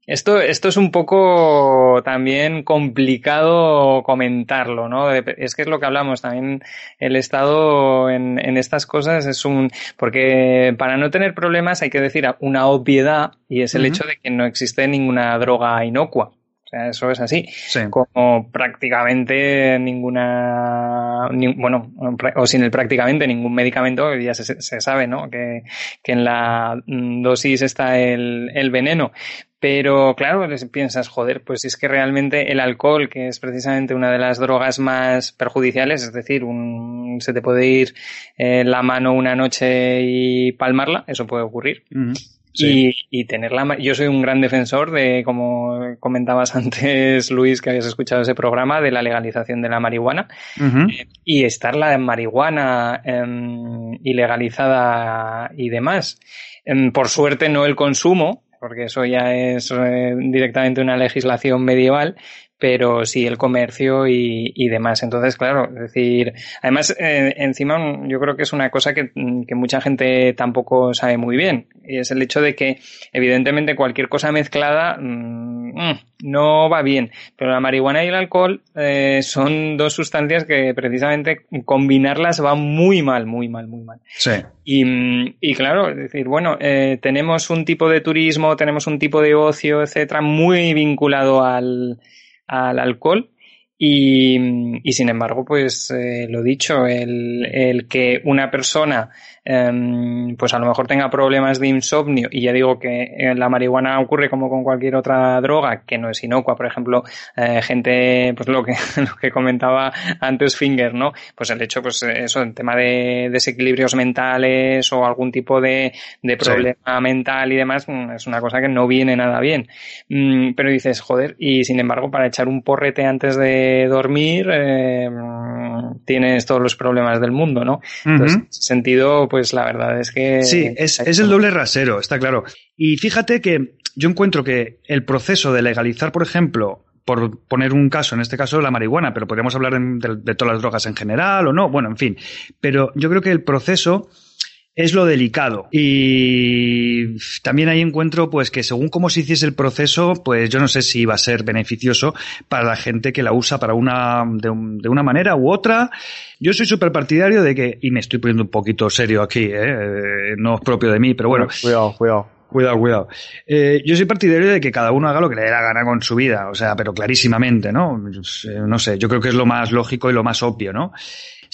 esto, esto es un poco también complicado comentarlo, ¿no? Es que es lo que hablamos también. El Estado en, en estas cosas es un. Porque para no tener problemas hay que decir una obviedad y es el hecho de que no existe ninguna droga inocua eso es así. Como prácticamente ninguna bueno, o sin el prácticamente ningún medicamento, ya se, se sabe, ¿no? Que, que, en la dosis está el, el veneno. Pero claro, piensas, joder, pues es que realmente el alcohol, que es precisamente una de las drogas más perjudiciales, es decir, un, se te puede ir eh, la mano una noche y palmarla, eso puede ocurrir. Y, y, tenerla. Yo soy un gran defensor de, como comentabas antes, Luis, que habías escuchado ese programa, de la legalización de la marihuana. Eh, y estar la marihuana eh, ilegalizada y demás. Em, por suerte, no el consumo, porque eso ya es eh, directamente una legislación medieval, pero sí el comercio y, y demás. Entonces, claro, es decir, además, eh, encima yo creo que es una cosa que, que, mucha gente tampoco sabe muy bien, y es el hecho de que, evidentemente, cualquier cosa mezclada mmm, no va bien, pero la marihuana y el alcohol eh, son dos sustancias que precisamente combinarlas va muy mal, muy mal, muy mal. Sí. Y, y claro, es decir, bueno, eh, tenemos un tipo de turismo, tenemos un tipo de ocio, etcétera, muy vinculado al al alcohol. Y, y, sin embargo, pues eh, lo dicho, el, el, que una persona eh, pues a lo mejor tenga problemas de insomnio y ya digo que en la marihuana ocurre como con cualquier otra droga que no es inocua, por ejemplo, eh, gente, pues lo que, lo que comentaba antes Finger, ¿no? Pues el hecho, pues eso, en tema de desequilibrios mentales o algún tipo de, de problema sí. mental y demás, mm, es una cosa que no viene nada bien. Mm, pero dices, joder, y sin embargo, para echar un porrete antes de dormir, eh, tienes todos los problemas del mundo, ¿no? Entonces, uh -huh. en ese sentido, pues la verdad es que... Sí, es, es el doble rasero, está claro. Y fíjate que yo encuentro que el proceso de legalizar, por ejemplo, por poner un caso, en este caso la marihuana, pero podríamos hablar de, de, de, todas las drogas en general o no, bueno, en fin. Pero yo creo que el proceso es lo delicado. Y también ahí encuentro, pues, que según cómo se hiciese el proceso, pues yo no sé si va a ser beneficioso para la gente que la usa para una, de, un, de una manera u otra. Yo soy súper partidario de que, y me estoy poniendo un poquito serio aquí, ¿eh? no es propio de mí, pero bueno. Cuidado, cuidado. Cuidado, cuidado. Eh, yo soy partidario de que cada uno haga lo que le dé la gana con su vida, o sea, pero clarísimamente, ¿no? No sé, yo creo que es lo más lógico y lo más obvio, ¿no?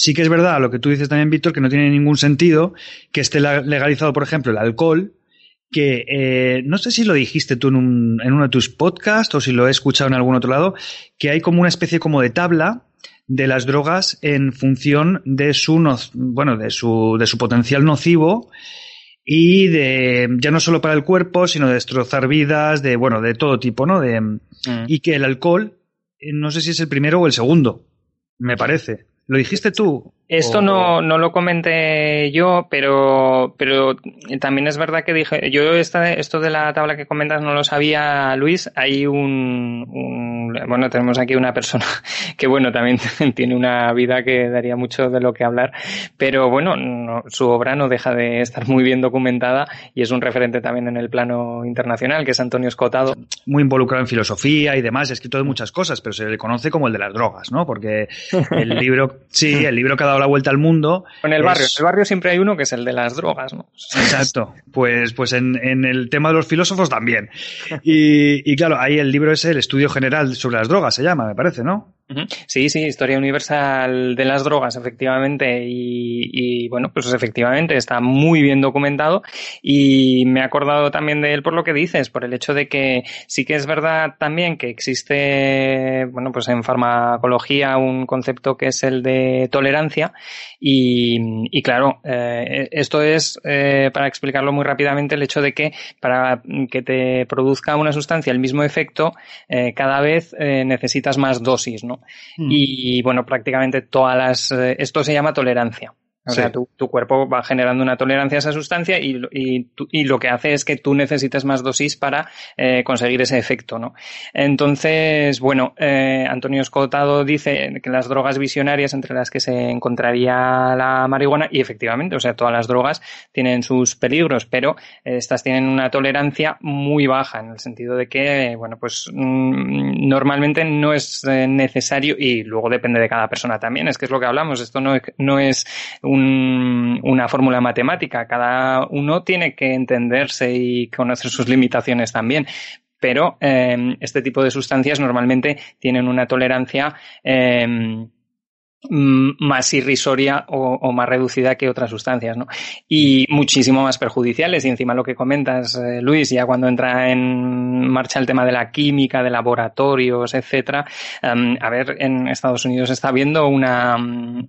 Sí que es verdad lo que tú dices también, Víctor, que no tiene ningún sentido que esté legalizado, por ejemplo, el alcohol, que eh, no sé si lo dijiste tú en, un, en uno de tus podcasts o si lo he escuchado en algún otro lado, que hay como una especie como de tabla de las drogas en función de su, no, bueno, de su, de su potencial nocivo y de ya no solo para el cuerpo, sino de destrozar vidas, de bueno, de todo tipo, ¿no? De, mm. Y que el alcohol, eh, no sé si es el primero o el segundo, me parece. ¿Lo dijiste tú? Esto no, no lo comenté yo, pero, pero también es verdad que dije, yo esta, esto de la tabla que comentas no lo sabía Luis, hay un, un, bueno, tenemos aquí una persona que bueno, también tiene una vida que daría mucho de lo que hablar, pero bueno, no, su obra no deja de estar muy bien documentada y es un referente también en el plano internacional, que es Antonio Escotado. Muy involucrado en filosofía y demás, ha escrito de muchas cosas, pero se le conoce como el de las drogas, ¿no? Porque el libro, sí, el libro que ha dado la vuelta al mundo. En el barrio, es... en el barrio siempre hay uno que es el de las drogas, ¿no? Exacto. Pues, pues en, en el tema de los filósofos también. Y, y, claro, ahí el libro es el estudio general sobre las drogas, se llama, me parece, ¿no? Sí, sí, historia universal de las drogas, efectivamente, y, bueno, pues efectivamente está muy bien documentado y me he acordado también de él por lo que dices, por el hecho de que sí que es verdad también que existe, bueno, pues en farmacología un concepto que es el de tolerancia y, y claro, eh, esto es, eh, para explicarlo muy rápidamente, el hecho de que para que te produzca una sustancia el mismo efecto, eh, cada vez eh, necesitas más dosis, ¿no? Mm. Y bueno, prácticamente todas las, eh, esto se llama tolerancia. O sí. sea, tu, tu, cuerpo va generando una tolerancia a esa sustancia y, y, tu, y, lo que hace es que tú necesitas más dosis para eh, conseguir ese efecto, ¿no? Entonces, bueno, eh, Antonio Escotado dice que las drogas visionarias entre las que se encontraría la marihuana, y efectivamente, o sea, todas las drogas tienen sus peligros, pero estas tienen una tolerancia muy baja, en el sentido de que, bueno, pues mmm, normalmente no es eh, necesario, y luego depende de cada persona también, es que es lo que hablamos, esto no, no es un, una fórmula matemática. Cada uno tiene que entenderse y conocer sus limitaciones también. Pero eh, este tipo de sustancias normalmente tienen una tolerancia eh, más irrisoria o, más reducida que otras sustancias, ¿no? Y muchísimo más perjudiciales. Y encima lo que comentas, eh, Luis, ya cuando entra en marcha el tema de la química, de laboratorios, etcétera, em, a ver, en Estados Unidos está habiendo una,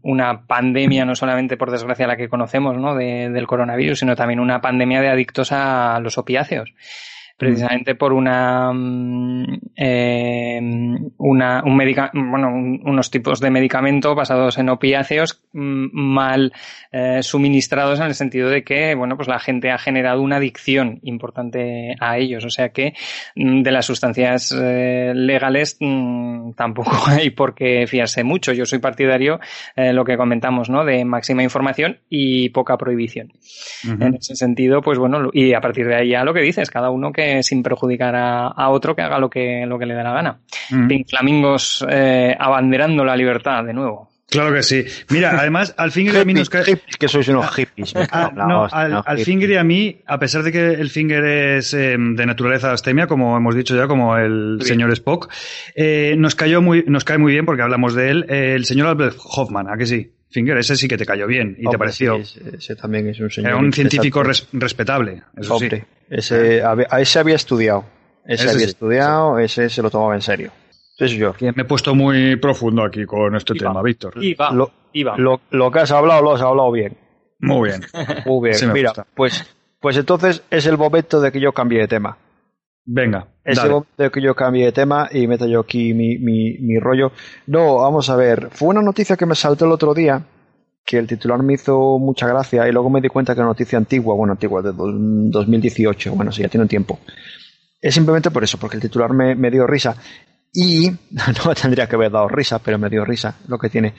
una pandemia, no solamente por desgracia la que conocemos, ¿no? del coronavirus, sino también una pandemia de adictos a los opiáceos precisamente por una, eh, una un medica bueno, unos tipos de medicamento basados en opiáceos mm, mal eh, suministrados en el sentido de que bueno pues la gente ha generado una adicción importante a ellos. O sea que mm, de las sustancias eh, legales tampoco hay por qué fiarse mucho. Yo soy partidario lo que comentamos no de máxima información y poca prohibición. En ese sentido pues bueno y a partir de ahí ya lo que dices cada uno que sin perjudicar a, otro que haga lo que, lo que le dé la gana. Mm. Flamingos eh, abanderando la libertad de nuevo. Claro que sí. Mira, además, al Finger a mí nos cae... que sois unos hippies. Ah, no, al, Finger y a mí, a pesar de que el Finger es em, de naturaleza astemia, como hemos dicho ya, como el señor Spock, eh, nos, cayó muy, nos cae muy bien porque hablamos de él, el señor Albert Hoffman, ¿a que sí? Finger, ese sí que te cayó bien y te pareció. ese también es un señor. Era un científico respetable, eso sí. Ese, a ese había estudiado. Ese, había estudiado, ese se lo tomaba en serio. Eso yo. Me he puesto muy profundo aquí con este tema, Víctor. Lo, Lo, lo, que has hablado, lo has hablado bien. Muy bien. Muy bien. Mira, pues, pues entonces es el momento de que yo cambie de tema. Venga. Es el momento de que yo cambie de tema y meta yo aquí mi, mi, mi rollo. No, vamos a ver. Fue una noticia que me saltó el otro día que el titular me hizo mucha gracia y luego me di cuenta que era noticia antigua, bueno, antigua, de 2018, bueno, sí, ya tiene un tiempo. Es simplemente por eso, porque el titular me, me dio risa. Y, no tendría que haber dado risa, pero me dio risa lo que tiene.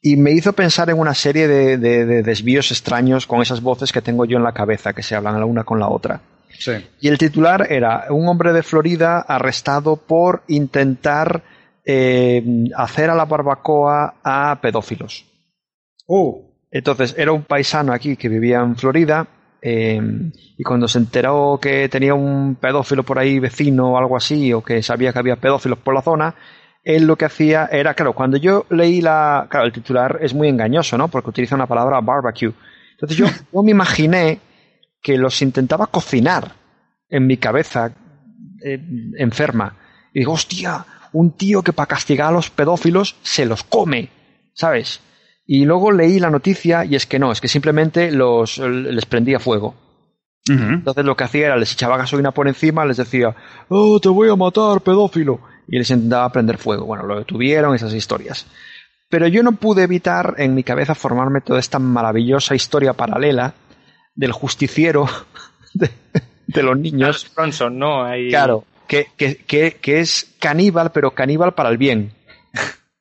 Y me hizo pensar en una serie de, de, desvíos extraños con esas voces que tengo yo en la cabeza, que se hablan la una con la otra. Sí. Y el titular era un hombre de Florida arrestado por intentar eh, hacer a la barbacoa a pedófilos. Uh. Entonces, era un paisano aquí que vivía en Florida eh, y cuando se enteró que tenía un pedófilo por ahí vecino o algo así, o que sabía que había pedófilos por la zona, él lo que hacía era, claro, cuando yo leí la, claro, el titular es muy engañoso, ¿no? Porque utiliza una palabra barbecue. Entonces yo, yo me imaginé que los intentaba cocinar en mi cabeza eh, enferma. Y digo, hostia, un tío que para castigar a los pedófilos se los come, ¿sabes? Y luego leí la noticia y es que no, es que simplemente los, les prendía fuego. Entonces lo que hacía era les echaba gasolina por encima, les decía, oh, te voy a matar, pedófilo. Y les intentaba prender fuego. Bueno, lo detuvieron, esas historias. Pero yo no pude evitar en mi cabeza formarme toda esta maravillosa historia paralela del justiciero de, los niños. Bronson, ¿no? Claro, que, que, que, que es caníbal, pero caníbal para el bien.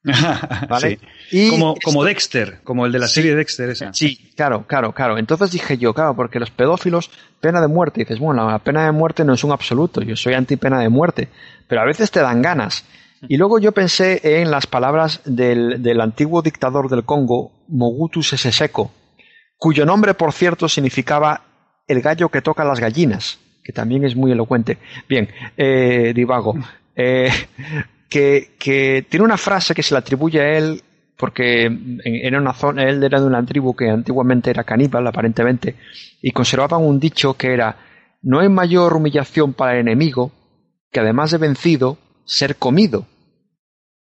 ¿Vale? Y como, como Dexter, como el de la serie Dexter esa. Sí, claro, claro, claro. Entonces dije yo, claro, porque los pedófilos, pena de muerte. Y dices, bueno, la pena de muerte no es un absoluto, yo soy anti pena de muerte. Pero a veces te dan ganas. Y luego yo pensé en las palabras del, del antiguo dictador del Congo, Mogutu Sese Seko, cuyo nombre, por cierto, significaba el gallo que toca las gallinas, que también es muy elocuente. Bien, eh, divago. Eh, que, tiene una frase que se le atribuye a él porque era una zona, él era de una tribu que antiguamente era caníbal, aparentemente, y conservaban un dicho que era no hay mayor humillación para el enemigo que además de vencido, ser comido.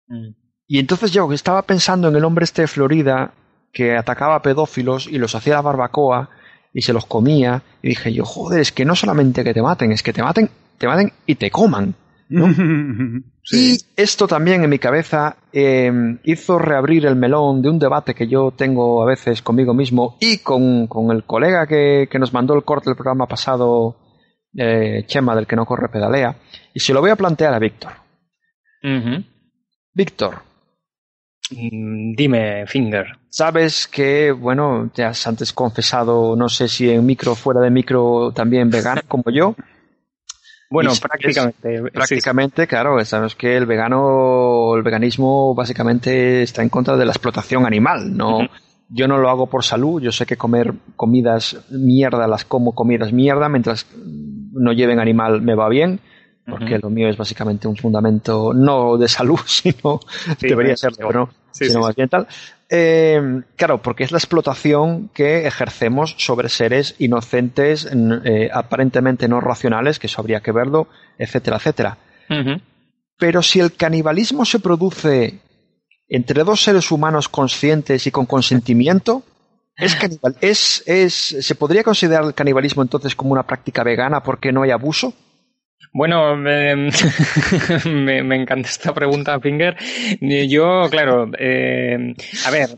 Mm. Y entonces yo estaba pensando en el hombre este de Florida que atacaba a pedófilos y los hacía la barbacoa y se los comía, y dije yo, joder, es que no solamente que te maten, es que te maten, te maten y te coman. Y esto también en mi cabeza em, hizo reabrir el melón de un debate que yo tengo a veces conmigo mismo y con, el colega que, nos mandó el corte del programa pasado, eh, Chema, del que no corre pedalea, y se lo voy a plantear a Víctor. Víctor. Mm, dime, Finger. Sabes que, bueno, te has antes confesado, no sé si en micro fuera de micro, también vegano como yo. Bueno, prácticamente. prácticamente, claro, sabemos que el vegano, el veganismo básicamente está en contra de la explotación animal, no. Yo no lo hago por salud, yo sé que comer comidas mierda las como comidas mierda, mientras no lleven animal me va bien, porque lo mío es básicamente un fundamento no de salud, sino debería ser, pero no, sino más bien tal. Eh, claro, porque es la explotación que ejercemos sobre seres inocentes, eh, aparentemente no racionales, que eso habría que verlo, etcétera, etcétera. Pero si el canibalismo se produce entre dos seres humanos conscientes y con consentimiento, ¿es canibal, es, es, ¿se podría considerar el canibalismo entonces como una práctica vegana porque no hay abuso? Bueno, me, encanta esta pregunta, Finger. Yo, claro, eh, a ver,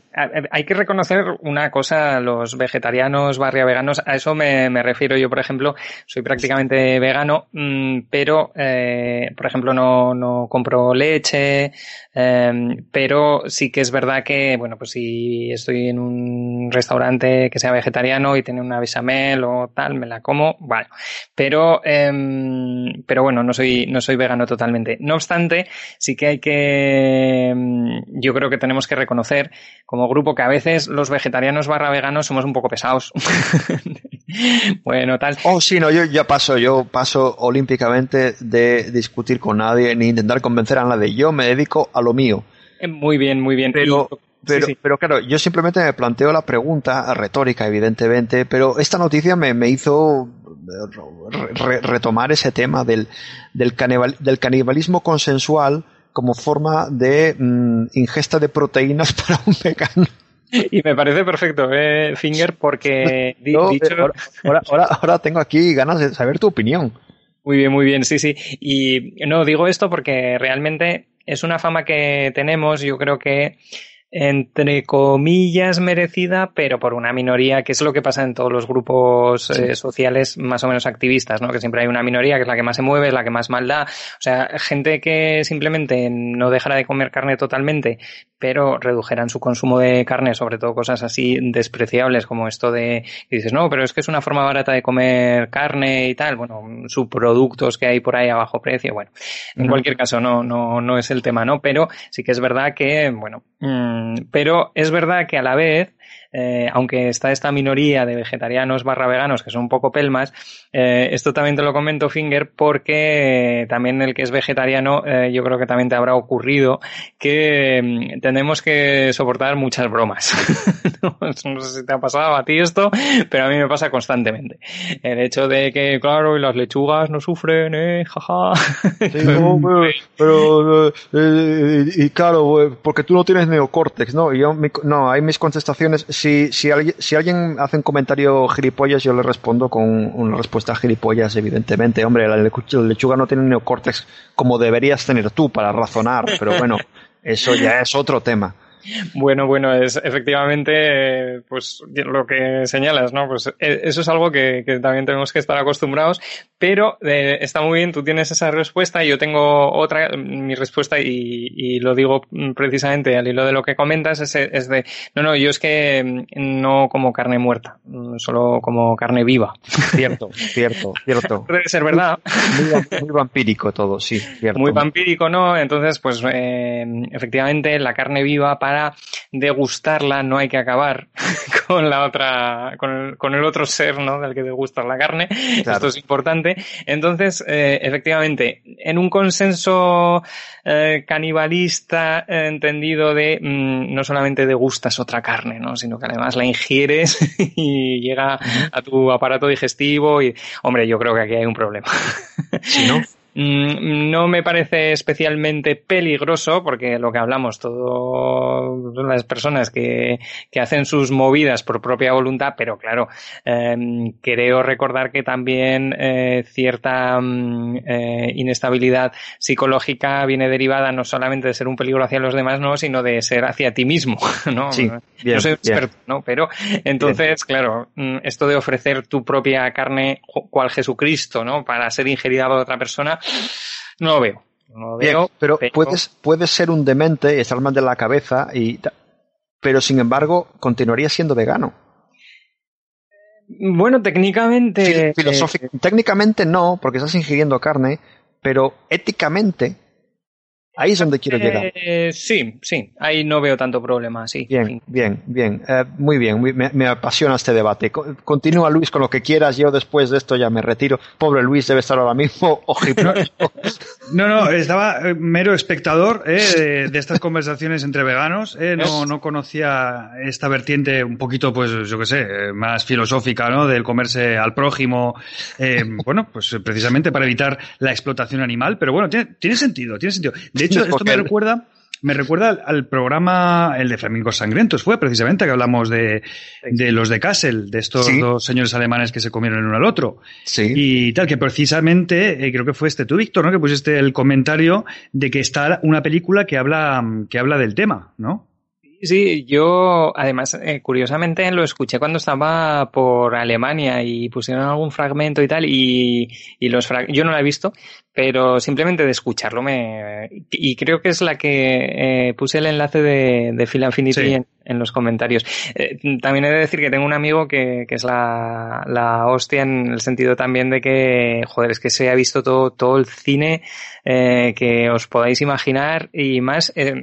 hay que reconocer una cosa, los vegetarianos barria veganos, a eso me, refiero yo, por ejemplo, soy prácticamente vegano, mm, pero, eh, por ejemplo, no, no compro leche, eh, pero sí que es verdad que, bueno, pues si estoy en un restaurante que sea vegetariano y tiene una bechamel o tal, me la como, bueno, pero em, pero bueno, no soy, no soy vegano totalmente. No obstante, sí que hay que, mm, yo creo que tenemos que reconocer como grupo que a veces los vegetarianos barra veganos somos un poco pesados. bueno, tal. Oh, sí, no, yo ya paso, yo paso olímpicamente de discutir con nadie ni intentar convencer a nadie. Yo me dedico a lo mío. Eh, muy bien, muy bien. Pero, pero, pero claro, yo simplemente me planteo la pregunta, retórica evidentemente, pero esta noticia me, me hizo retomar ese tema del, del, del, canibalismo consensual como forma de mm, ingesta de proteínas para un vegano. Y me parece perfecto, eh, Finger, porque dicho... ahora, ahora, ahora tengo aquí ganas de saber tu opinión. Muy bien, muy bien, sí, sí. Y no digo esto porque realmente es una fama que tenemos, yo creo que entre comillas merecida, pero por una minoría, que es lo que pasa en todos los grupos eh, sociales más o menos activistas, ¿no? Que siempre hay una minoría que es la que más se mueve, es la que más mal da. O sea, gente que simplemente no dejará de comer carne totalmente, pero redujeran su consumo de carne, sobre todo cosas así despreciables como esto de que dices, no, pero es que es una forma barata de comer carne y tal, bueno, subproductos que hay por ahí a bajo precio, bueno, en cualquier caso no, no, no es el tema, ¿no? Pero sí que es verdad que, bueno, pero es verdad que a la vez eh, aunque está esta minoría de vegetarianos barra veganos que son un poco pelmas, eh, esto también te lo comento, Finger, porque también el que es vegetariano, eh, yo creo que también te habrá ocurrido que mm, tenemos que soportar muchas bromas. no, sé si te ha pasado a ti esto, pero a mí me pasa constantemente. El hecho de que, claro, y las lechugas no sufren, eh, jaja. pero, y claro, porque tú no tienes neocórtex, ¿no? Y yo, no, hay mis contestaciones si, si, alguien, si alguien hace un comentario gilipollas, yo le respondo con una respuesta gilipollas, evidentemente. Hombre, la lechuga no tiene neocórtex como deberías tener tú para razonar, pero bueno, eso ya es otro tema. Bueno, bueno, es efectivamente pues lo que señalas, ¿no? Pues e, eso es algo que, también tenemos que estar acostumbrados, pero eh, está muy bien, tú tienes esa respuesta y yo tengo otra, mi respuesta y, lo digo precisamente al hilo de lo que comentas, es, es, de, no, no, yo es que mm, no como carne muerta, mm, solo como carne viva. Cierto, cierto, cierto. Debe ser verdad. Muy, vampírico todo, sí, cierto. Muy vampírico, ¿no? Entonces, pues eh, efectivamente la carne viva para degustarla no hay que acabar con la otra, con el, otro ser, ¿no? Del que degusta la carne. Esto es importante. Entonces, eh, efectivamente, en un consenso eh, canibalista eh, entendido de mm, no solamente degustas otra carne, ¿no? Sino que además la ingieres y llega a tu aparato digestivo y, hombre, yo creo que aquí hay un problema. Si no, no me parece especialmente peligroso porque lo que hablamos, todas las personas que, que hacen sus movidas por propia voluntad, pero claro, em, creo recordar que también eh, cierta mm, eh, inestabilidad psicológica viene derivada no solamente de ser un peligro hacia los demás, no, sino de ser hacia ti mismo, ¿no? Sí, no soy experto, ¿no? Pero entonces, claro, mm, esto de ofrecer tu propia carne cual Jesucristo, ¿no? Para ser ingerida por otra persona, no lo veo. No veo, pero, Puedes, puedes ser un demente y estar mal de la cabeza, y, pero sin embargo continuaría siendo vegano. Bueno, técnicamente. Eh, técnicamente no, porque estás ingiriendo carne, pero éticamente Ahí es donde quiero llegar. Eh, sí, sí, ahí no veo tanto problema, sí. Bien, bien, bien, eh, muy bien, me, apasiona este debate. Continúa Luis con lo que quieras, yo después de esto ya me retiro. Pobre Luis debe estar ahora mismo No, no, estaba eh, mero espectador de, estas conversaciones entre veganos, no, no conocía esta vertiente un poquito, pues yo qué sé, más filosófica, ¿no? Del comerse al prójimo, bueno, pues precisamente para evitar la explotación animal, pero bueno, tiene, tiene sentido, tiene sentido. De hecho, esto me recuerda, me recuerda al programa, el de Flamingos Sangrientos, fue precisamente que hablamos de, de los de Kassel, de estos dos señores alemanes que se comieron el uno al otro. Sí. Y tal, que precisamente, eh, creo que fue este tú, Víctor, ¿no? Que pusiste el comentario de que está una película que habla, que habla del tema, ¿no? Sí, yo además, eh, curiosamente, lo escuché cuando estaba por Alemania y pusieron algún fragmento y tal, y, y los yo no lo he visto, pero simplemente de escucharlo me... Y creo que es la que eh, puse el enlace de, de Phil Infinity en, los comentarios. Eh, también he de decir que tengo un amigo que, que es la, la, hostia en el sentido también de que, joder, es que se ha visto todo, todo el cine eh, que os podáis imaginar y más, eh,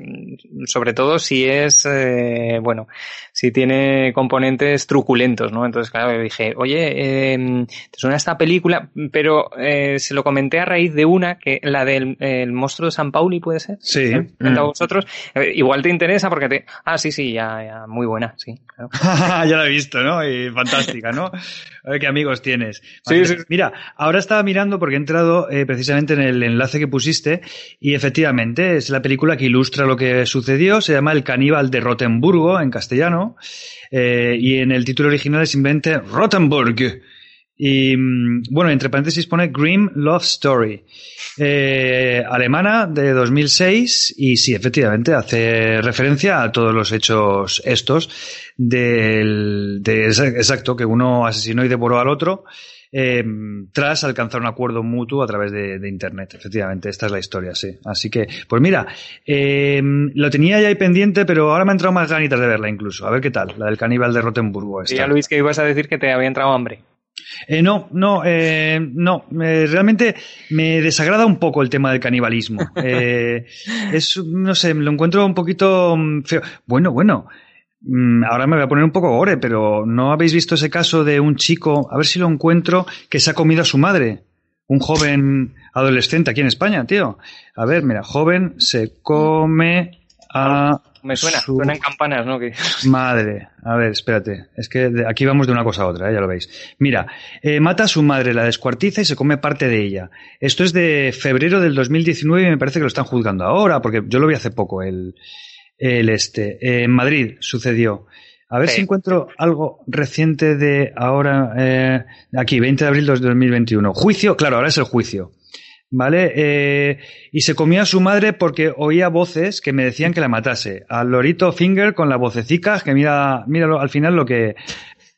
sobre todo si es, eh, bueno, si tiene componentes truculentos, ¿no? Entonces, claro, dije, oye, eh, ¿te suena esta película? Pero eh, se lo comenté a raíz de una, que la del el monstruo de San Pauli, ¿puede ser? Sí. ¿Eh? Mm. vosotros. Eh, igual te interesa porque te... Ah, sí, sí, ya, ya muy buena, sí. ya la he visto, ¿no? Y fantástica, ¿no? A ver qué amigos tienes. Sí, sí. Mira, ahora estaba mirando porque he entrado eh, precisamente en el enlace que pusiste y efectivamente es la película que ilustra lo que sucedió. Se llama El caníbal de Rotenburgo en castellano eh, y en el título original es simplemente Rottenburg. Y mm, bueno, entre paréntesis pone Grim Love Story. Eh, alemana de 2006 y sí, efectivamente hace referencia a todos los hechos estos del, de, exacto, que uno asesinó y devoró al otro eh, tras alcanzar un acuerdo mutuo a través de, Internet. Efectivamente, esta es la historia, sí. Así que, pues mira, eh, lo tenía ya ahí pendiente, pero ahora me ha entrado más ganitas de verla incluso. A ver qué tal, la del caníbal de Rotenburgo. Ya Luis, que ibas a decir que te había entrado hambre. Eh, no, no, eh, no. Eh, realmente me desagrada un poco el tema del canibalismo. Eh, es, no sé, lo encuentro un poquito mm, feo. Bueno, bueno. Mm, ahora me voy a poner un poco gore, pero ¿no habéis visto ese caso de un chico, a ver si lo encuentro, que se ha comido a su madre? Un joven adolescente aquí en España, tío. A ver, mira, joven se come a me suena, suenan campanas, ¿no? Madre, a ver, espérate. Es que aquí vamos de una cosa a otra, ¿eh? ya lo veis. Mira, eh, mata a su madre, la descuartiza y se come parte de ella. Esto es de febrero del 2019 y me parece que lo están juzgando ahora, porque yo lo vi hace poco, el, el este. Eh, en Madrid sucedió. A ver sí. si encuentro algo reciente de ahora, aquí, 20 de abril de 2021. Juicio, claro, ahora es el juicio. ¿Vale? Eh, y se comió a su madre porque oía voces que me decían que la matase. Al lorito Finger con las vocecicas que mira, mira al final lo que,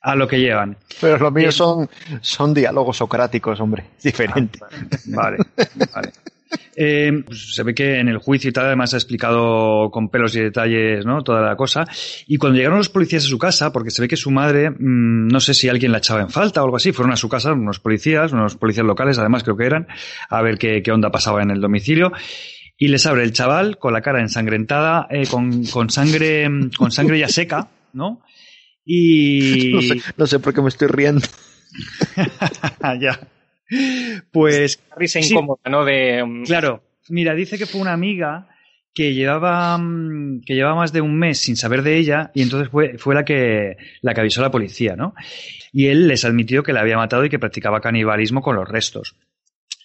a lo que llevan. Pero los míos son, son diálogos socráticos, hombre, diferente. Ah, vale, vale. Eh, pues se ve que en el juicio y tal además ha explicado con pelos y detalles ¿no? toda la cosa. Y cuando llegaron los policías a su casa, porque se ve que su madre, mmm, no sé si alguien la echaba en falta o algo así, fueron a su casa unos policías, unos policías locales además creo que eran, a ver qué, qué onda pasaba en el domicilio. Y les abre el chaval con la cara ensangrentada, eh, con, con sangre, con sangre ya seca, ¿no? Y... No sé, no sé por qué me estoy riendo. ya. Pues. Risa sí, incómoda, ¿no? De. um, Claro. Mira, dice que fue una amiga que llevaba que llevaba más de un mes sin saber de ella y entonces fue, fue la que la que avisó a la policía, ¿no? Y él les admitió que la había matado y que practicaba canibalismo con los restos.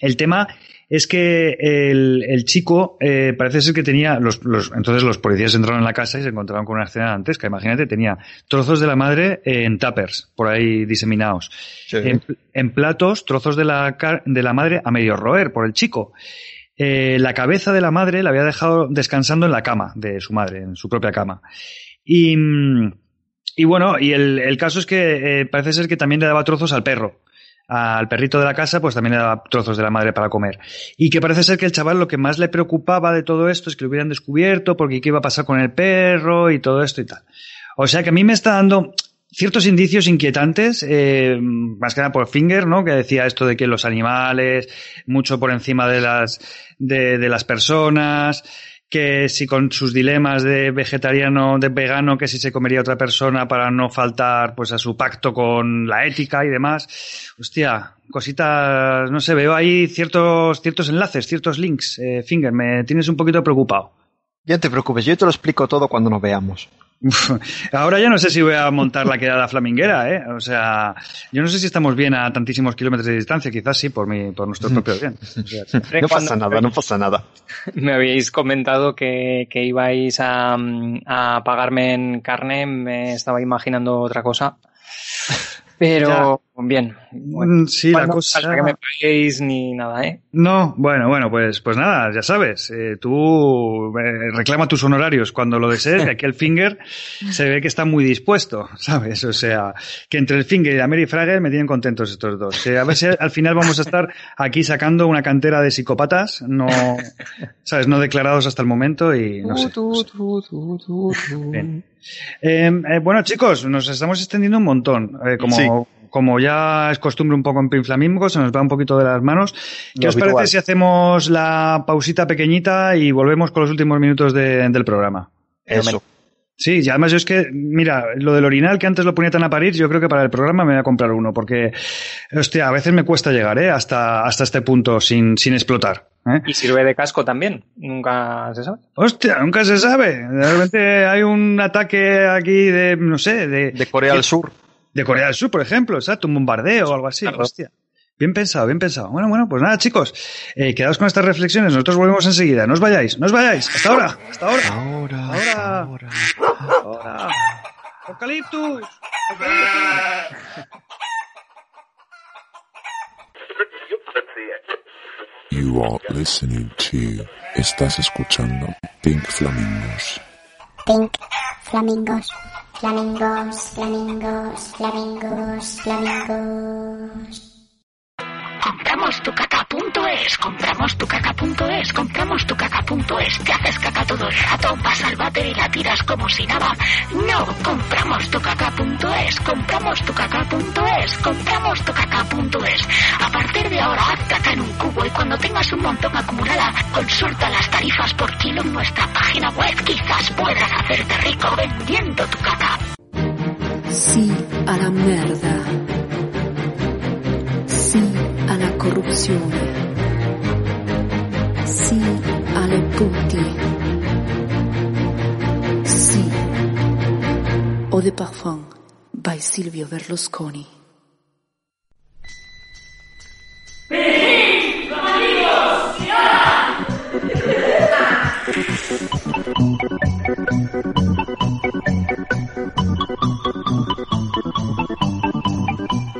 El tema es que el, el chico eh, parece ser que tenía los, los, entonces los policías entraron en la casa y se encontraron con una escena dantesca. Imagínate, tenía trozos de la madre en tuppers por ahí diseminados, Sí. en, en platos trozos de la de la madre a medio roer por el chico. Eh, la cabeza de la madre la había dejado descansando en la cama de su madre, en su propia cama. Y, y bueno, y el, el caso es que eh, parece ser que también le daba trozos al perro. Al perrito de la casa, pues también le daba trozos de la madre para comer. Y que parece ser que el chaval lo que más le preocupaba de todo esto es que lo hubieran descubierto, porque qué iba a pasar con el perro y todo esto y tal. O sea que a mí me está dando ciertos indicios inquietantes, eh, más que nada por Finger, ¿no? Que decía esto de que los animales, mucho por encima de las, de, de las personas, que si con sus dilemas de vegetariano, de vegano, que si se comería otra persona para no faltar pues a su pacto con la ética y demás. Hostia, cositas, no sé, veo ahí ciertos, ciertos enlaces, ciertos links. Eh, Finger, me tienes un poquito preocupado. Ya te preocupes, yo te lo explico todo cuando nos veamos. Ahora ya no sé si voy a montar la quedada flaminguera, ¿eh? O sea, yo no sé si estamos bien a tantísimos kilómetros de distancia, quizás sí, por, mi, por nuestro propio bien. no pasa nada, no pasa nada. Me habíais comentado que, que ibais a, a pagarme en carne, me estaba imaginando otra cosa. Pero bien. Bueno, sí, la cosa. Hasta que me paguéis ni nada, ¿eh? No, bueno, bueno, pues, pues nada, ya sabes. Eh, tú eh, reclama tus honorarios cuando lo desees, que aquí el Finger se ve que está muy dispuesto, ¿sabes? O sea, que entre el Finger y la Mary Fraggle me tienen contentos estos dos. Que a ver si al final vamos a estar aquí sacando una cantera de psicópatas, no, ¿sabes? No declarados hasta el momento y no sé. Bien. Eh, eh, bueno, chicos, nos estamos extendiendo un montón. Eh, como, Sí. Como ya es costumbre un poco en Pinflamingo, se nos va un poquito de las manos. ¿Qué Lo os habitual. parece si hacemos la pausita pequeñita y volvemos con los últimos minutos de- del programa? Eso. Sí, y además yo es que, mira, lo del orinal que antes lo ponía tan a parir, yo creo que para el programa me voy a comprar uno, porque, hostia, a veces me cuesta llegar, ¿eh? Hasta, hasta este punto sin, sin explotar. ¿eh? Y sirve de casco también, nunca se sabe. Hostia, nunca se sabe. De repente hay un ataque aquí de, no sé, de, De Corea del Sur. De Corea del Sur, por ejemplo, exacto, un bombardeo o algo así. Claro. Hostia. Bien pensado, bien pensado. Bueno, bueno, pues nada, chicos, eh, quedaos con estas reflexiones. Nosotros volvemos enseguida. No os vayáis, no os vayáis. Hasta ahora, hasta ahora. Ahora, Ahora. ahora. Ahora. Eucaliptus. You are listening to. Estás escuchando Pink Flamingos. Pink, flamingos, flamingos, flamingos, flamingos, flamingos. Compramostucaca.es, compramostucaca.es, compramostucaca.es. Te haces caca todo el rato, vas al váter y la tiras como si nada. No, compramostucaca.es, compramostucaca.es, compramostucaca.es. A partir de ahora, haz caca en un cubo y cuando tengas un montón acumulada, consulta las tarifas por kilo en nuestra página web. Quizás puedas hacerte rico vendiendo tu caca. Sì alla merda. Sì alla corruzione. Sì alle putti. Sì. Eau de Parfum by Silvio Berlusconi.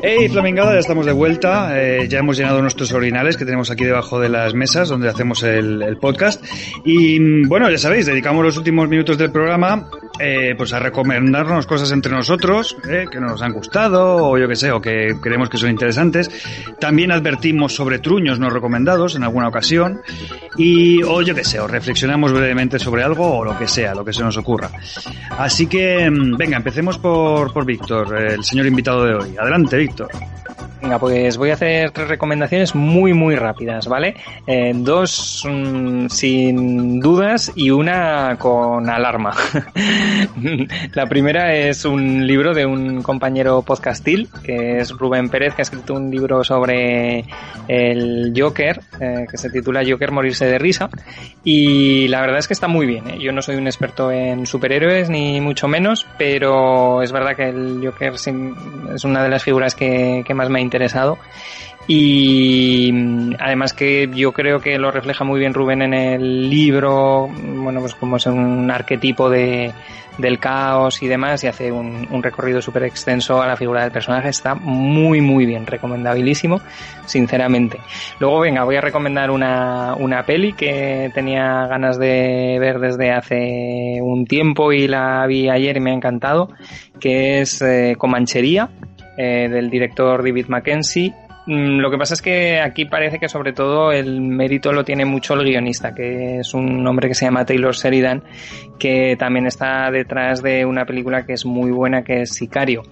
Hey, Flamingada, ya estamos de vuelta. Eh, ya hemos llenado nuestros orinales que tenemos aquí debajo de las mesas donde hacemos el, el podcast. Y mm, bueno, ya sabéis, dedicamos los últimos minutos del programa eh, pues a recomendarnos cosas entre nosotros eh, que nos han gustado o yo que sé, o que creemos que son interesantes. También advertimos sobre truños no recomendados en alguna ocasión. Y, o yo que sé, o reflexionamos brevemente sobre algo o lo que sea, lo que se nos ocurra. Así que, mm, venga, empecemos por, por Víctor, el señor invitado de hoy. Adelante, Víctor. Víctor. Venga, pues voy a hacer tres recomendaciones muy, muy rápidas, ¿vale? Eh, dos mm, sin dudas y una con alarma. La primera es un libro de un compañero podcastil, que es Rubén Pérez, que ha escrito un libro sobre el Joker, eh, que se titula Joker morirse de risa. Y la verdad es que está muy bien. ¿eh? Yo no soy un experto en superhéroes, ni mucho menos, pero es verdad que el Joker es una de las figuras que, que más me interesado. Y mm, además que yo creo que lo refleja muy bien Rubén en el libro, bueno, pues como es un arquetipo de, del caos y demás, y hace un, recorrido súper extenso a la figura del personaje. Está muy, muy bien, recomendabilísimo, sinceramente. Luego, venga, voy a recomendar una, una peli que tenía ganas de ver desde hace un tiempo y la vi ayer y me ha encantado, que es eh, Comanchería, eh, del director David Mackenzie. Mm, Lo que pasa es que aquí parece que sobre todo el mérito lo tiene mucho el guionista, que es un hombre que se llama Taylor Sheridan, que también está detrás de una película que es muy buena, que es Sicario.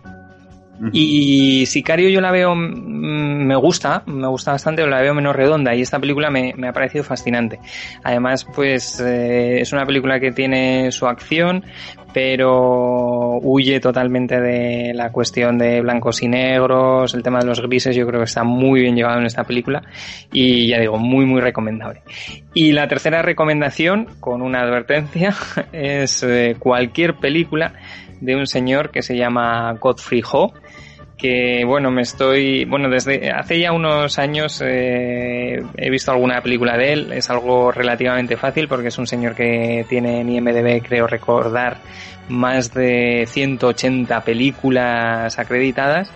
Y Sicario yo la veo, mm, me gusta, me gusta bastante, pero la veo menos redonda y esta película me, me ha parecido fascinante. Además, pues eh, es una película que tiene su acción, pero huye totalmente de la cuestión de blancos y negros, el tema de los grises, yo creo que está muy bien llevado en esta película y ya digo, muy muy recomendable. Y la tercera recomendación, con una advertencia, es eh, cualquier película de un señor que se llama Godfrey Ho, que bueno, me estoy, bueno, desde hace ya unos años eh, he visto alguna película de él, es algo relativamente fácil porque es un señor que tiene en IMDB, creo recordar, más de 180 películas acreditadas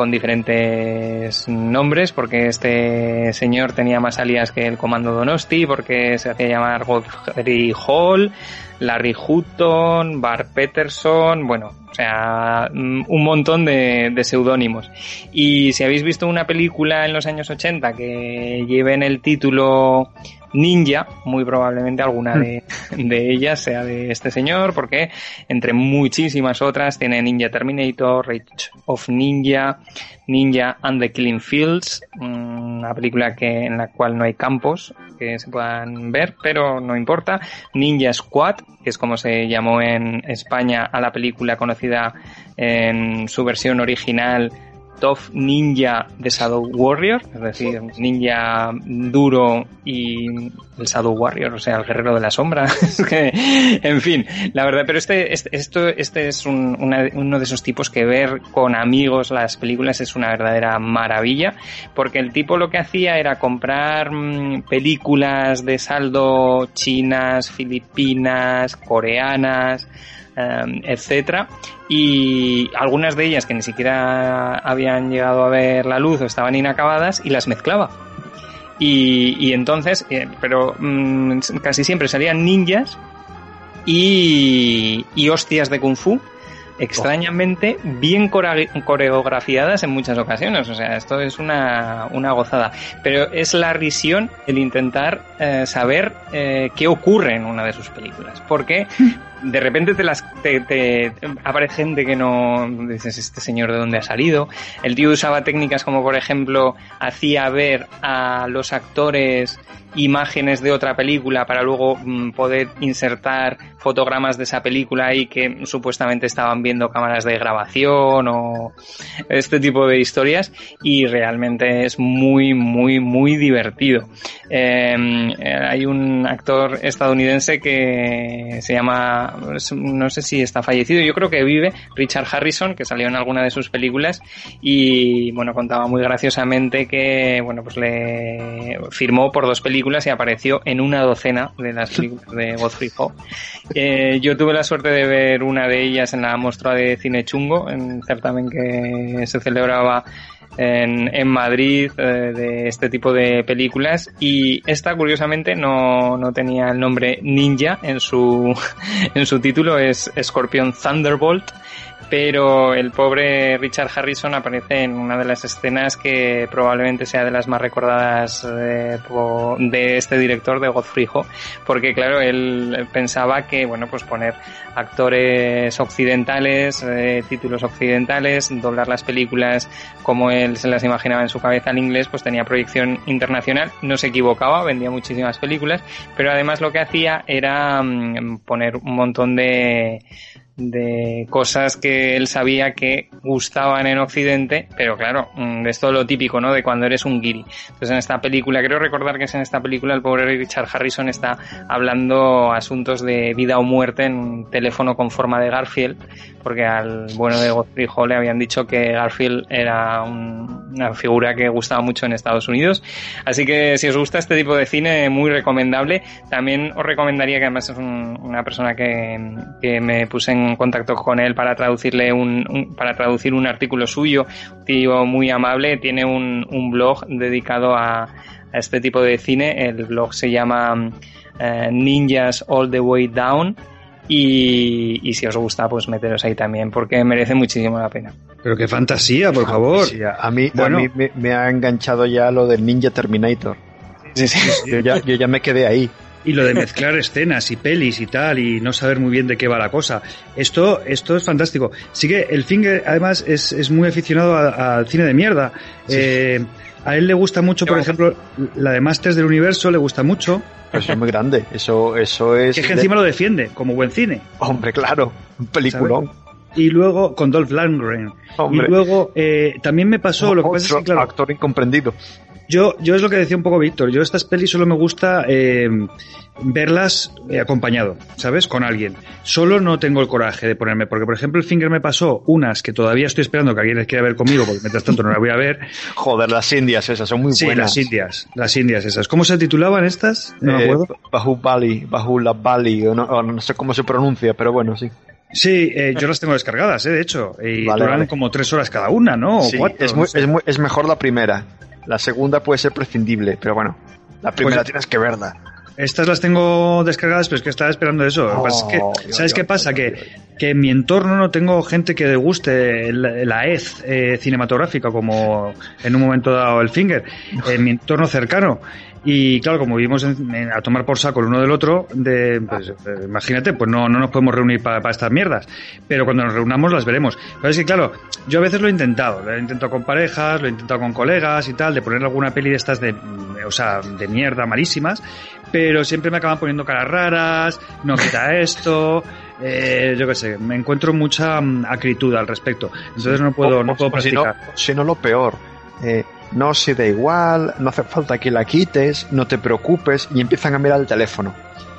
con diferentes nombres, porque este señor tenía más alias que el Comando Donosti, porque se hacía llamar Godfrey Hall, Larry Hutton, Bar Peterson, bueno, o sea, mm, un montón de, de seudónimos. Y si habéis visto una película en los años 80 que lleve en el título Ninja, muy probablemente alguna de, de ellas sea de este señor, porque entre muchísimas otras tiene Ninja Terminator, Rage of Ninja, Ninja and the Killing Fields, mm, una película que, en la cual no hay campos que se puedan ver, pero no importa. Ninja Squad, que es como se llamó en España a la película conocida en su versión original Tough Ninja de Shadow Warrior, es decir, ninja duro y el Shadow Warrior, o sea, el guerrero de la sombra. En fin, la verdad, pero este, este, esto, este es un- una- uno de esos tipos que ver con amigos las películas es una verdadera maravilla, porque el tipo lo que hacía era comprar mm, películas de saldo chinas, filipinas, coreanas, eh, etcétera y algunas de ellas que ni siquiera habían llegado a ver la luz o estaban inacabadas y las mezclaba y, y entonces eh, pero mm, casi siempre salían ninjas y, y hostias de kung fu extrañamente bien core- coreografiadas en muchas ocasiones. O sea, esto es una, una gozada. Pero es la risión el intentar eh, saber eh, qué ocurre en una de sus películas. Porque de repente te las te, te- aparece gente que no dices este señor de dónde ha salido. El tío usaba técnicas como por ejemplo hacía ver a los actores imágenes de otra película para luego mm, poder insertar fotogramas de esa película ahí que supuestamente estaban viendo cámaras de grabación o este tipo de historias y realmente es muy muy muy divertido Eh, eh, hay un actor estadounidense que se llama no sé si está fallecido yo creo que vive Richard Harrison que salió en alguna de sus películas y bueno contaba muy graciosamente que bueno pues le firmó por dos películas y apareció en una docena de las películas de Godfrey Ho. Eh, yo tuve la suerte de ver una de ellas en la muestra de cine chungo, en un certamen que se celebraba en, Madrid eh, de este tipo de películas. Y esta curiosamente no, no tenía el nombre Ninja en su, en su título, es Scorpion Thunderbolt pero el pobre Richard Harrison aparece en una de las escenas que probablemente sea de las más recordadas eh, de este director de Godfrey Ho, porque claro, él pensaba que, bueno, pues poner actores occidentales, eh, títulos occidentales, doblar las películas como él se las imaginaba en su cabeza al inglés, pues tenía proyección internacional, no se equivocaba, vendía muchísimas películas, pero además lo que hacía era mm, poner un montón de de cosas que él sabía que gustaban en Occidente, pero claro, mm, es todo lo típico, ¿no? De cuando eres un guiri. Entonces en esta película, creo recordar que es en esta película el pobre Richard Harrison está hablando asuntos de vida o muerte en un teléfono con forma de Garfield, porque al bueno de Godfrey Ho le habían dicho que Garfield era un- una figura que gustaba mucho en Estados Unidos. Así que si os gusta este tipo de cine, muy recomendable. También os recomendaría que además es un- una persona que, que me puse en contacto con él para traducirle un, un- para traducir un artículo suyo, un tío muy amable, tiene un, un blog dedicado a, a este tipo de cine. El blog se llama eh, Ninjas All the Way Down. Y, y si os gusta, pues meteros ahí también, porque merece muchísimo la pena. Pero qué fantasía, por favor. A mí, Bueno. a mí me, me ha enganchado ya lo del Ninja Terminator. Sí, sí. Yo ya, yo ya me quedé ahí. Y lo de mezclar escenas y pelis y tal y no saber muy bien de qué va la cosa. Esto, esto es fantástico. Sí que el Finger además es, es muy aficionado al cine de mierda. Eh, a él le gusta mucho, por ejemplo, la de Masters del Universo le gusta mucho. Eso es muy grande. Eso, eso es. Que es que encima lo defiende como buen cine. Hombre, claro. Un peliculón. Y luego con Dolph Lundgren. Hombre. Y luego eh, también me pasó, lo que pasa es que Otro claro, actor incomprendido. Yo, yo es lo que decía un poco Víctor. Yo estas pelis solo me gusta eh, verlas eh, acompañado, ¿sabes? Con alguien. Solo no tengo el coraje de ponerme, porque por ejemplo el Finger me pasó unas que todavía estoy esperando que alguien les quiera ver conmigo, porque mientras tanto no la voy a ver. Joder, las indias esas son muy Sí, buenas. las indias, las indias esas. ¿Cómo se titulaban estas? No me Eh, acuerdo. Bahubali, Bahulabali, o no, o no sé cómo se pronuncia, pero bueno, sí. Sí, eh, yo las tengo descargadas, eh, de hecho. Y Vale, duran vale. como tres horas cada una, ¿no? O Sí, cuatro. es, no muy- sé. es, muy- es mejor la primera. La segunda puede ser prescindible, pero bueno, la primera Pues- tienes que verla. Estas las tengo descargadas, pero es que estaba esperando eso. Lo que pasa es que, Oh, ¿Sabes Dios, qué pasa? Dios, Que, que en mi entorno no tengo gente que le guste la, la hez eh, cinematográfica como en un momento dado el finger. En mi entorno cercano. Y claro, como vivimos en- en- a tomar por saco el uno del otro, de, pues, eh, imagínate, pues no, no nos podemos reunir para, para estas mierdas. Pero cuando nos reunamos las veremos. Pero es que claro, yo a veces lo he intentado. Lo he intentado con parejas, lo he intentado con colegas y tal, de poner alguna peli de estas de, mm, o sea, de mierda malísimas. Pero siempre me acaban poniendo caras raras, no quita esto, eh, yo qué sé, me encuentro mucha mm, acritud al respecto. Entonces no puedo, O- no puedo practicar. si no, lo peor. eh, no se da igual, no hace falta que la quites, no te preocupes, y empiezan a mirar el teléfono.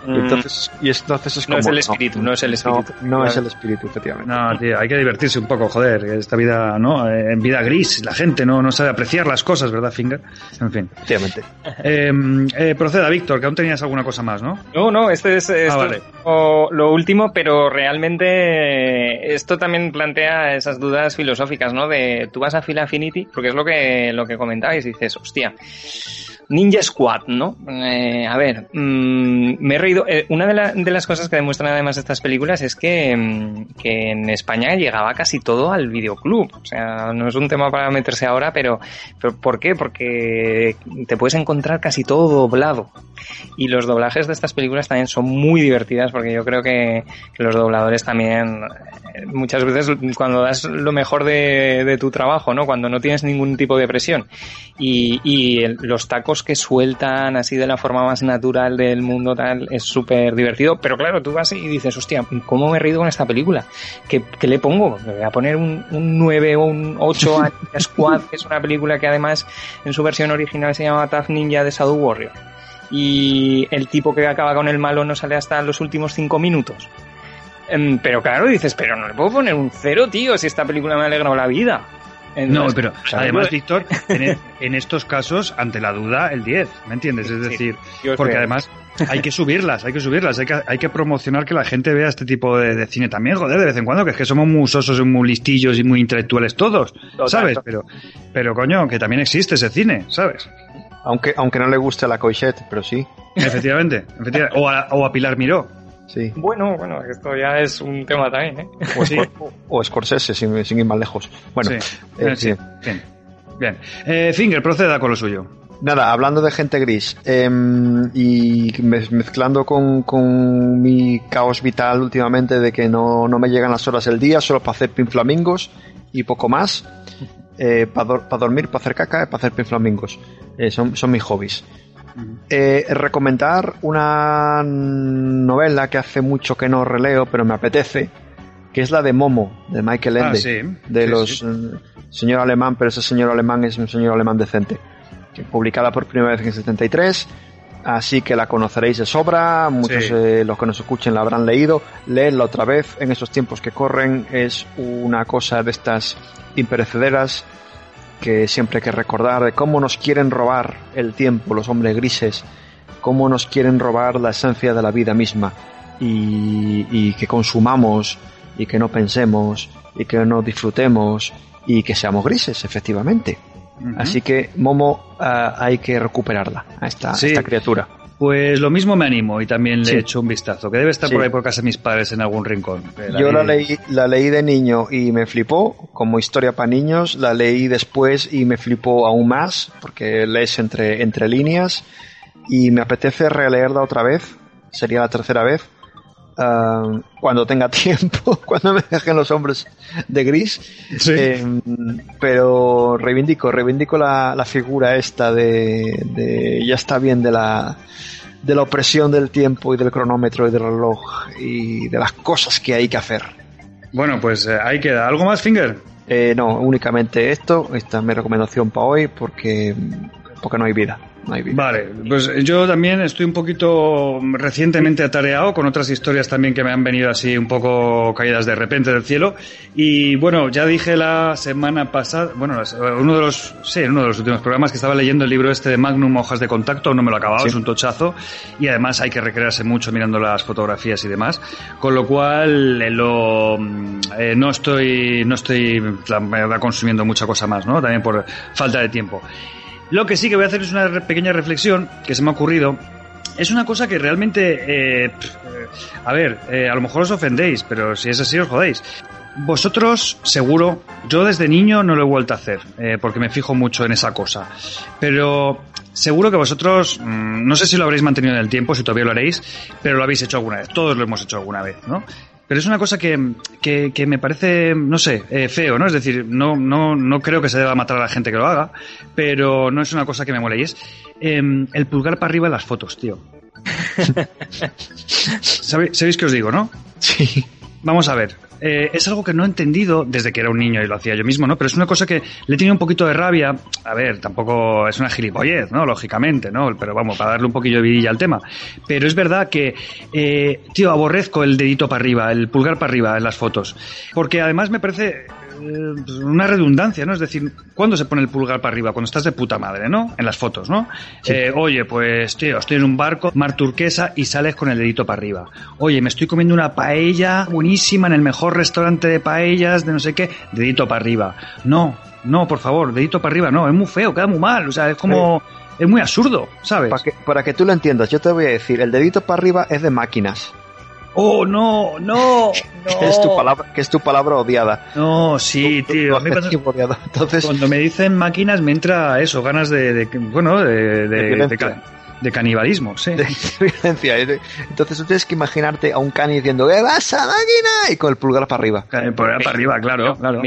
Y Mm, entonces, y entonces es No como. es el espíritu, no es el espíritu. No, no es el espíritu, efectivamente. No, tío, hay que divertirse un poco, joder, esta vida, ¿no? Eh, En vida gris, la gente no, no sabe apreciar las cosas, ¿verdad, Finger? En fin. Efectivamente. Eh, eh, proceda, Víctor, que aún tenías alguna cosa más, ¿no? No, no, este es, esto vale. es lo, lo último, pero realmente esto también plantea esas dudas filosóficas, ¿no? De tú vas a Phil Affinity, porque es lo que, lo que comentabais, y dices, hostia, Ninja Squad, ¿no? Eh, a ver, mm, me he reído. eh, una de, la- de las cosas que demuestran además estas películas es que, mm, que en España llegaba casi todo al videoclub. O sea, no es un tema para meterse ahora, pero, ¿por qué? Porque te puedes encontrar casi todo doblado. Y los doblajes de estas películas también son muy divertidas porque yo creo que, los dobladores también muchas veces cuando das lo mejor de, tu trabajo, ¿no? Cuando no tienes ningún tipo de presión y, y los tacos que sueltan así de la forma más natural del mundo tal es súper divertido. Pero claro, tú vas y dices, hostia, ¿cómo me he reído con esta película? ¿Qué, le pongo? ¿Le voy a poner un, un 9 o un 8 a Squad, que es una película que además en su versión original se llama Tough Ninja de Shadow Warrior y el tipo que acaba con el malo no sale hasta los últimos cinco minutos. Em, Pero claro, dices, pero no le puedo poner un cero, tío, si esta película me ha alegrado la vida. No, pero claro, además, yo- Víctor, en, en estos casos, ante la duda, el 10, ¿me entiendes? Es decir, porque creo. además hay que subirlas, hay que subirlas, hay que, hay que promocionar que la gente vea este tipo de, de cine también, joder, de vez en cuando, que es que somos muy sosos y muy listillos y muy intelectuales todos, ¿sabes? Pero, pero coño, que también existe ese cine, ¿sabes? Aunque, aunque no le guste la coixette, pero sí. Efectivamente, efectivamente. O, a, o a Pilar Miró. Sí. Bueno, bueno, esto ya es un tema también, ¿eh? O, Sí. O Scorsese, sin, sin ir más lejos. Bueno, Sí, eh, eh, sí, bien. Bien. Eh, Finger, proceda con lo suyo. Nada, hablando de gente gris em, y mez- mezclando con, con mi caos vital últimamente de que no, no me llegan las horas del día solo para hacer pinflamingos y poco más, para dormir, para hacer caca, para hacer pinflamingos. Eh, son, son mis hobbies. Eh, recomendar una novela que hace mucho que no releo, pero me apetece, que es la de Momo, de Michael Ah, Ende, sí. de Sí, los sí. eh, señor alemán, pero ese señor alemán es un señor alemán decente, publicada por primera vez en el 73, así que la conoceréis de sobra, muchos Sí. eh, los que nos escuchen la habrán leído, leedla otra vez en esos tiempos que corren, es una cosa de estas imperecederas que siempre hay que recordar de cómo nos quieren robar el tiempo los hombres grises, cómo nos quieren robar la esencia de la vida misma y, y que consumamos y que no pensemos y que no disfrutemos y que seamos grises, efectivamente. Así que Momo ah, hay que recuperarla a esta, a Sí. esta criatura. Pues lo mismo me animo y también le Sí. he hecho un vistazo, que debe estar Sí. por ahí por casa de mis padres en algún rincón. Yo la leí, la leí de niño y me flipó, como historia para niños. La leí después y me flipó aún más, porque lees entre, entre líneas. Y me apetece releerla otra vez. Sería la tercera vez. Ah, cuando tenga tiempo, cuando me dejen los hombres de gris. Sí. Eh, pero reivindico, reivindico la, la figura esta de, de ya está bien de la de la opresión del tiempo y del cronómetro y del reloj y de las cosas que hay que hacer. Bueno, pues eh, ahí queda. ¿Algo más, Finger? Eh, no, únicamente esto, esta es mi recomendación para hoy porque, porque no hay vida. No hay vida. Vale, pues yo también estoy un poquito recientemente atareado con otras historias también que me han venido así un poco caídas de repente del cielo. Y bueno, ya dije la semana pasada, bueno, las- uno de los, sí, uno de los últimos programas que estaba leyendo el libro este de Magnum Hojas de Contacto, no me lo Sí. es un tochazo. Y además hay que recrearse mucho mirando las fotografías y demás. Con lo cual, eh, lo, mm, eh, no estoy, no estoy, la consumiendo mucha cosa más, ¿no? También por falta de tiempo. Lo que sí que voy a hacer es una pequeña reflexión que se me ha ocurrido. Es una cosa que realmente, eh, a ver, eh, a lo mejor os ofendéis, pero si es así os jodéis. Vosotros, seguro, yo desde niño no lo he vuelto a hacer, eh, porque me fijo mucho en esa cosa. Pero seguro que vosotros, mm, no sé si lo habréis mantenido en el tiempo, si todavía lo haréis, pero lo habéis hecho alguna vez. Todos lo hemos hecho alguna vez, ¿no? Pero es una cosa que, que, que me parece, no sé, eh, feo, ¿no? Es decir, no, no, no creo que se deba matar a la gente que lo haga, pero no es una cosa que me mole. Y es em, el pulgar para arriba en las fotos, tío. ¿Sabe- ¿Sabéis qué os digo, no? Sí. Vamos a ver. eh, es algo que no he entendido desde que era un niño y lo hacía yo mismo, ¿no? Pero es una cosa que le tenido un poquito de rabia. A ver, tampoco es una gilipollez, ¿no? Lógicamente, ¿no? Pero vamos, para darle un poquillo de vidilla al tema. Pero es verdad que, eh, tío, aborrezco el dedito para arriba, el pulgar para arriba en las fotos. Porque además me parece una redundancia, ¿no? Es decir, ¿cuándo se pone el pulgar para arriba? Cuando estás de puta madre, ¿no? En las fotos, ¿no? Eh, oye, pues, tío, estoy en un barco, mar turquesa, y sales con el dedito para arriba. Oye, me estoy comiendo una paella buenísima en el mejor restaurante de paellas, de no sé qué, dedito para arriba. No, no, por favor, dedito para arriba, no, es muy feo, queda muy mal, o sea, es como... Es muy absurdo, ¿sabes? Para que, para que tú lo entiendas, yo te voy a decir, el dedito para arriba es de máquinas. Oh, no, no, Que es tu palabra, que es tu palabra odiada. No, sí, Tu- tío. tu A mí cuando. Entonces, cuando me dicen máquinas me entra eso, ganas de, de- bueno, de, de. De ca- de canibalismo, sí. de violencia. Entonces tú tienes que imaginarte a un cani diciendo ¡Eh, vas a máquina! Y con el pulgar para arriba. Eh, Por ahí para arriba, claro, claro.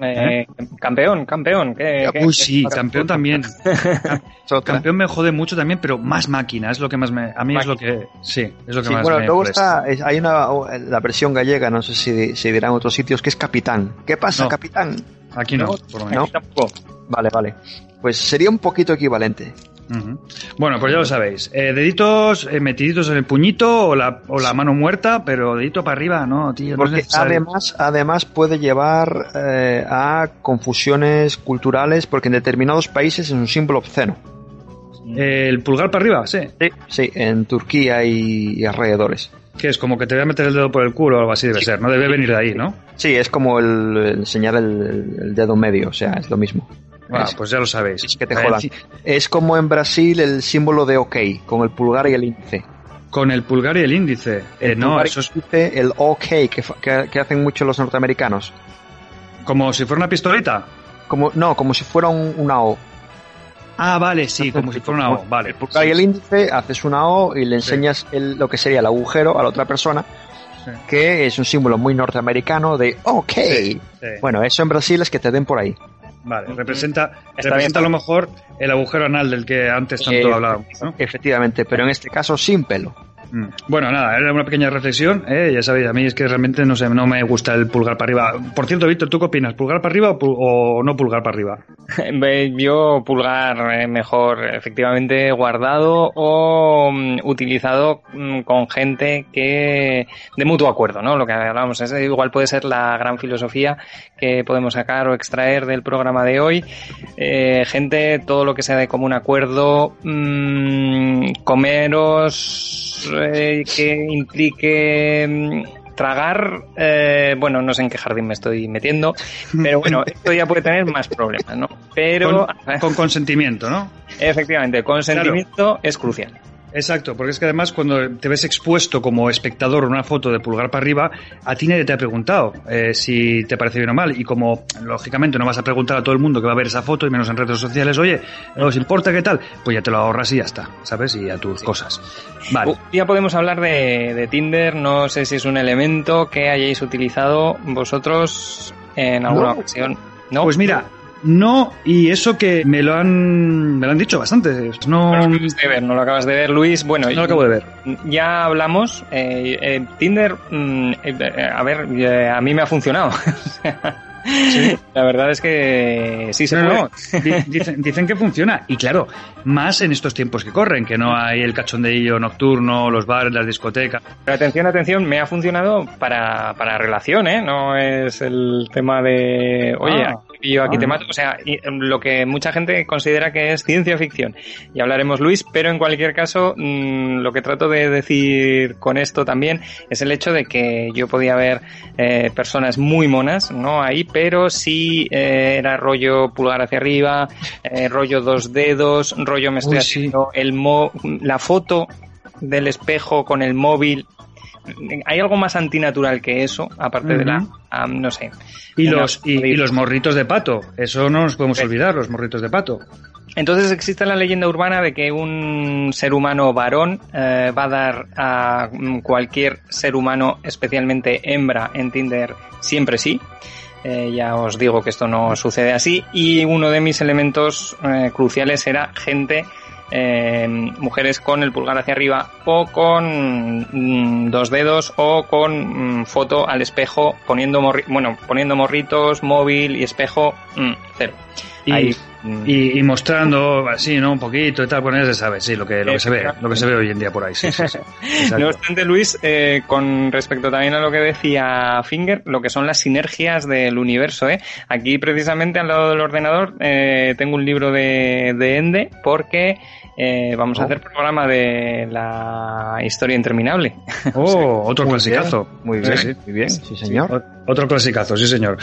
Eh, Campeón, campeón. ¿qué- qué- Uy, qué- sí, campeón también. Campeón me jode mucho también, pero más máquina, es lo que más me... A mí es lo que... Sí, es lo que Sí, más bueno, me luego está, es- hay una, la versión gallega, no sé si, si dirán otros sitios, que es capitán. ¿Qué pasa, No. capitán? Aquí no, por lo menos. ¿No? Tampoco. Vale, vale. Pues sería un poquito equivalente. Bueno, pues ya lo sabéis. Eh, deditos eh, metiditos en el puñito o la, o la mano muerta, pero dedito para arriba, no, tío. no es Porque necesario. además, además puede llevar eh, a confusiones culturales, porque en determinados países es un símbolo obsceno. El pulgar para arriba, sí. Sí, sí, en Turquía y, y alrededores. Que es como que te voy a meter el dedo por el culo o algo así debe ser, no debe venir de ahí, ¿no? Sí, es como el, el, el dedo medio, o sea, es lo mismo. Ah, Es- pues ya lo sabéis. es que te jodan. Es como en Brasil el símbolo de OK, con el pulgar y el índice. Con el pulgar y el índice. Eh, no, eso es el OK que, fa- que- que hacen mucho los norteamericanos. como si fuera una pistolita. Como, no, como si fuera un- una O. Ah, vale, sí, como si fuera una O. Vale. El pulgar y el índice, haces una O y le enseñas el- lo que sería el agujero a la otra persona, Sí. que es un símbolo muy norteamericano de OK. Bueno, eso en Brasil es que te den por ahí. Vale, representa, Está representa a lo mejor el agujero anal del que antes tanto Eh, hablábamos, ¿no? Efectivamente, pero en este caso sin pelo. Mm. Bueno, nada, era una pequeña reflexión, ¿eh? ya sabéis, a mí es que realmente no sé, no me gusta el pulgar para arriba. Por cierto, Víctor, ¿tú qué opinas? ¿Pulgar para arriba o, no pulgar para arriba? Yo pulgar eh, mejor efectivamente guardado o mm, utilizado mm, con gente que de mutuo acuerdo, ¿no? Lo que hablábamos es igual puede ser la gran filosofía que podemos sacar o extraer del programa de hoy. Eh, gente, todo lo que sea de común acuerdo, comeros eh, que implique mm, tragar, eh, bueno, no sé en qué jardín me estoy metiendo, pero bueno, esto ya puede tener más problemas, ¿no? Pero Con, con consentimiento, ¿no? efectivamente, consentimiento es crucial. Exacto, porque es que además cuando te ves expuesto como espectador una foto de pulgar para arriba, a ti nadie te ha preguntado eh, si te parece bien o mal. Y como lógicamente no vas a preguntar a todo el mundo que va a ver esa foto y menos en redes sociales, oye, ¿os importa qué tal? Pues ya te lo ahorras y ya está, ¿sabes? Y a tus cosas. Vale. Uh, Ya podemos hablar de, de Tinder, no sé si es un elemento que hayáis utilizado vosotros en alguna No. ocasión. ¿No? Pues mira, no, y eso que me lo han, me lo han dicho bastante. No, No lo acabas de ver, no lo acabas de ver, Luis. Bueno, no lo acabo de ver. ya hablamos. eh, eh, Tinder, mm, eh, a ver, eh, a mí me ha funcionado. La verdad es que sí se No, puede. no, di- dicen, dicen que funciona. Y claro, más en estos tiempos que corren, que no hay el cachondeillo nocturno, los bares, las discotecas. Pero atención, atención, me ha funcionado para, para relación, ¿eh? No es el tema de, oye, Ah. Aquí, yo aquí Ah. te mato. O sea, em, lo que mucha gente considera que es ciencia ficción. Y hablaremos, Luis, pero en cualquier caso, mm, lo que trato de decir con esto también es el hecho de que yo podía ver eh, personas muy monas, ¿no? Ahí, pero sí eh, era rollo pulgar hacia arriba, eh, rollo dos dedos, rollo me estoy Uy, sí. haciendo el mo la foto del espejo con el móvil. ¿Hay algo más antinatural que eso? Aparte de la... Ah, no sé. Y los, y, y los morritos de pato. Eso no nos podemos Sí. olvidar, los morritos de pato. Entonces existe la leyenda urbana de que un ser humano varón eh, va a dar a mm, cualquier ser humano, especialmente hembra, en Tinder siempre sí. Eh, ya os digo que esto no sucede así. Y uno de mis elementos eh, cruciales era gente, eh, mujeres con el pulgar hacia arriba o con mm, dos dedos o con mm, foto al espejo poniendo morri- bueno poniendo morritos, móvil y espejo mm, cero. Y, Ahí, y, y mostrando así, ¿no? Un poquito y tal, pues ya se sabe, sí, lo que, lo que se ve, lo que se ve hoy en día por ahí, sí, sí, sí. Exacto. No obstante, Luis, eh, con respecto también a lo que decía Finger, lo que son las sinergias del universo, ¿eh? Aquí precisamente al lado del ordenador eh, tengo un libro de, de Ende porque eh, vamos a Oh. hacer programa de la historia interminable. Oh, otro Muy clasicazo. bien, Muy bien, Sí, sí. muy bien, sí señor. O- Otro clasicazo, sí señor.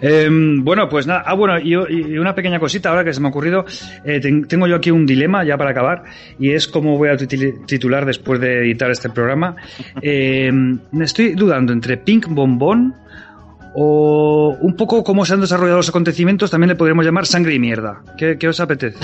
Eh, bueno, pues nada, ah bueno, y, y una pequeña cosita ahora que se me ha ocurrido, eh, ten- tengo yo aquí un dilema ya para acabar, y es cómo voy a titular después de editar este programa. Eh, me estoy dudando entre Pink Bombón o un poco cómo se han desarrollado los acontecimientos, también le podríamos llamar sangre y mierda. ¿Qué, qué os apetece?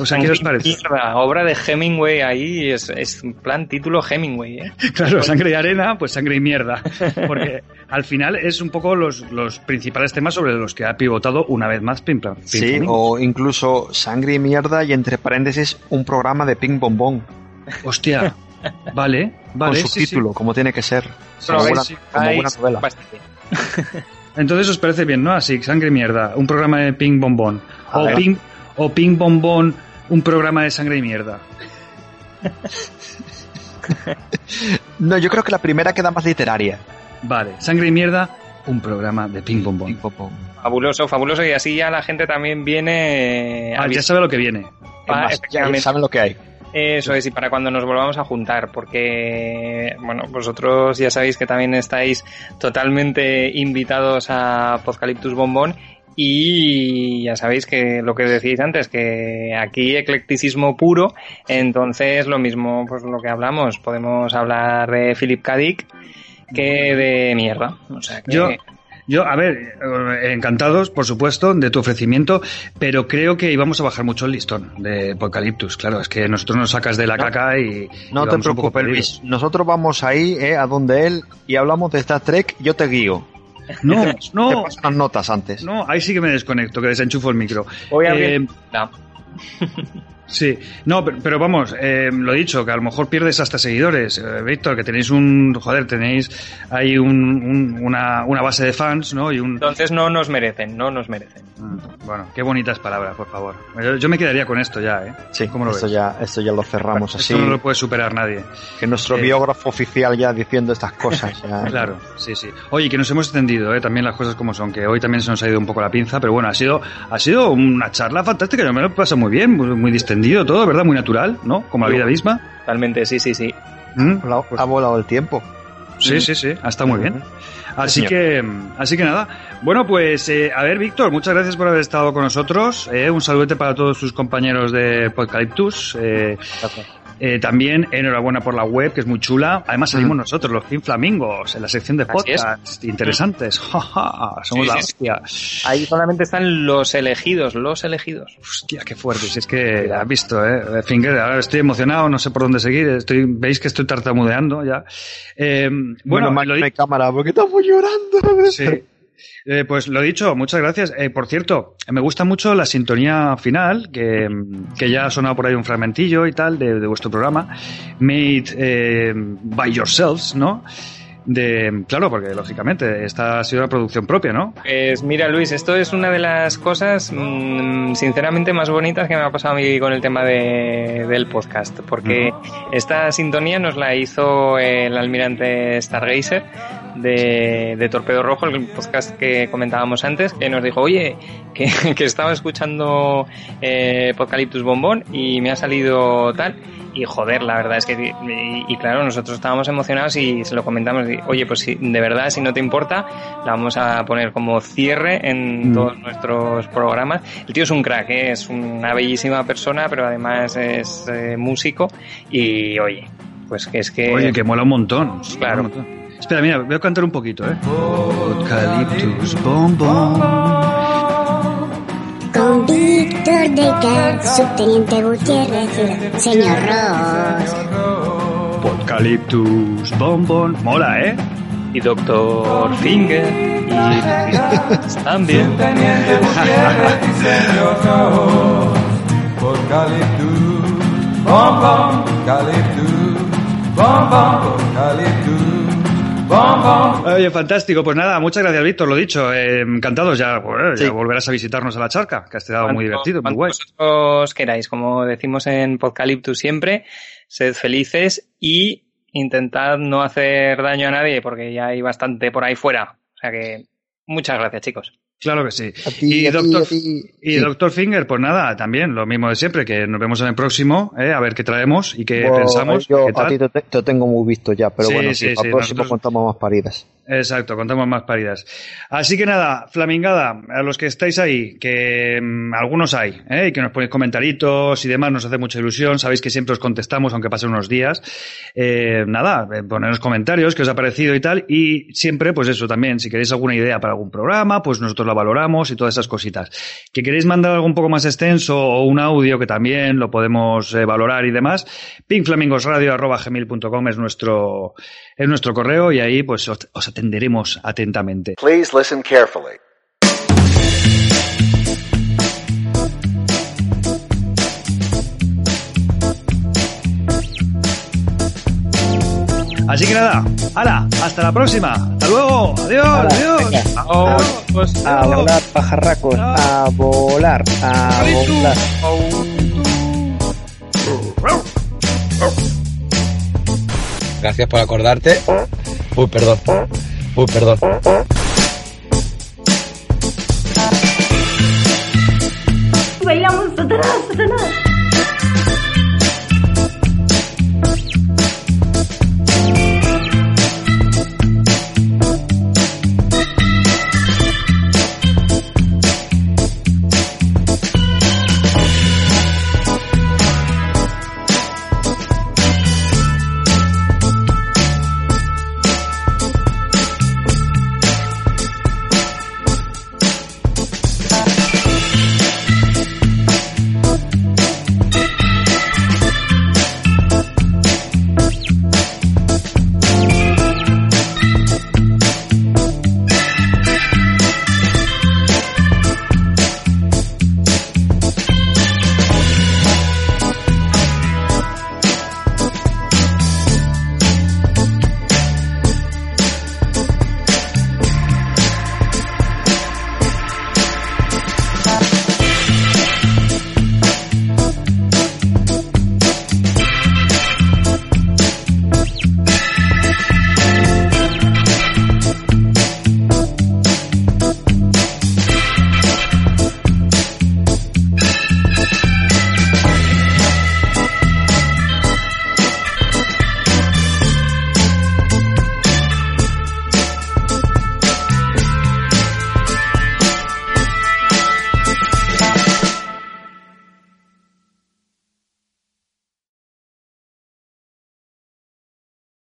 O sea, ¿qué os parece? Mierda, obra de Hemingway ahí, es, es plan título Hemingway, ¿eh? Claro, sangre y arena, pues sangre y mierda. Porque al final es un poco los, los principales temas sobre los que ha pivotado una vez más Pim Sí, o incluso sangre y mierda y entre paréntesis un programa de ping bombón Hostia. Vale, vale. con sí, subtítulo, como tiene que ser. Pero Como, veis, buena, sí, como buena veis novela. bastante. Entonces os parece bien, ¿no? Así, sangre y mierda. Un programa de ping bombón. O ver. ping, o ping bombón, un programa de sangre y mierda. No, yo creo que la primera queda más literaria. Vale, sangre y mierda, un programa de ping Ping bombón. Fabuloso, fabuloso, y así ya la gente también viene Ah, a ya sabe lo que viene. Ah, más, ya saben lo que hay. Eso es, y para cuando nos volvamos a juntar, porque, bueno, vosotros ya sabéis que también estáis totalmente invitados a Podcaliptus Bombón y ya sabéis que lo que decíais antes, que aquí eclecticismo puro, entonces lo mismo, pues lo que hablamos, podemos hablar de Philip K. Dick que de mierda. O sea que... Yo, yo, a ver, eh, encantados, por supuesto, de tu ofrecimiento, pero creo que íbamos a bajar mucho el listón de Apocaliptus. Claro, es que nosotros nos sacas de la No. caca y. No y te preocupes. Luis. Nosotros vamos ahí, eh, a donde él, y hablamos de Star Trek, yo te guío. No, Te no, paso unas notas antes. no, ahí sí que me desconecto, que desenchufo el micro. Voy a Eh, No. Sí, no, pero, pero vamos, eh, lo dicho, que a lo mejor pierdes hasta seguidores. Eh, Víctor, que tenéis un, joder, tenéis ahí un, un- una, una base de fans, ¿no? Y un, Entonces no nos merecen, no nos merecen. Mm, bueno, qué bonitas palabras, por favor. Yo, yo me quedaría con esto ya, ¿eh? Sí, ¿Cómo lo esto ves? ya, esto ya lo cerramos así. Esto no lo puede superar nadie. Que nuestro Eh. biógrafo oficial ya diciendo estas cosas. ya. Claro, sí, sí. Oye, que nos hemos extendido, ¿eh? también las cosas como son, que hoy también se nos ha ido un poco la pinza, pero bueno, ha sido, ha sido una charla fantástica, yo me lo he pasado muy bien, muy, muy distendido todo, ¿verdad? Muy natural, ¿no? Como la vida misma. Totalmente, sí, sí, sí. ¿Mm? Ha volado- Ha volado el tiempo. Sí, sí, sí, ha estado muy bien. Así que, así que nada. Bueno, pues, eh, a ver, Víctor, muchas gracias por haber estado con nosotros. eh, un saludete para todos sus compañeros de Podcaliptus. Eh, Eh, también enhorabuena por la web, que es muy chula. Además salimos nosotros, los Pink Flamingos, en la sección de podcast. Interesantes. Ja, ja, Somos Sí, la sí. hostia. Ahí solamente están los elegidos, los elegidos. Hostia, qué fuerte. Si es que has visto, ¿eh? Finger, ahora estoy emocionado, no sé por dónde seguir. Estoy, Veis que estoy tartamudeando ya. Eh, bueno, Bueno, mal lo cámara, porque estamos llorando. Sí. Eh, pues lo dicho, muchas gracias. Eh, por cierto, me gusta mucho la sintonía final, que, que ya ha sonado por ahí un fragmentillo y tal de, de vuestro programa, Made eh, by Yourselves, ¿no? De, claro, porque lógicamente esta ha sido una producción propia, ¿no? Pues mira, Luis, esto es una de las cosas, mm, sinceramente, más bonitas que me ha pasado a mí con el tema de- del podcast, porque esta sintonía nos la hizo el almirante Stargazer de, de Torpedo Rojo, el podcast que comentábamos antes, que nos dijo, oye, que, que estaba escuchando eh, Podcaliptus Bombón y me ha salido tal. Y joder, la verdad es que, y, y claro, nosotros estábamos emocionados y se lo comentamos. y, Oye, pues si, de verdad, si no te importa, la vamos a poner como cierre en Mm. todos nuestros programas. El tío es un crack, ¿eh? es una bellísima persona, pero además es eh, músico. Y oye, pues que es que. Oye, que mola un montón. Claro. Un montón. Espera, mira, voy a cantar un poquito, ¿eh? Eucaliptus bombón. Con Víctor de Car, subteniente Gutiérrez, señor Ross. Eucaliptus bombón. Mola, ¿eh? Y Doctor Finger. Y también. Oye, fantástico. Pues nada, muchas gracias, Víctor. Lo dicho, eh, encantados. Ya, bueno, ya Sí. volverás a visitarnos a la charca, que ha estado muy divertido, muy guay. vosotros queráis, como decimos en Podcaliptus siempre, sed felices y intentad no hacer daño a nadie, porque ya hay bastante por ahí fuera. O sea que, muchas gracias, chicos. Claro que sí. Ti, y ti, doctor, a ti. y Sí. doctor Finger, pues nada, también lo mismo de siempre, que nos vemos en el próximo, eh, a ver qué traemos y qué Bueno, pensamos. Yo qué a ti te, te tengo muy visto ya, pero Sí, bueno, sí, al próximo nosotros- contamos más paridas. Exacto, contamos más paridas. Así que nada, Flamingada, a los que estáis ahí, que mm, algunos hay, ¿eh? y que nos ponéis comentaritos y demás, nos hace mucha ilusión, sabéis que siempre os contestamos, aunque pasen unos días. Eh, nada, eh, ponernos comentarios, qué os ha parecido y tal, y siempre, pues eso también, si queréis alguna idea para algún programa, pues nosotros la valoramos y todas esas cositas. Que queréis mandar algo un poco más extenso o un audio que también lo podemos eh, valorar y demás, pinkflamingosradio.gmail.com es nuestro, es nuestro correo y ahí pues os, os atenderemos atentamente. Please listen carefully. Así que nada, hala, hasta la próxima. Hasta luego. Adiós, adiós. Adiós. A volar, pajarracos, a volar, a volar. Gracias por acordarte. Uy, perdón. Uy, perdón. Bailamos, Satanás, Satanás.